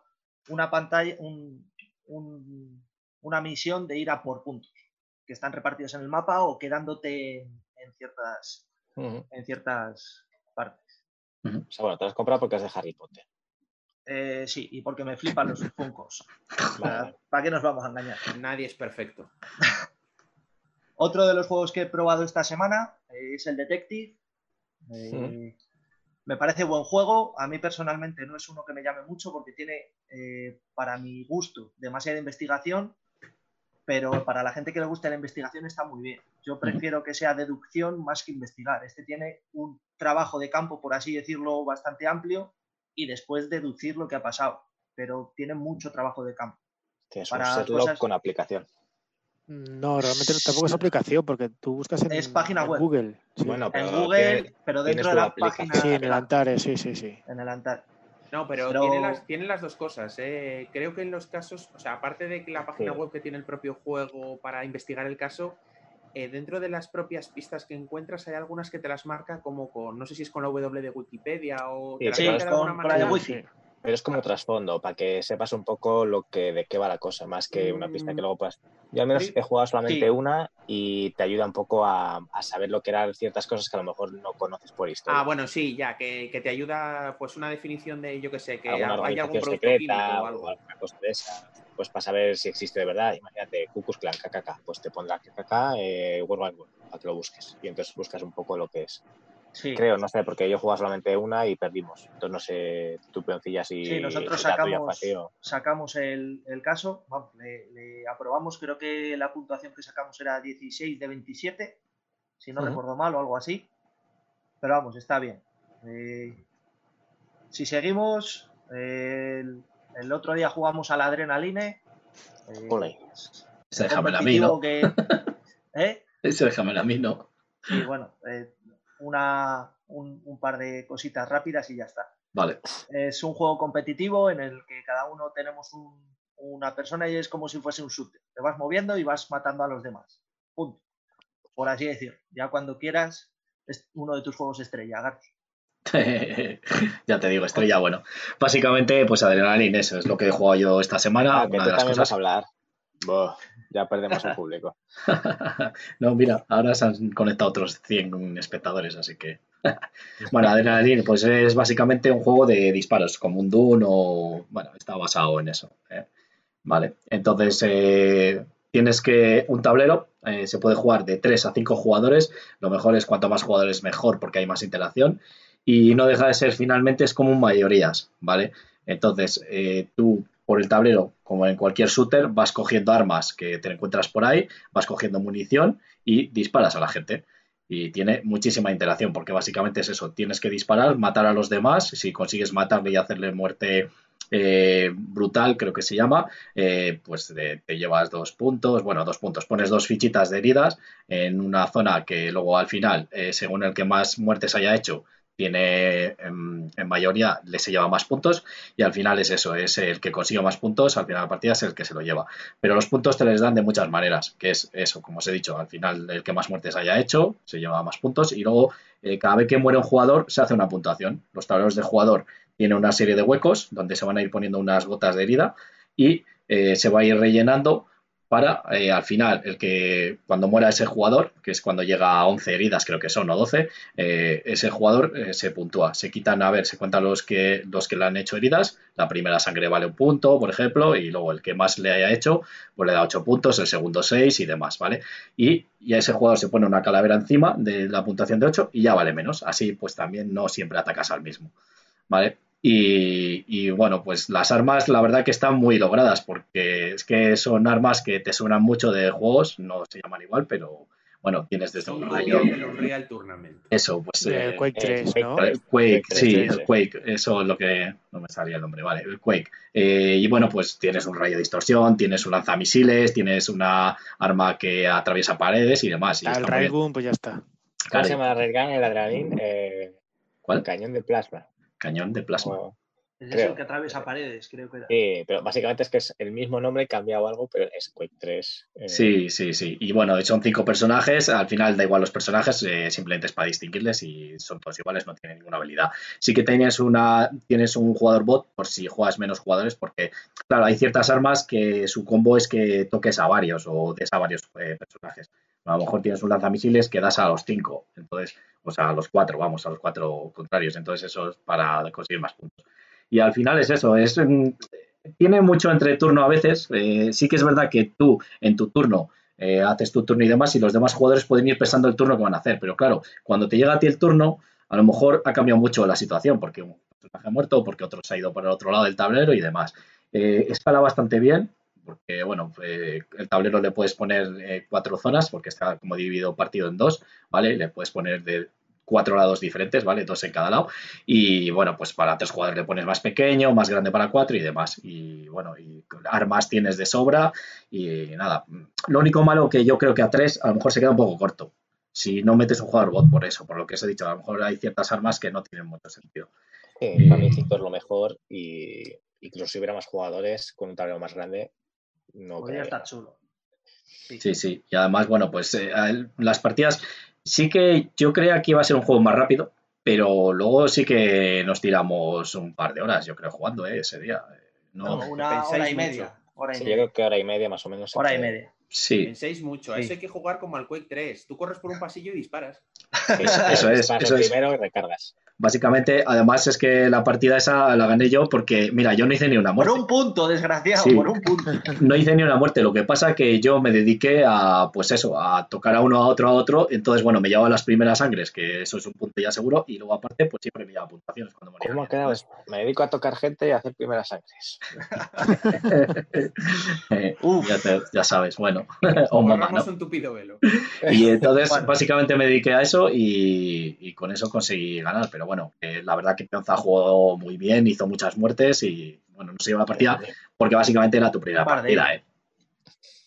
una pantalla, un- un- una misión de ir a por puntos que están repartidos en el mapa o quedándote en, ciertas, en ciertas partes. O sea, bueno, te has comprado porque es de Harry Potter. Eh, sí, y porque me flipan los funcos. ¿Para qué nos vamos a engañar? Nadie es perfecto. Otro de los juegos que he probado esta semana es el Detective. Eh, Me parece buen juego. A mí personalmente no es uno que me llame mucho porque tiene, eh, para mi gusto, demasiada investigación. Pero para la gente que le gusta la investigación está muy bien. Yo prefiero que sea deducción más que investigar. Este tiene un trabajo de campo, por así decirlo, bastante amplio y después deducir lo que ha pasado. Pero tiene mucho trabajo de campo. Tienes para un cosas- con aplicación. No, realmente tampoco es aplicación, porque tú buscas en, Es página en web. Google. Sí. Bueno, En pero Google, tiene- pero dentro de la página. Sí, en el Antares, sí, sí, sí. En el Antares. No, pero, Pero- Tiene, las, tiene las dos cosas. ¿eh? Creo que en los casos, o sea, aparte de que la página Sí. web que tiene el propio juego para investigar el caso, eh, dentro de las propias pistas que encuentras hay algunas que te las marca como con, no sé si es con la W de Wikipedia o Sí, te las Sí, pero marca de con, alguna con la de manera. Wi-Fi. Pero es como trasfondo, para que sepas un poco lo que de qué va la cosa, más que una pista que luego puedas. Yo al menos Sí. he jugado solamente Sí. una y te ayuda un poco a, a saber lo que eran ciertas cosas que a lo mejor no conoces por historia. Ah, bueno, sí, ya, que, que te ayuda pues una definición de, yo que sé, que alguna hay algún producto secreta o algo. o alguna cosa de esa, pues para saber si existe de verdad. Imagínate, Cucus Clan, KKK, pues te pondrá KKK, eh, World Wide Web, para que lo busques. Y entonces buscas un poco lo que es. Sí. Creo, no sé, porque yo he jugado solamente una y perdimos. Entonces no sé, tú peoncillas y Sí, nosotros la sacamos, sacamos el, el caso, vamos, le, le aprobamos, creo que la puntuación que sacamos era 16 de 27, si no recuerdo mal o algo así. Pero vamos, está bien. Eh, si seguimos, eh, el, el otro día jugamos al Adrenaline. eh, Ole. Ese déjamelo a mí, ¿no? que- ¿Eh? Ese déjamelo a mí, ¿no? Y bueno, eh, una, un, un par de cositas rápidas y ya está. Vale. Es un juego competitivo en el que cada uno tenemos un- una persona y es como si fuese un shooter. Te vas moviendo y vas matando a los demás. Punto. Por así decir. Ya cuando quieras, es uno de tus juegos estrella, Garci. ya te digo, estrella, bueno. Básicamente, pues Adrenaline, eso es lo que he jugado yo esta semana. Ah, que una tú de las también vas cosas. a hablar. Buah, ya perdemos al público. no, mira, ahora se han conectado otros 100 espectadores, así que. bueno, Adrenaline, pues es básicamente un juego de disparos, como un Doom o. Bueno, está basado en eso. ¿eh? Vale, entonces eh, tienes que. Un tablero eh, se puede jugar de 3 a 5 jugadores. Lo mejor es cuanto más jugadores mejor, porque hay más interacción. Y no deja de ser finalmente, es como un mayorías, ¿vale? Entonces, eh, tú por el tablero, como en cualquier shooter, vas cogiendo armas que te encuentras por ahí, vas cogiendo munición y disparas a la gente. Y tiene muchísima interacción, porque básicamente es eso, tienes que disparar, matar a los demás, si consigues matarle y hacerle muerte eh, brutal, creo que se llama, eh, pues te llevas dos puntos, bueno, dos puntos, pones dos fichitas de heridas en una zona que luego al final, eh, según el que más muertes haya hecho, tiene en, mayoría le se lleva más puntos y al final es eso, es el que consigue más puntos, al final de la partida es el que se lo lleva. Pero los puntos te les dan de muchas maneras, que es eso, como os he dicho, al final el que más muertes haya hecho se lleva más puntos y luego cada vez que muere un jugador se hace una puntuación. Los tableros de jugador tiene una serie de huecos donde se van a ir poniendo unas gotas de herida y eh, se va a ir rellenando para eh, al final el que cuando muera ese jugador, que es cuando llega a 11 heridas, creo que son o 12, eh, ese jugador se puntúa. Se quitan, a ver, se cuentan los que, los que le han hecho heridas. La primera sangre vale un punto, por ejemplo, y luego el que más le haya hecho, pues le da 8 puntos, el segundo 6 y demás, ¿vale? Y, y a ese jugador se pone una calavera encima de la puntuación de 8 y ya vale menos. Así pues también no siempre atacas al mismo. ¿vale? Y, bueno, pues las armas la verdad que están muy logradas porque es que son armas que te suenan mucho de juegos, no se llaman igual, pero bueno, tienes desde un rayo. Eso, pues. El Quake 3, ¿no? Quake, sí, el Quake, eso es lo que. No me salía el nombre, vale, el Quake. Eh, y bueno, pues tienes un rayo de distorsión, tienes un lanzamisiles, tienes una arma que atraviesa paredes y demás. Y el Railgun, pues ya está. ¿Cómo se llama el Railgun, el Adrenalin? Eh, ¿Cuál? Cañón de plasma cañón de plasma. es el que atraviesa paredes, creo que era. Sí, pero básicamente es que es el mismo nombre, cambiado algo, pero es Quake 3. Eh. Sí, sí, sí. Y bueno, son cinco personajes, al final da igual los personajes, eh, simplemente es para distinguirles y son todos iguales, no tienen ninguna habilidad. Sí que tienes, una, tienes un jugador bot por si juegas menos jugadores, porque, claro, hay ciertas armas que su combo es que toques a varios o des a varios eh, personajes. A lo mejor tienes un lanzamisiles que das a los cinco, entonces, o sea, a los cuatro, vamos, a los cuatro contrarios. Entonces, eso es para conseguir más puntos. Y al final es eso, es tiene mucho entre turno a veces. Eh, sí que es verdad que tú, en tu turno, eh, haces tu turno y demás, y los demás jugadores pueden ir pensando el turno que van a hacer. Pero claro, cuando te llega a ti el turno, a lo mejor ha cambiado mucho la situación, porque un personaje ha muerto, porque otro se ha ido por el otro lado del tablero y demás. Eh, escala bastante bien, porque bueno, eh, el tablero le puedes poner eh, cuatro zonas, porque está como dividido partido en dos, ¿vale? Le puedes poner de cuatro lados diferentes, ¿vale? Dos en cada lado. Y bueno, pues para tres jugadores le pones más pequeño, más grande para cuatro y demás. Y bueno, y armas tienes de sobra y nada. Lo único malo que yo creo que a tres a lo mejor se queda un poco corto. Si no metes un jugador bot por eso, por lo que os he dicho, a lo mejor hay ciertas armas que no tienen mucho sentido. Sí, para mí cinco es lo mejor y incluso si hubiera más jugadores con un tablero más grande, no Podría estar chulo. Sí. sí, Y además, bueno, pues eh, las partidas sí que yo creía que iba a ser un juego más rápido, pero luego sí que nos tiramos un par de horas, yo creo, jugando ¿eh? ese día. No, una hora y media. Hora y Yo creo que hora y media más o menos. Hora y media. Sí. Penséis mucho. A eso hay que jugar como al Quake 3. Tú corres por un pasillo y disparas. Eso, es. Eso es. primero y recargas. Básicamente, además es que la partida esa la gané yo porque, mira, yo no hice ni una muerte. Por un punto, desgraciado, por un punto. No hice ni una muerte. Lo que pasa es que yo me dediqué a, pues eso, a tocar a uno, a otro, a otro. Entonces, bueno, me llevaba las primeras sangres, que eso es un punto ya seguro. Y luego, aparte, pues siempre me llevaba puntuaciones cuando moría. ¿Cómo ha quedado? Me dedico a tocar gente y a hacer primeras sangres. Eh, ya, sabes, bueno. o mamá, ¿no? un tupido velo. Y entonces, básicamente me dediqué a eso y, y con eso conseguí ganar. Pero bueno, la verdad que Pionza jugó muy bien, hizo muchas muertes y bueno, no se lleva la partida porque básicamente era tu primera partida, ¿eh?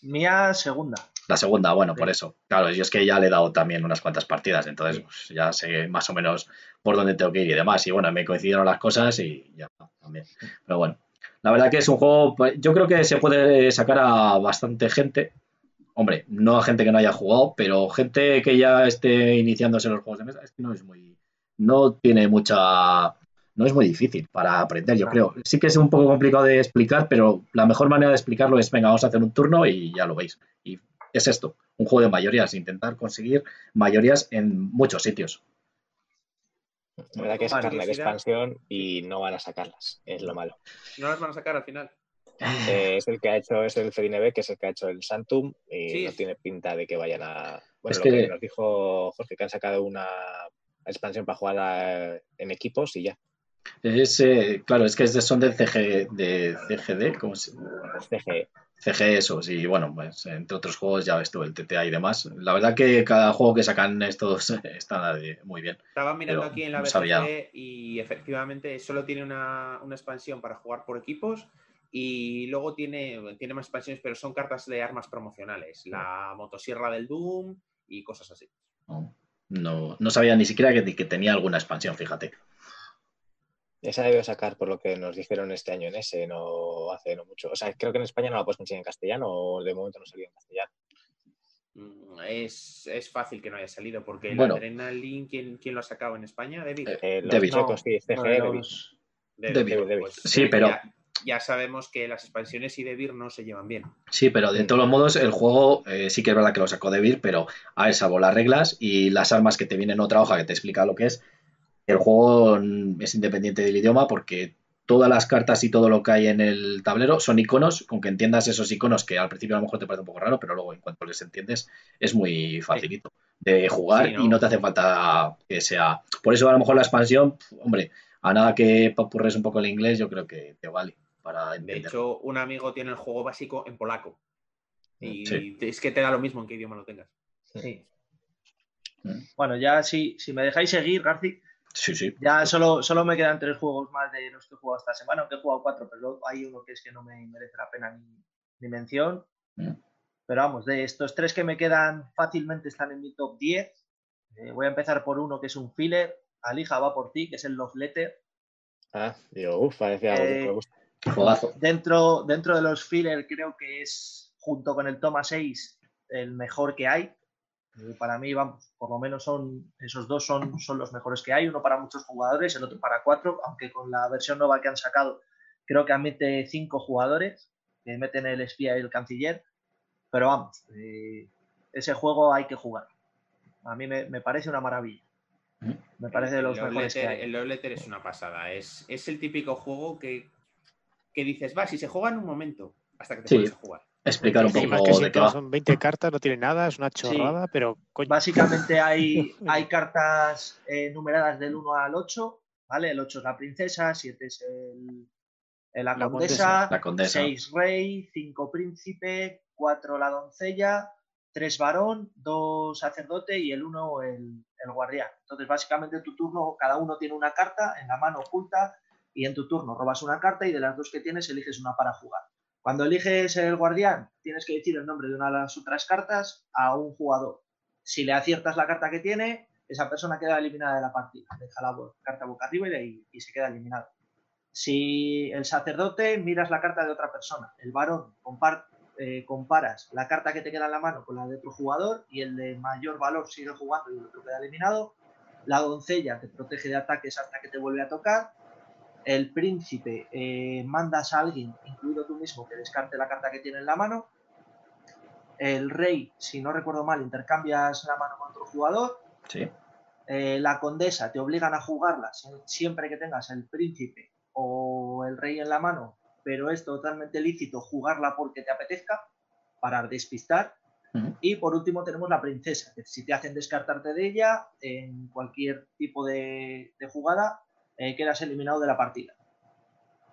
Mía segunda. La segunda, bueno, por eso. Claro, yo es que ya le he dado también unas cuantas partidas, entonces pues, ya sé más o menos por dónde tengo que ir y demás. Y bueno, me coincidieron las cosas y ya también. Pero bueno, la verdad que es un juego, yo creo que se puede sacar a bastante gente. Hombre, no a gente que no haya jugado, pero gente que ya esté iniciándose en los juegos de mesa, es que no es muy, no tiene mucha no es muy difícil para aprender, yo creo. Sí que es un poco complicado de explicar, pero la mejor manera de explicarlo es, venga, vamos a hacer un turno y ya lo veis. Y es esto, un juego de mayorías, intentar conseguir mayorías en muchos sitios. La verdad que es carne de expansión y no van a sacarlas, es lo malo. ¿No las van a sacar al final? Eh, es el que ha hecho, es el CDNB, que es el que ha hecho el Santum, y no tiene pinta de que vayan a. Bueno, lo que nos dijo Jorge, que han sacado una expansión para jugar en equipos y ya. Es, eh, claro, es que son del CG, de CGD, ¿cómo se CG. CG esos y bueno, pues entre otros juegos ya ves tú, el TTA y demás. La verdad que cada juego que sacan estos está muy bien. Estaba mirando aquí en la BGG y efectivamente solo tiene una, una, expansión para jugar por equipos y luego tiene, tiene más expansiones, pero son cartas de armas promocionales. La motosierra del Doom y cosas así. No, no, sabía ni siquiera que, que tenía alguna expansión, fíjate. Esa debe sacar por lo que nos dijeron este año en ese, no hace no mucho. O sea, creo que en España no la puedes conseguir en castellano o de momento no salió en castellano. Mm, es, es, fácil que no haya salido, porque el Adrenaline, ¿quién, ¿quién, lo ha sacado en España? David. Eh, eh David. sí, David. sí, pero. Ya, sabemos que las expansiones y Devir no se llevan bien. Sí, pero de todos los modos, el juego eh, sí que es verdad que lo sacó Devir, pero a ver, salvo las reglas y las armas que te vienen en otra hoja que te explica lo que es, el juego es independiente del idioma porque todas las cartas y todo lo que hay en el tablero son iconos, con que entiendas esos iconos que al principio a lo mejor te parece un poco raro, pero luego en cuanto les entiendes es muy facilito de jugar y no te hace falta que sea... Por eso a lo mejor la expansión, hombre, a nada que papurres un poco el inglés, yo creo que te vale para entender. De hecho, un amigo tiene el juego básico en polaco. Y es que te da lo mismo en qué idioma lo tengas. Sí. Mm. Bueno, ya si, si me dejáis seguir, Garci, Sí, sí. Ya solo, solo me quedan tres juegos más de los que he jugado esta semana, aunque he jugado cuatro, pero hay uno que es que no me merece la pena ni, mención. Mm. Pero vamos, de estos tres que me quedan fácilmente están en mi top 10. Eh, voy a empezar por uno que es un filler. Alija va por ti, que es el Love Letter. Ah, digo, uff, parece algo que me gusta. Dentro, dentro de los filler creo que es, junto con el Toma 6, el mejor que hay. Eh, para mí, vamos, por lo menos son esos dos son, son los mejores que hay, uno para muchos jugadores, el otro para cuatro, aunque con la versión nueva que han sacado creo que admite cinco jugadores, que meten el espía y el canciller, pero vamos, eh, ese juego hay que jugar. A mí me, parece una maravilla. Me parece de los mejores que hay. El Love Letter es una pasada, es, es el típico juego que, que dices, va, si se juega en un momento, hasta que te puedes jugar explicar un poco de qué Son 20 cartas, no tiene nada, es una chorrada, pero... Básicamente hay, hay cartas eh, numeradas del 1 al 8, ¿vale? El 8 es la princesa, 7 es el, la, condesa, 6 rey, 5 príncipe, 4 la doncella, 3 varón, 2 sacerdote y el 1 el, el guardián. Entonces, básicamente tu turno, cada uno tiene una carta en la mano oculta y en tu turno robas una carta y de las dos que tienes eliges una para jugar. Cuando eliges el guardián, tienes que decir el nombre de una de las otras cartas a un jugador. Si le aciertas la carta que tiene, esa persona queda eliminada de la partida. Deja la carta boca arriba y, se queda eliminado. Si el sacerdote miras la carta de otra persona, el varón eh, comparas la carta que te queda en la mano con la de otro jugador y el de mayor valor sigue jugando y el otro queda eliminado. La doncella te protege de ataques hasta que te vuelve a tocar el príncipe eh, mandas a alguien, incluido tú mismo, que descarte la carta que tiene en la mano. El rey, si no recuerdo mal, intercambias la mano con otro jugador. Sí. Eh, la condesa te obligan a jugarla siempre que tengas el príncipe o el rey en la mano, pero es totalmente lícito jugarla porque te apetezca para despistar. Y por último tenemos la princesa, que si te hacen descartarte de ella en cualquier tipo de jugada, eh, quedas eliminado de la partida.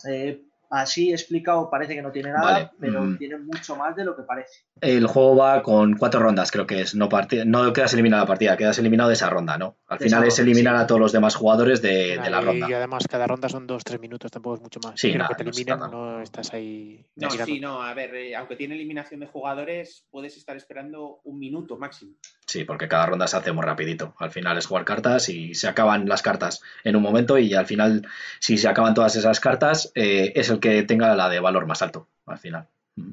Eh, así explicado parece que no tiene nada, pero mm. tiene mucho más de lo que parece. El juego va con cuatro rondas, creo que es. No, no quedas eliminado de la partida, quedas eliminado de esa ronda, ¿no? Al final es eliminar a todos los demás jugadores de, la ronda. Y además cada ronda son dos, tres minutos, tampoco es mucho más. Sí, que te eliminen, no, estás ahí. No, sí, no, a ver, eh, aunque tiene eliminación de jugadores, puedes estar esperando un minuto máximo. Sí, porque cada ronda se hace muy rapidito. Al final es jugar cartas y se acaban las cartas en un momento y al final, si se acaban todas esas cartas, eh, es el que tenga la de valor más alto al final. Mm.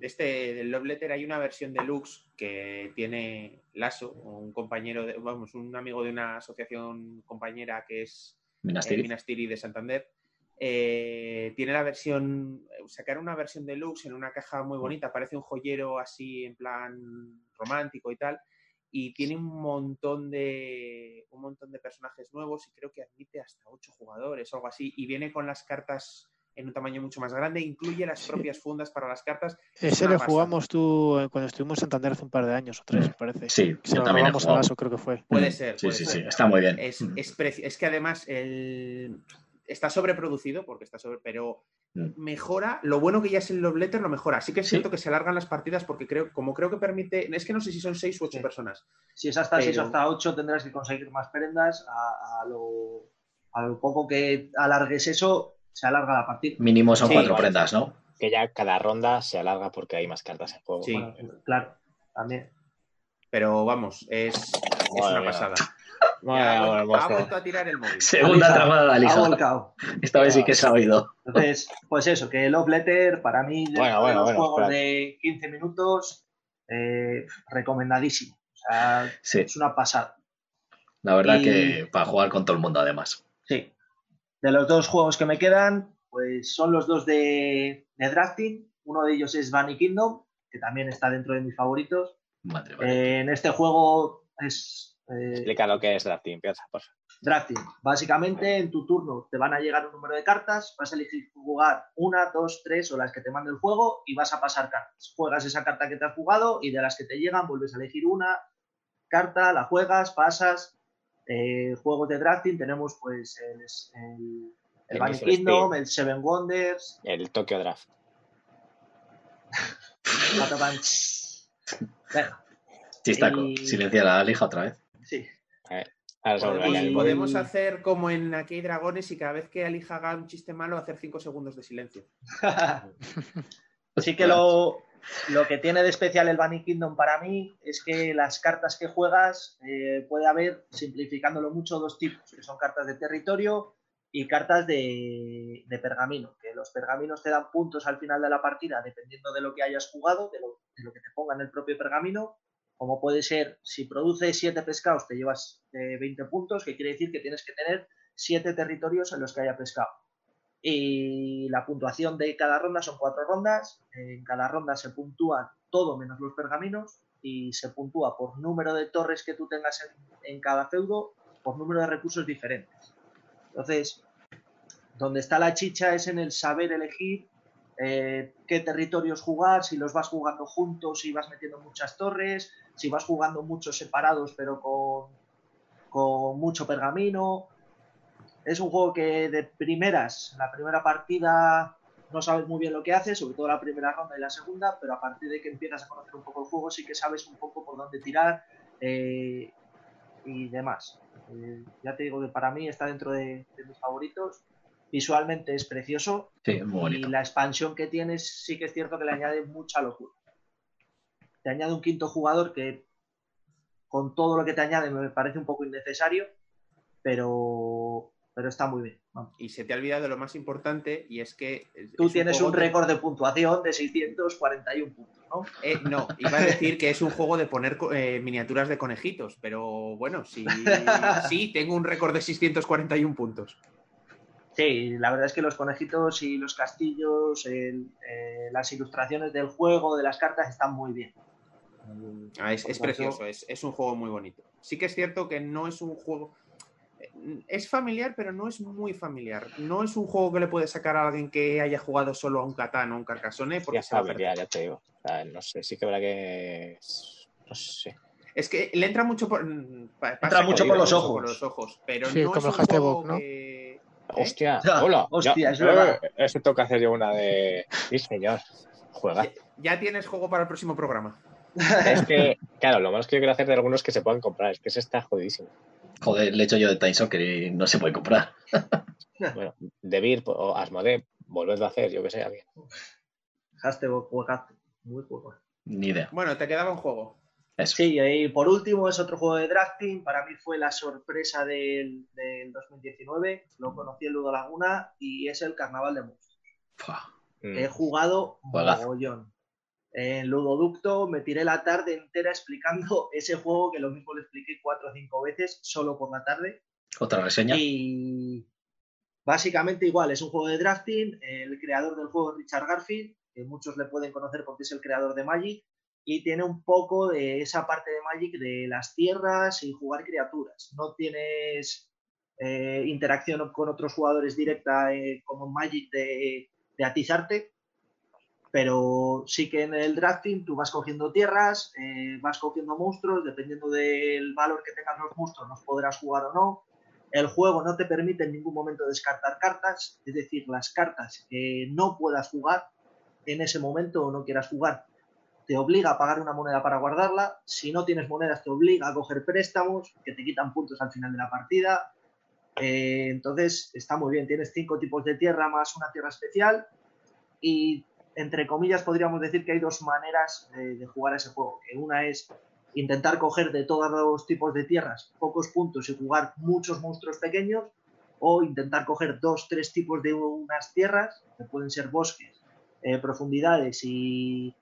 Este del Love Letter hay una versión deluxe que tiene Lasso, un compañero, de, vamos, un amigo de una asociación compañera que es Minastiri, eh, Minastiri de Santander. Eh, tiene la versión, sacaron una versión deluxe en una caja muy bonita, parece un joyero así en plan romántico y tal, y tiene un montón de un montón de personajes nuevos y creo que admite hasta ocho jugadores o algo así, y viene con las cartas en un tamaño mucho más grande, incluye las propias fundas para las cartas. Ese lo jugamos tú eh, cuando estuvimos en Santander hace un par de años o tres, parece. Sí, sí también creo que fue. Puede ser. Sí, sí, sí, está muy bien. Es, es, que además el, está sobreproducido, porque está sobre, pero Mm. mejora, lo bueno que ya es el love letter lo mejora. Sí que es Sí. cierto que se alargan las partidas porque creo, como creo que permite, es que no sé si son seis u ocho Sí. personas. Si es hasta 6 o hasta 8, tendrás que conseguir más prendas. A, a lo, a lo poco que alargues eso, se alarga la partida. Mínimo son Sí, cuatro vale. prendas, ¿no? Que ya cada ronda se alarga porque hay más cartas en juego. Sí. Bueno, claro, también. Pero vamos, es, es una mía. Pasada. Bueno, ha, bueno, vuelto, ha monstruo. vuelto a tirar el móvil. Segunda tramada de volcado. Esta vez sí que se ha oído. Entonces, pues eso, que Love Letter para mí, Bueno, bueno, los bueno, juegos espera. de 15 minutos, eh, recomendadísimo. O sea, Sí, es una pasada. la verdad Y- que para jugar con todo el mundo además. Sí. De los dos juegos que me quedan, pues son los dos de, de drafting. Uno de ellos es Bunny Kingdom, que también está dentro de mis favoritos. Madre. Eh, en este juego es eh, Explica lo que es drafting, empieza, por favor. drafting. Básicamente, en tu turno te van a llegar un número de cartas, vas a elegir jugar una, dos, tres o las que te mande el juego y vas a pasar cartas. Juegas esa carta que te has jugado y de las que te llegan vuelves a elegir una carta, la juegas, pasas. Eh, juegos de drafting tenemos pues el, el, el El. Kingdom, el Seven Wonders, El Tokyo Draft. Venga, Chistaco, y- silencia a la Alija otra vez. Ahora Podemos- hacer como en Aquí hay dragones y cada vez que Alija haga un chiste malo, hacer cinco segundos de silencio. Sí que lo, lo que tiene de especial el Bunny Kingdom para mí es que las cartas que juegas eh, puede haber, simplificándolo mucho, dos tipos, que son cartas de territorio y cartas de, de pergamino, que los pergaminos te dan puntos al final de la partida dependiendo de lo que hayas jugado, de lo, de lo que te ponga en el propio pergamino, como puede ser, si produces 7 pescados te llevas eh, 20 puntos, que quiere decir que tienes que tener 7 territorios en los que haya pescado. Y la puntuación de cada ronda son cuatro rondas. En cada ronda se puntúa todo menos los pergaminos y se puntúa por número de torres que tú tengas en, en cada feudo, por número de recursos diferentes. Entonces, donde está la chicha es en el saber elegir eh, qué territorios jugar, si los vas jugando juntos, si vas metiendo muchas torres, si vas jugando muchos separados pero con, mucho pergamino. Es un juego que de primeras, la primera partida no sabes muy bien lo que hace, sobre todo la primera ronda y la segunda, pero a partir de que empiezas a conocer un poco el juego sí que sabes un poco por dónde tirar eh, y demás. Eh, ya te digo que para mí está dentro de, de mis favoritos. Visualmente es precioso Sí, muy y la expansión que tienes sí que es cierto que le añade mucha locura. Te añade un quinto jugador que con todo lo que te añade me parece un poco innecesario, pero, pero está muy bien. vamos. Y se te ha olvidado lo más importante y es que... Tú es tienes un de- récord de puntuación de 641 puntos, ¿no? Eh, no, iba a decir que es un juego de poner eh, miniaturas de conejitos, pero bueno, sí, sí, tengo un récord de 641 puntos. Sí, la verdad es que los conejitos y los castillos, el- eh, las ilustraciones del juego, de las cartas, están muy bien. Ah, es, precioso, es, es un juego muy bonito. Sí que es cierto que no es un juego... eh, Es familiar, pero no es muy familiar. No es un juego que le puede sacar a alguien que haya jugado solo a un Catán o a un Carcassonne, porque Ya se va a sabes, perder. ya, ya te digo. O sea, no sé, sí que habrá que. No sé. Es que le entra mucho por... mm, Entra mucho por los ojos. por los ojos, pero Sí, no como es el un hashtag juego Book, ¿no? que... ¿Eh? Hostia, hola. hostia, ya, es verdad. eh, Eso toca hacer yo una de. Sí, señor. Juega. Ya, tienes juego para el próximo programa. Es que, claro, lo malo es que yo quiero hacer de algunos que se puedan comprar. Es que ese está jodidísimo. Joder, le he hecho yo de Soccer y no se puede comprar. Bueno, Debir o Asmodee, volvedlo a hacer, yo que sé, alguien. Hashtag juegazo, muy juego. Ni idea. Bueno, te quedaba un juego. Eso. Sí, y por último es otro juego de drafting. Para mí fue la sorpresa del, del 2019. Lo conocí en Ludo Laguna y es el Carnaval de Monstruos. Fua. Mm. He jugado Juegazo. mogollón. En Ludoducto me tiré la tarde entera explicando ese juego que lo mismo le expliqué cuatro o cinco veces solo por la tarde. Otra reseña. Y básicamente igual, es un juego de drafting. El creador del juego es Richard Garfield, que muchos le pueden conocer porque es el creador de Magic. Y tiene un poco de esa parte de Magic de las tierras y jugar criaturas. No tienes eh, interacción con otros jugadores directa eh, como Magic de, de atizarte, pero sí que en el drafting tú vas cogiendo tierras, eh, vas cogiendo monstruos, dependiendo del valor que tengan los monstruos, los podrás jugar o no. El juego no te permite en ningún momento descartar cartas, es decir, las cartas que no puedas jugar en ese momento o no quieras jugar, te obliga a pagar una moneda para guardarla. Si no tienes monedas, te obliga a coger préstamos que te quitan puntos al final de la partida. Eh, entonces, está muy bien. Tienes cinco tipos de tierra más una tierra especial. Y, entre comillas, podríamos decir que hay dos maneras de, jugar ese juego. Una es intentar coger de todos los tipos de tierras pocos puntos y jugar muchos monstruos pequeños. O intentar coger dos, tres tipos de unas tierras, que pueden ser bosques, eh, profundidades y,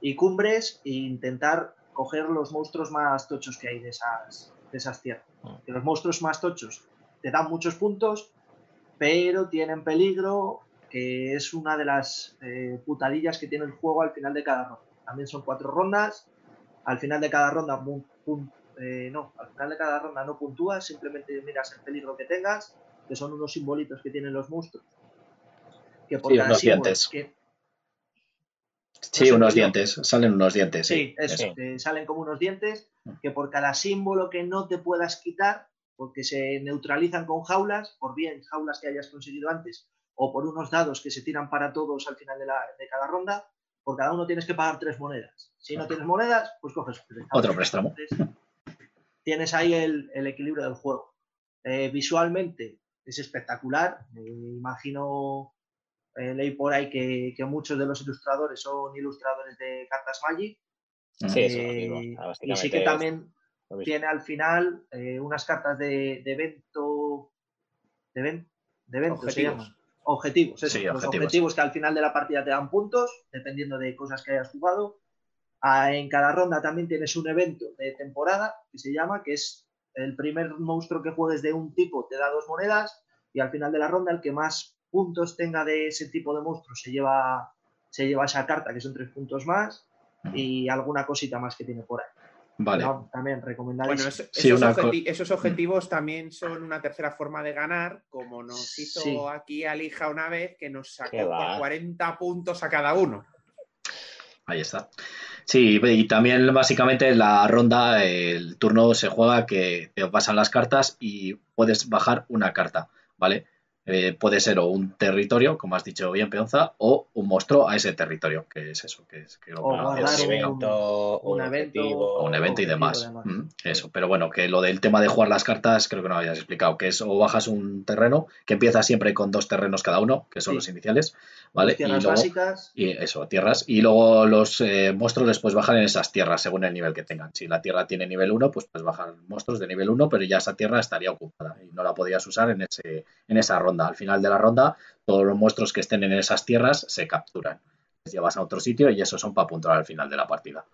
y cumbres e intentar coger los monstruos más tochos que hay de esas, de esas tierras. Que los monstruos más tochos te dan muchos puntos, pero tienen peligro, que es una de las eh, putadillas que tiene el juego al final de cada ronda. También son cuatro rondas, al final de cada ronda, eh, no, al final de cada ronda no puntúas, simplemente miras el peligro que tengas, que son unos simbolitos que tienen los monstruos. Que por Sí, cada símbolo que- Sí, unos dientes, salen unos dientes. Sí, Sí, eso, salen como unos dientes, que por cada símbolo que no te puedas quitar, porque se neutralizan con jaulas, por bien jaulas que hayas conseguido antes, o por unos dados que se tiran para todos al final de, la- de cada ronda, por cada uno tienes que pagar tres monedas. Si no tienes monedas, pues coges préstamo. Otro préstamo. Entonces, tienes ahí el, el equilibrio del juego. Eh, visualmente es espectacular. Me imagino, eh, leí por ahí que, que muchos de los ilustradores son ilustradores de cartas Magic. Sí, eso Eh, y sí que también tiene al final eh, unas cartas de, de evento. De, ven- de evento se Objetivos. llaman. Objetivos, eso, Sí, los objetivos. objetivos que al final de la partida te dan puntos, dependiendo de cosas que hayas jugado. Ah, en cada ronda también tienes un evento de temporada que se llama, que es el primer monstruo que juegues de un tipo te da dos monedas y al final de la ronda el que más puntos tenga de ese tipo de monstruo se lleva, se lleva esa carta, que son tres puntos más y alguna cosita más que tiene por ahí. Vale. No, también recomendable. Bueno, eso- Sí, esos, objeti- esos objetivos también son una tercera forma de ganar, como nos hizo Sí. aquí Alija una vez, que nos sacó va. por 40 puntos a cada uno. Ahí está. Sí, y también básicamente la ronda, el turno se juega que te pasan las cartas y puedes bajar una carta, ¿vale? Eh, puede ser o un territorio, como has dicho bien, Peonza, o un monstruo a ese territorio, que es eso, que es que lo- O guardar es- un un- evento, un, un evento, objetivo, un evento y demás. demás. Mm, Eso, pero bueno, que lo del tema de jugar las cartas creo que no lo habías explicado, que es o bajas un terreno, que empieza siempre con dos terrenos cada uno, que son Sí. los iniciales, ¿vale? Tierras y luego, básicas. y eso, tierras. Y luego los eh, monstruos después bajan en esas tierras según el nivel que tengan. Si la tierra tiene nivel 1, pues puedes bajar monstruos de nivel 1, pero ya esa tierra estaría ocupada y no la podías usar en, ese, en esa ronda. Al final de la ronda, todos los monstruos que estén en esas tierras se capturan. Les llevas a otro sitio y esos son para puntuar al final de la partida.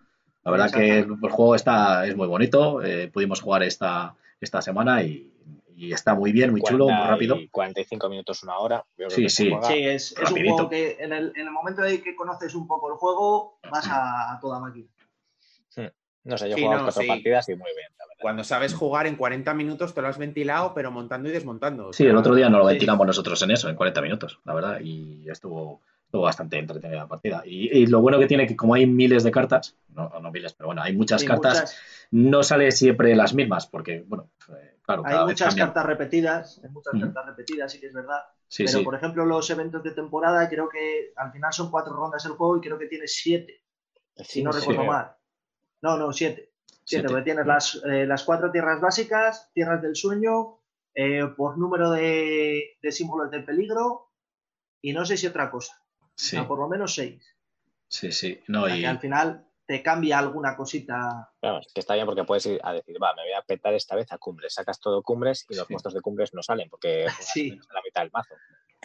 La verdad que el, el juego está, es muy bonito. eh, pudimos jugar esta, esta semana y, y está muy bien, muy chulo, muy 40 rápido. y 45 minutos, una hora. Yo creo Sí, que sí. Sí, es, es un juego que en el, en el momento de que conoces un poco el juego, vas a, a toda máquina. No sé, yo he Sí, jugado no, cuatro sí. partidas y muy bien, la verdad. Cuando sabes jugar en 40 minutos te lo has ventilado, pero montando y desmontando. Sí, el otro día nos lo sí. ventilamos nosotros en eso, en 40 minutos, la verdad, y estuvo, estuvo bastante entretenida la partida. Y, y lo bueno que tiene que como hay miles de cartas, no, no miles, pero bueno, hay muchas Sí, cartas, muchas- no sale siempre las mismas, porque, bueno, eh, claro, hay muchas cambian. cartas repetidas, hay muchas cartas repetidas, sí que es verdad. Sí, pero sí. por ejemplo, los eventos de temporada, creo que al final son cuatro rondas el juego y creo que tiene siete, si no sí. recuerdo mal. No, no, siete. Siete, Siete. porque tienes las, eh, las cuatro tierras básicas, tierras del sueño, eh, por número de, de símbolos de peligro y no sé si otra cosa. Por lo menos seis. sí, sí. No, O sea, y, que al final te cambia alguna cosita. Que está bien porque puedes ir a decir, va, me voy a petar esta vez a cumbres. Sacas todo cumbres y los Sí. monstruos de cumbres no salen porque Sí. la mitad del mazo.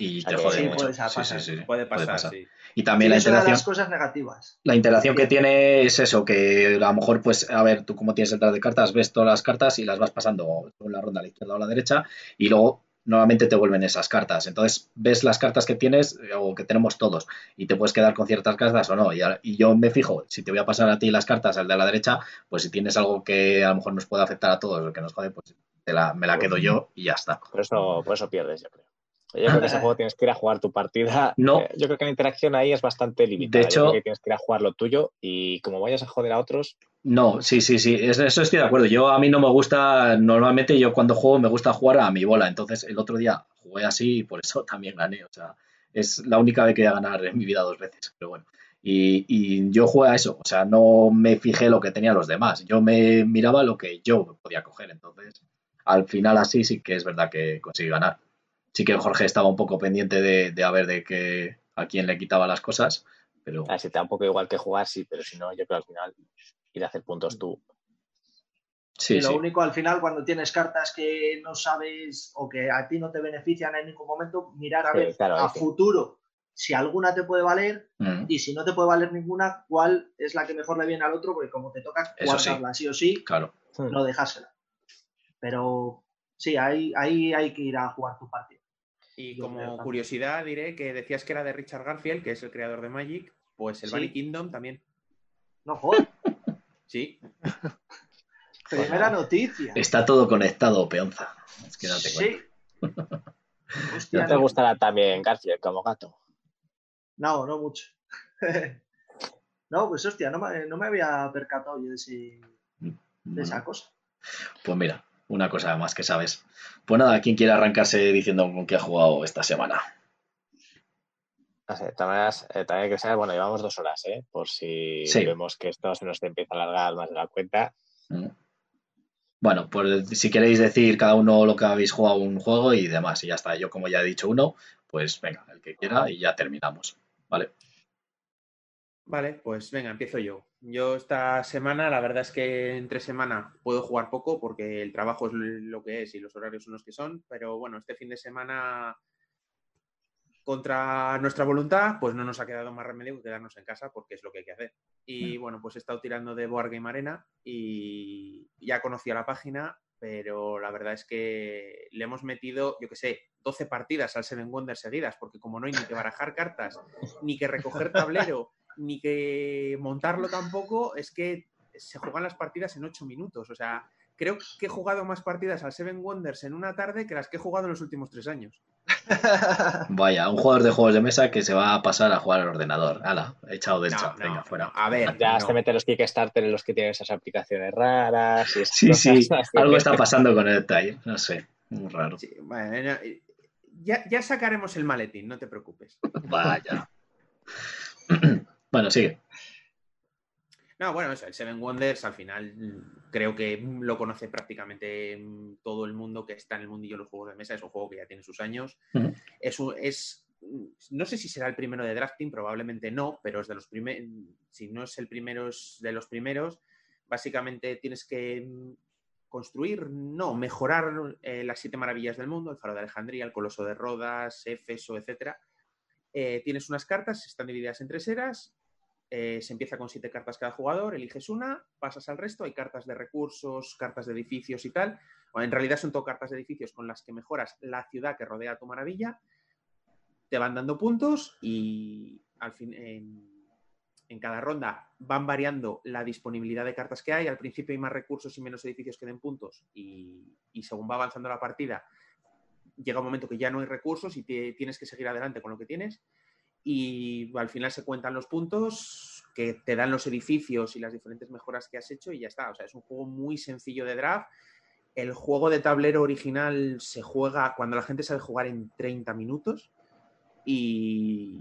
y o sea te jode sí, mucho. puede Sí, pasar. sí, sí, Puede pasar, sí. Y también la es una de interacción. las cosas negativas. La interacción que tiene es eso, que a lo mejor, pues, a ver, tú como tienes el detrás de cartas, ves todas las cartas y las vas pasando la ronda a la izquierda o a la derecha, y luego nuevamente te vuelven esas cartas. Entonces, ves las cartas que tienes eh, o que tenemos todos, y te puedes quedar con ciertas cartas o no. Y, a- y yo me fijo, si te voy a pasar a ti las cartas, al de la derecha, pues si tienes algo que a lo mejor nos puede afectar a todos, o que nos jode, pues te la- me la quedo yo y ya está. Por eso, por eso pierdes, yo creo. Yo creo que ese juego tienes que ir a jugar tu partida. No. Eh, yo creo que la interacción ahí es bastante limitada. De hecho- Yo creo que tienes que ir a jugar lo tuyo y como vayas a joder a otros, No, sí, sí, sí, es- eso estoy de acuerdo. Yo a mí no me gusta, normalmente yo cuando juego me gusta jugar a mi bola, entonces el otro día jugué así y por eso también gané, o sea, es la única vez que voy a ganar en mi vida dos veces, pero bueno. Y, y yo jugué a eso, o sea, no me fijé lo que tenían los demás, yo me miraba lo que yo podía coger, entonces al final así sí que es verdad que conseguí ganar. Sí que Jorge estaba un poco pendiente de, de a ver de que a quién le quitaba las cosas, pero a ver, si te da un poco igual que jugar, sí, pero si no, yo creo que al final ir a hacer puntos tú. sí, y lo sí. único al final, cuando tienes cartas que no sabes o que a ti no te benefician en ningún momento, mirar a Sí, ver claro, a futuro si alguna te puede valer Mm, y si no te puede valer ninguna, cuál es la que mejor le viene al otro, porque como te toca guardarla sí o sí, claro. no dejársela. Pero sí, ahí, ahí hay que ir a jugar tu partido. Y como curiosidad diré que decías que era de Richard Garfield, que es el creador de Magic, pues el Sí. Bunny Kingdom también. No joder, Sí, primera noticia. Está todo conectado, peonza. Es que date cuenta. Sí. Hostia, ¿No te gustará también Garfield como gato? No, no mucho. no, pues hostia, no me, no me había percatado yo de, ese- de esa cosa. pues mira, una cosa más que sabes. Pues nada, ¿quién quiere arrancarse diciendo con qué ha jugado esta semana? No sé, de todas maneras, eh, también hay que saber, bueno, llevamos dos horas, ¿eh? Por si Sí. vemos que esto se nos empieza a alargar más de la cuenta. Mm. Bueno, pues si queréis decir cada uno lo que habéis jugado un juego y demás, y ya está. Yo, como ya he dicho uno, pues venga, el que quiera y ya terminamos. ¿Vale? Vale, pues venga, empiezo yo. Yo esta semana, la verdad es que entre semana puedo jugar poco porque el trabajo es lo que es y los horarios son los que son, pero bueno, este fin de semana, contra nuestra voluntad, pues no nos ha quedado más remedio que quedarnos en casa porque es lo que hay que hacer. Y bueno, pues he estado tirando de Board Game Arena y ya conocía la página, pero la verdad es que le hemos metido, yo que sé, 12 partidas al Seven Wonders seguidas, porque como no hay ni que barajar cartas, ni que recoger tablero, ni que montarlo tampoco, es que se juegan las partidas en 8 minutos. O sea, creo que he jugado más partidas al Seven Wonders en una tarde que las que he jugado en los últimos tres años. Vaya, un jugador de juegos de mesa que se va a pasar a jugar al ordenador. Hala, echado del No, chat. no, Venga, fuera. no. A ver, Ya no. se meten los Kickstarter en los que tienen esas aplicaciones raras. Y Sí, sí, algo está pasando con el detalle. No sé, muy raro. Sí, bueno, ya, ya sacaremos el maletín, no te preocupes. Vaya. Bueno, sigue. No, bueno, eso, el Seven Wonders al final creo que lo conoce prácticamente todo el mundo que está en el mundillo de los juegos de mesa. Es un juego que ya tiene sus años. Es, un- es no sé si será el primero de drafting, probablemente no, pero es de los primeros. Si no es el primero, es de los primeros. Básicamente tienes que construir, no, mejorar eh, las siete maravillas del mundo, el faro de Alejandría, el coloso de Rodas, Éfeso, etcétera. Eh, tienes unas cartas, están divididas en tres eras. Eh, se empieza con siete cartas cada jugador, eliges una, pasas al resto. Hay cartas de recursos, cartas de edificios y tal. Bueno, en realidad son todo cartas de edificios con las que mejoras la ciudad que rodea tu maravilla. Te van dando puntos y al fin, en, cada ronda van variando la disponibilidad de cartas que hay. Al principio hay más recursos y menos edificios que den puntos y, según va avanzando la partida llega un momento que ya no hay recursos y tienes que seguir adelante con lo que tienes. Y al final se cuentan los puntos que te dan los edificios y las diferentes mejoras que has hecho y ya está. O sea, es un juego muy sencillo de draft. El juego de tablero original se juega cuando la gente sabe jugar en 30 minutos. Y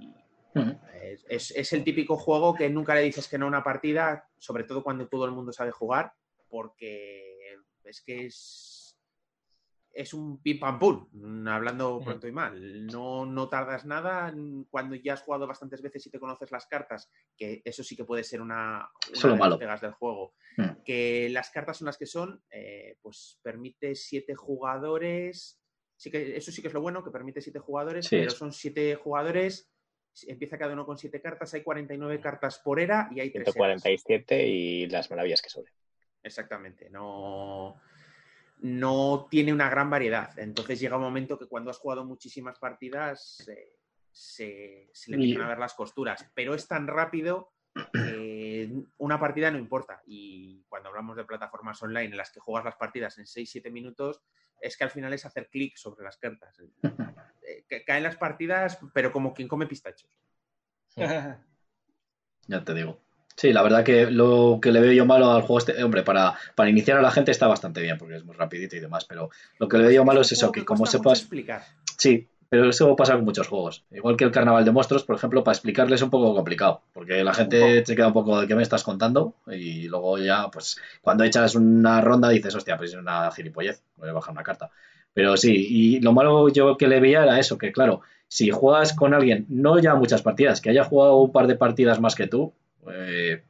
es- es el típico juego que nunca le dices que no a una partida, sobre todo cuando todo el mundo sabe jugar, porque es que es, es un pim pam pum, mm, hablando pronto y mal. No, no tardas nada mm, cuando ya has jugado bastantes veces y te conoces las cartas, que eso sí que puede ser una, Eso es una lo de malo. las pegas del juego. Mm. Que las cartas son las que son, eh, pues permite siete jugadores. Sí que, eso sí que es lo bueno, que permite siete jugadores, Sí, pero es- son siete jugadores empieza cada uno con siete cartas, hay 49 cartas por era y hay tres eras. 147 y las maravillas que sobre. Exactamente, no, no tiene una gran variedad. Entonces llega un momento que cuando has jugado muchísimas partidas eh, se, se le empiezan a ver las costuras, pero es tan rápido que una partida no importa. Y cuando hablamos de plataformas online en las que juegas las partidas en 6-7 minutos, es que al final es hacer clic sobre las cartas. Eh, que caen las partidas, pero como quien come pistachos. Ya te digo. Sí, la verdad que lo que le veo yo malo al juego este, hombre, para, para iniciar a la gente está bastante bien, porque es muy rapidito y demás, pero lo que le veo yo malo es eso, que como sepas... explicar. Sí, pero eso pasa con muchos juegos. Igual que el Carnaval de Monstruos, por ejemplo, para explicarles es un poco complicado, porque la gente se queda un poco de qué me estás contando y luego ya, pues, cuando echas una ronda dices, hostia, pues es una gilipollez, voy a bajar una carta. Pero sí, y lo malo yo que le veía era eso, que claro, si juegas con alguien, no ya muchas partidas, que haya jugado un par de partidas más que tú, eh,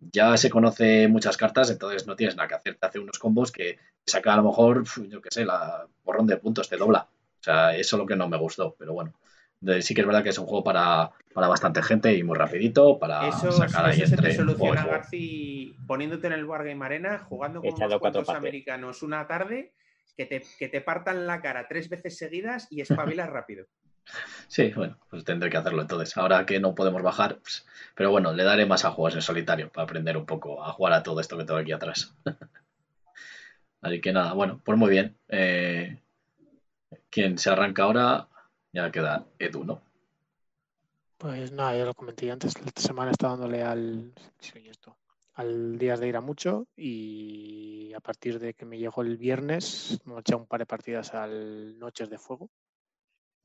ya se conoce muchas cartas, entonces no tienes nada que hacer. Te hace unos combos que saca a lo mejor, yo qué sé, la borrón de puntos, te dobla. O sea, eso es lo que no me gustó, pero bueno. sí que es verdad que es un juego para, para bastante gente y muy rapidito, para sacar ahí entre se soluciona, Garci, poniéndote en el Wargame Arena, jugando con los cuantos americanos una tarde, que te, que te partan la cara tres veces seguidas y espabilas rápido. Sí, bueno, pues tendré que hacerlo entonces. Ahora que no podemos bajar, pues, pero bueno, le daré más a juegos en solitario para aprender un poco a jugar a todo esto que tengo aquí atrás. Así que nada, bueno, pues muy bien. Eh, quien se arranca ahora ya queda Edu, ¿no? Pues nada, ya lo comenté antes. Esta semana está dándole al, esto, al Días de Ir a Mucho y a partir de que me llegó el viernes, me he echado un par de partidas al Noches de Fuego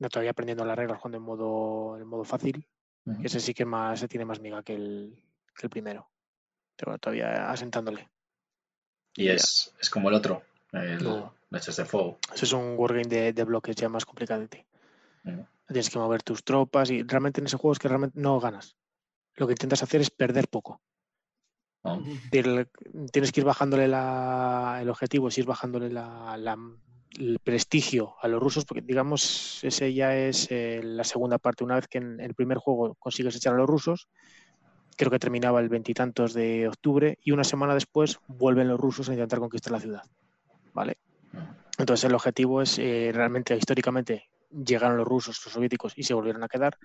no todavía aprendiendo las reglas jugando en modo, en modo fácil. Ese sí que más se tiene más miga que el, que el primero. Pero todavía asentándole. Y es, es como el otro, el Mechas de Fuego. Ese es un wargame de, de bloques ya más complicado. Tienes que mover tus tropas y realmente en ese juego es que realmente no ganas. Lo que intentas hacer es perder poco. Ah. Tienes que ir bajándole la, el objetivo, es ir bajándole la, el prestigio a los rusos, porque digamos, ese ya es eh, la segunda parte. Una vez que en el primer juego consigues echar a los rusos, creo que terminaba el veintitantos de octubre, y una semana después vuelven los rusos a intentar conquistar la ciudad. ¿Vale? Entonces el objetivo es eh, realmente, históricamente, llegaron los rusos, los soviéticos, y se volvieron a quedar.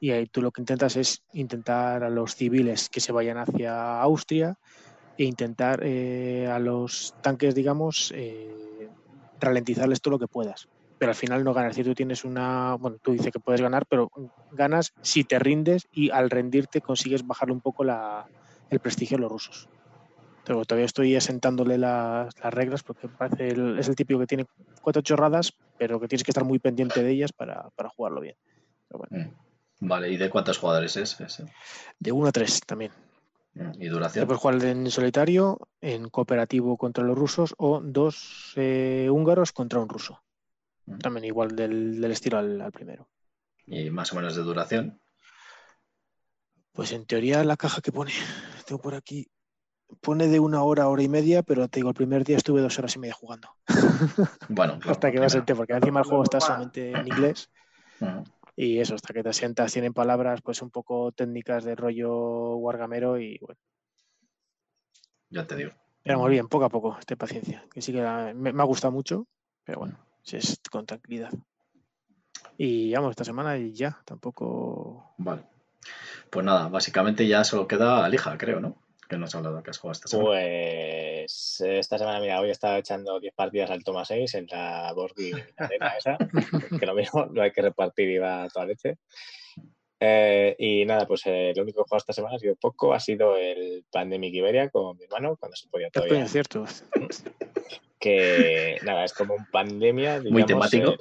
Y ahí tú lo que intentas es intentar a los civiles que se vayan hacia Austria e intentar eh, a los tanques, digamos, ralentizarles todo lo que puedas. Pero al final no ganas. Si tú tienes una. Bueno, tú dices que puedes ganar, pero ganas si te rindes y al rendirte consigues bajarle un poco la, el prestigio a los rusos. Pero todavía estoy asentándole las, las reglas porque parece es el típico que tiene cuatro chorradas, pero que tienes que estar muy pendiente de ellas para, para jugarlo bien. Mm. Vale, ¿y de cuántos jugadores es ese? De uno a tres también. ¿Y duración? Puedes jugar en solitario, en cooperativo contra los rusos o dos eh, húngaros contra un ruso. También igual del, estilo al, primero. ¿Y más o menos de duración? Pues en teoría la caja que pone, tengo por aquí, pone de una hora, hora y media, pero te digo, el primer día estuve dos horas y media jugando. Bueno, hasta que vas a porque encima el juego está solamente en inglés. Y eso, hasta que te sientas, tienen palabras pues un poco técnicas de rollo guargamero y bueno. Ya te digo. Pero muy bien, poco a poco, ten paciencia. Que sí que me, ha gustado mucho, pero bueno, si es con tranquilidad. Y vamos, esta semana y ya, tampoco. Vale. Pues nada, básicamente ya solo queda Alija, creo, ¿no? Que nos has hablado que has jugado esta semana? Pues esta semana, mira, hoy he estado echando 10 partidas al Toma 6 en la Borghi esa, que lo mismo lo hay que repartir y va a toda leche. Eh, y nada, pues eh, lo único que he jugado esta semana ha sido poco, ha sido el Pandemic Iberia con mi hermano, cuando se podía todavía. Es cierto. Que nada, es como un pandemia. Muy temático.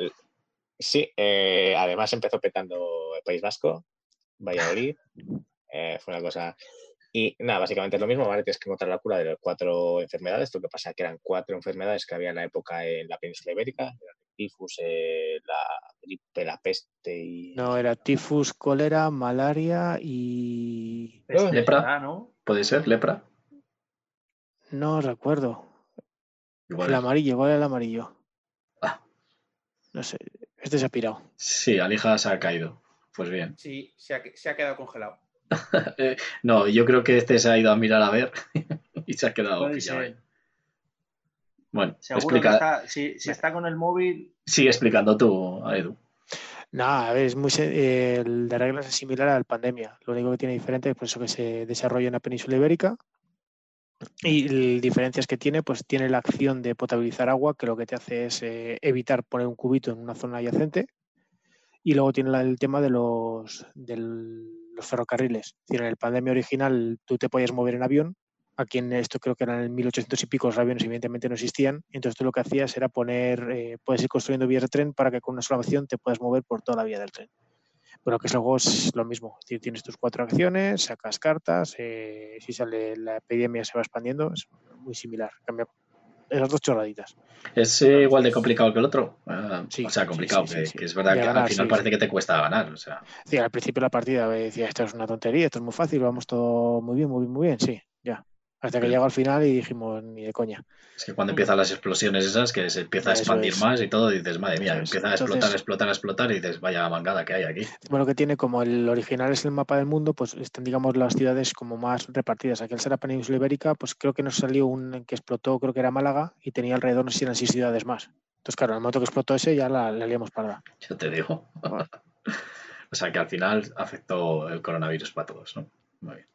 sí, eh, además empezó petando el País Vasco, Valladolid. fue una cosa y nada, básicamente es lo mismo, ¿vale? Tienes que encontrar la cura de las cuatro enfermedades. Lo que pasa es que eran cuatro enfermedades que había en la época en la península ibérica. el tifus, eh, la gripe, la peste y... No, era tifus, cólera, malaria y... lepra, ¿no? ¿Puede ser lepra? No recuerdo. el amarillo, ¿cuál es el amarillo? Ah. No sé, este se ha pirado. Sí, Alija se ha caído. Pues bien. Sí, se ha, se ha quedado congelado. no, yo creo que este se ha ido a mirar a ver y se ha quedado Bueno, explica... si, está con el móvil. Sigue explicando tú, Edu. Nada, es muy el de reglas es similar al pandemia. Lo único que tiene diferente es por eso que se desarrolla en la península ibérica Y diferencias que tiene, pues tiene la acción de potabilizar agua, que lo que te hace es eh, evitar poner un cubito en una zona adyacente. Y luego tiene el tema de los, de los ferrocarriles. en el pandemia original tú te podías mover en avión. Aquí en esto creo que eran en 1800 y pico los aviones evidentemente no existían. Entonces tú lo que hacías era poner, eh, puedes ir construyendo vías de tren para que con una sola acción te puedas mover por toda la vía del tren. Bueno, que luego es lo mismo. Tienes tus cuatro acciones, sacas cartas, eh, si sale la epidemia se va expandiendo, es muy similar. Cambia esas dos chorraditas. ¿Es eh, igual de complicado que el otro? Ah, o sea, complicado, que, es verdad que al final parece que te cuesta ganar. O sea. Sí, al principio de la partida decía, esto es una tontería, esto es muy fácil, vamos todo muy bien, muy bien, muy bien, sí, ya. Hasta que llegó al final y dijimos, ni de coña. Es que cuando empiezan las explosiones esas, que se empieza a expandir más y todo, dices, madre mía, empieza a explotar, explotar, explotar y dices, vaya mangada que hay aquí. Bueno, que tiene como el original es el mapa del mundo, pues están, digamos, las ciudades como más repartidas. Aquí al ser la península ibérica, pues creo que nos salió un que explotó, creo que era Málaga, y tenía alrededor, no sé si eran seis ciudades más. Entonces, claro, el momento que explotó ese, ya la, la liamos parada. Yo te digo. o sea, que al final afectó el coronavirus para todos, ¿no? Muy bien.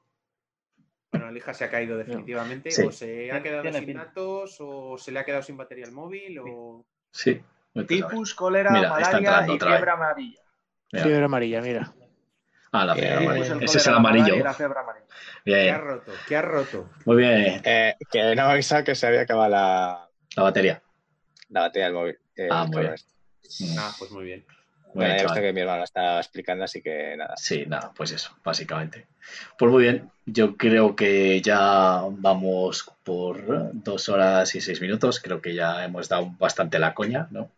Bueno, Alija se ha caído definitivamente. O se ha quedado sin datos, o se le ha quedado sin batería el móvil, o. Sí. Tipus, cólera, malaria y fiebre amarilla. Fiebre amarilla, mira. Ah, la fiebre amarilla. Ese es el amarillo. La fiebre amarilla. Bien. ¿Qué ha roto? ¿Qué ha roto? Muy bien. Eh, que no avisa que se había acabado la... La batería. La batería del móvil. Eh, ah, muy bien. Ah, pues muy bien. Bueno, ya que mi hermano estaba explicando, así que nada. Sí, nada, pues eso, básicamente. Pues muy bien, yo creo que ya vamos por dos horas y seis minutos. Creo que ya hemos dado bastante la coña, ¿no?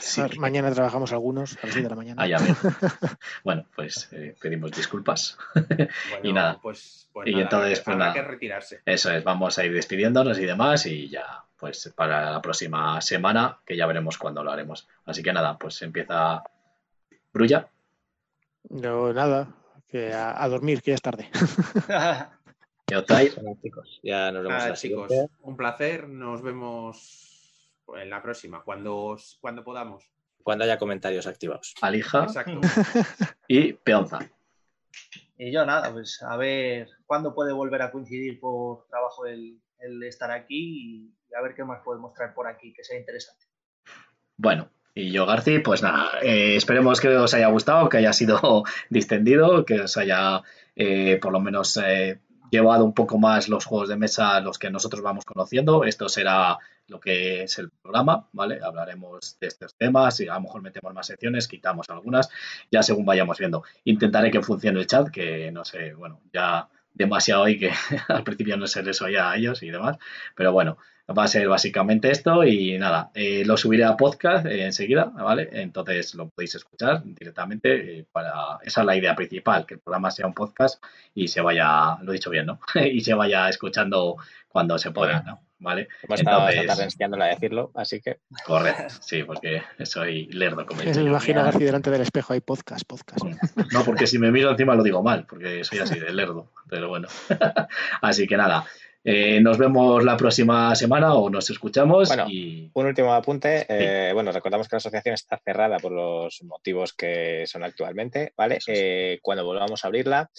Sí, Mañana trabajamos algunos a las 7 de la mañana. Ah, ya bueno, pues eh, pedimos disculpas. y nada. Pues, pues y entonces, pues nada. que retirarse. Eso es, vamos a ir despidiéndonos y demás y ya, pues para la próxima semana, que ya veremos cuándo lo haremos. Así que nada, pues empieza Brulla. No, nada, que a, dormir, que ya es tarde. chicos, ya nos vemos chicos, un placer, nos vemos en la próxima, cuando, cuando podamos. Cuando haya comentarios activados. Alija y Peonza. Y yo nada, pues a ver cuándo puede volver a coincidir por trabajo el, el estar aquí y a ver qué más podemos traer por aquí que sea interesante. Bueno, y yo, Garci, pues nada, eh, esperemos que os haya gustado, que haya sido distendido, que os haya eh, por lo menos eh, llevado un poco más los juegos de mesa los que nosotros vamos conociendo. Esto será lo que es el programa, ¿vale? Hablaremos de estos temas y a lo mejor metemos más secciones, quitamos algunas, ya según vayamos viendo. Intentaré que funcione el chat, que no sé, bueno, ya demasiado y que al principio no se les oía a ellos y demás, pero bueno, va a ser básicamente esto y nada, eh, lo subiré a podcast eh, enseguida, ¿vale? Entonces lo podéis escuchar directamente. Eh, para Esa es la idea principal, que el programa sea un podcast y se vaya, lo he dicho bien, ¿no? y se vaya escuchando cuando se pueda, ¿no? ¿Vale? Hemos Entonces, estado enseñándola a decirlo, así que... Correcto, sí, porque soy lerdo. Como me imagino así delante del espejo, hay podcast, podcast. No, porque si me miro encima lo digo mal, porque soy así de lerdo, pero bueno. así que nada, eh, nos vemos la próxima semana o nos escuchamos. Bueno, un último apunte. Eh, bueno, recordamos que la asociación está cerrada por los motivos que son actualmente, ¿vale? Eh, cuando volvamos a abrirla,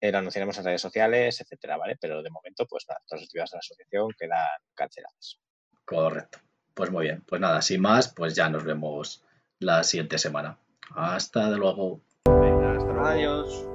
lo anunciaremos en redes sociales, etcétera, ¿vale? Pero de momento, pues nada, todas las actividades de la asociación quedan canceladas. Correcto. Pues muy bien. Pues nada, sin más, pues ya nos vemos la siguiente semana. Hasta luego. Venga, hasta luego. Adiós.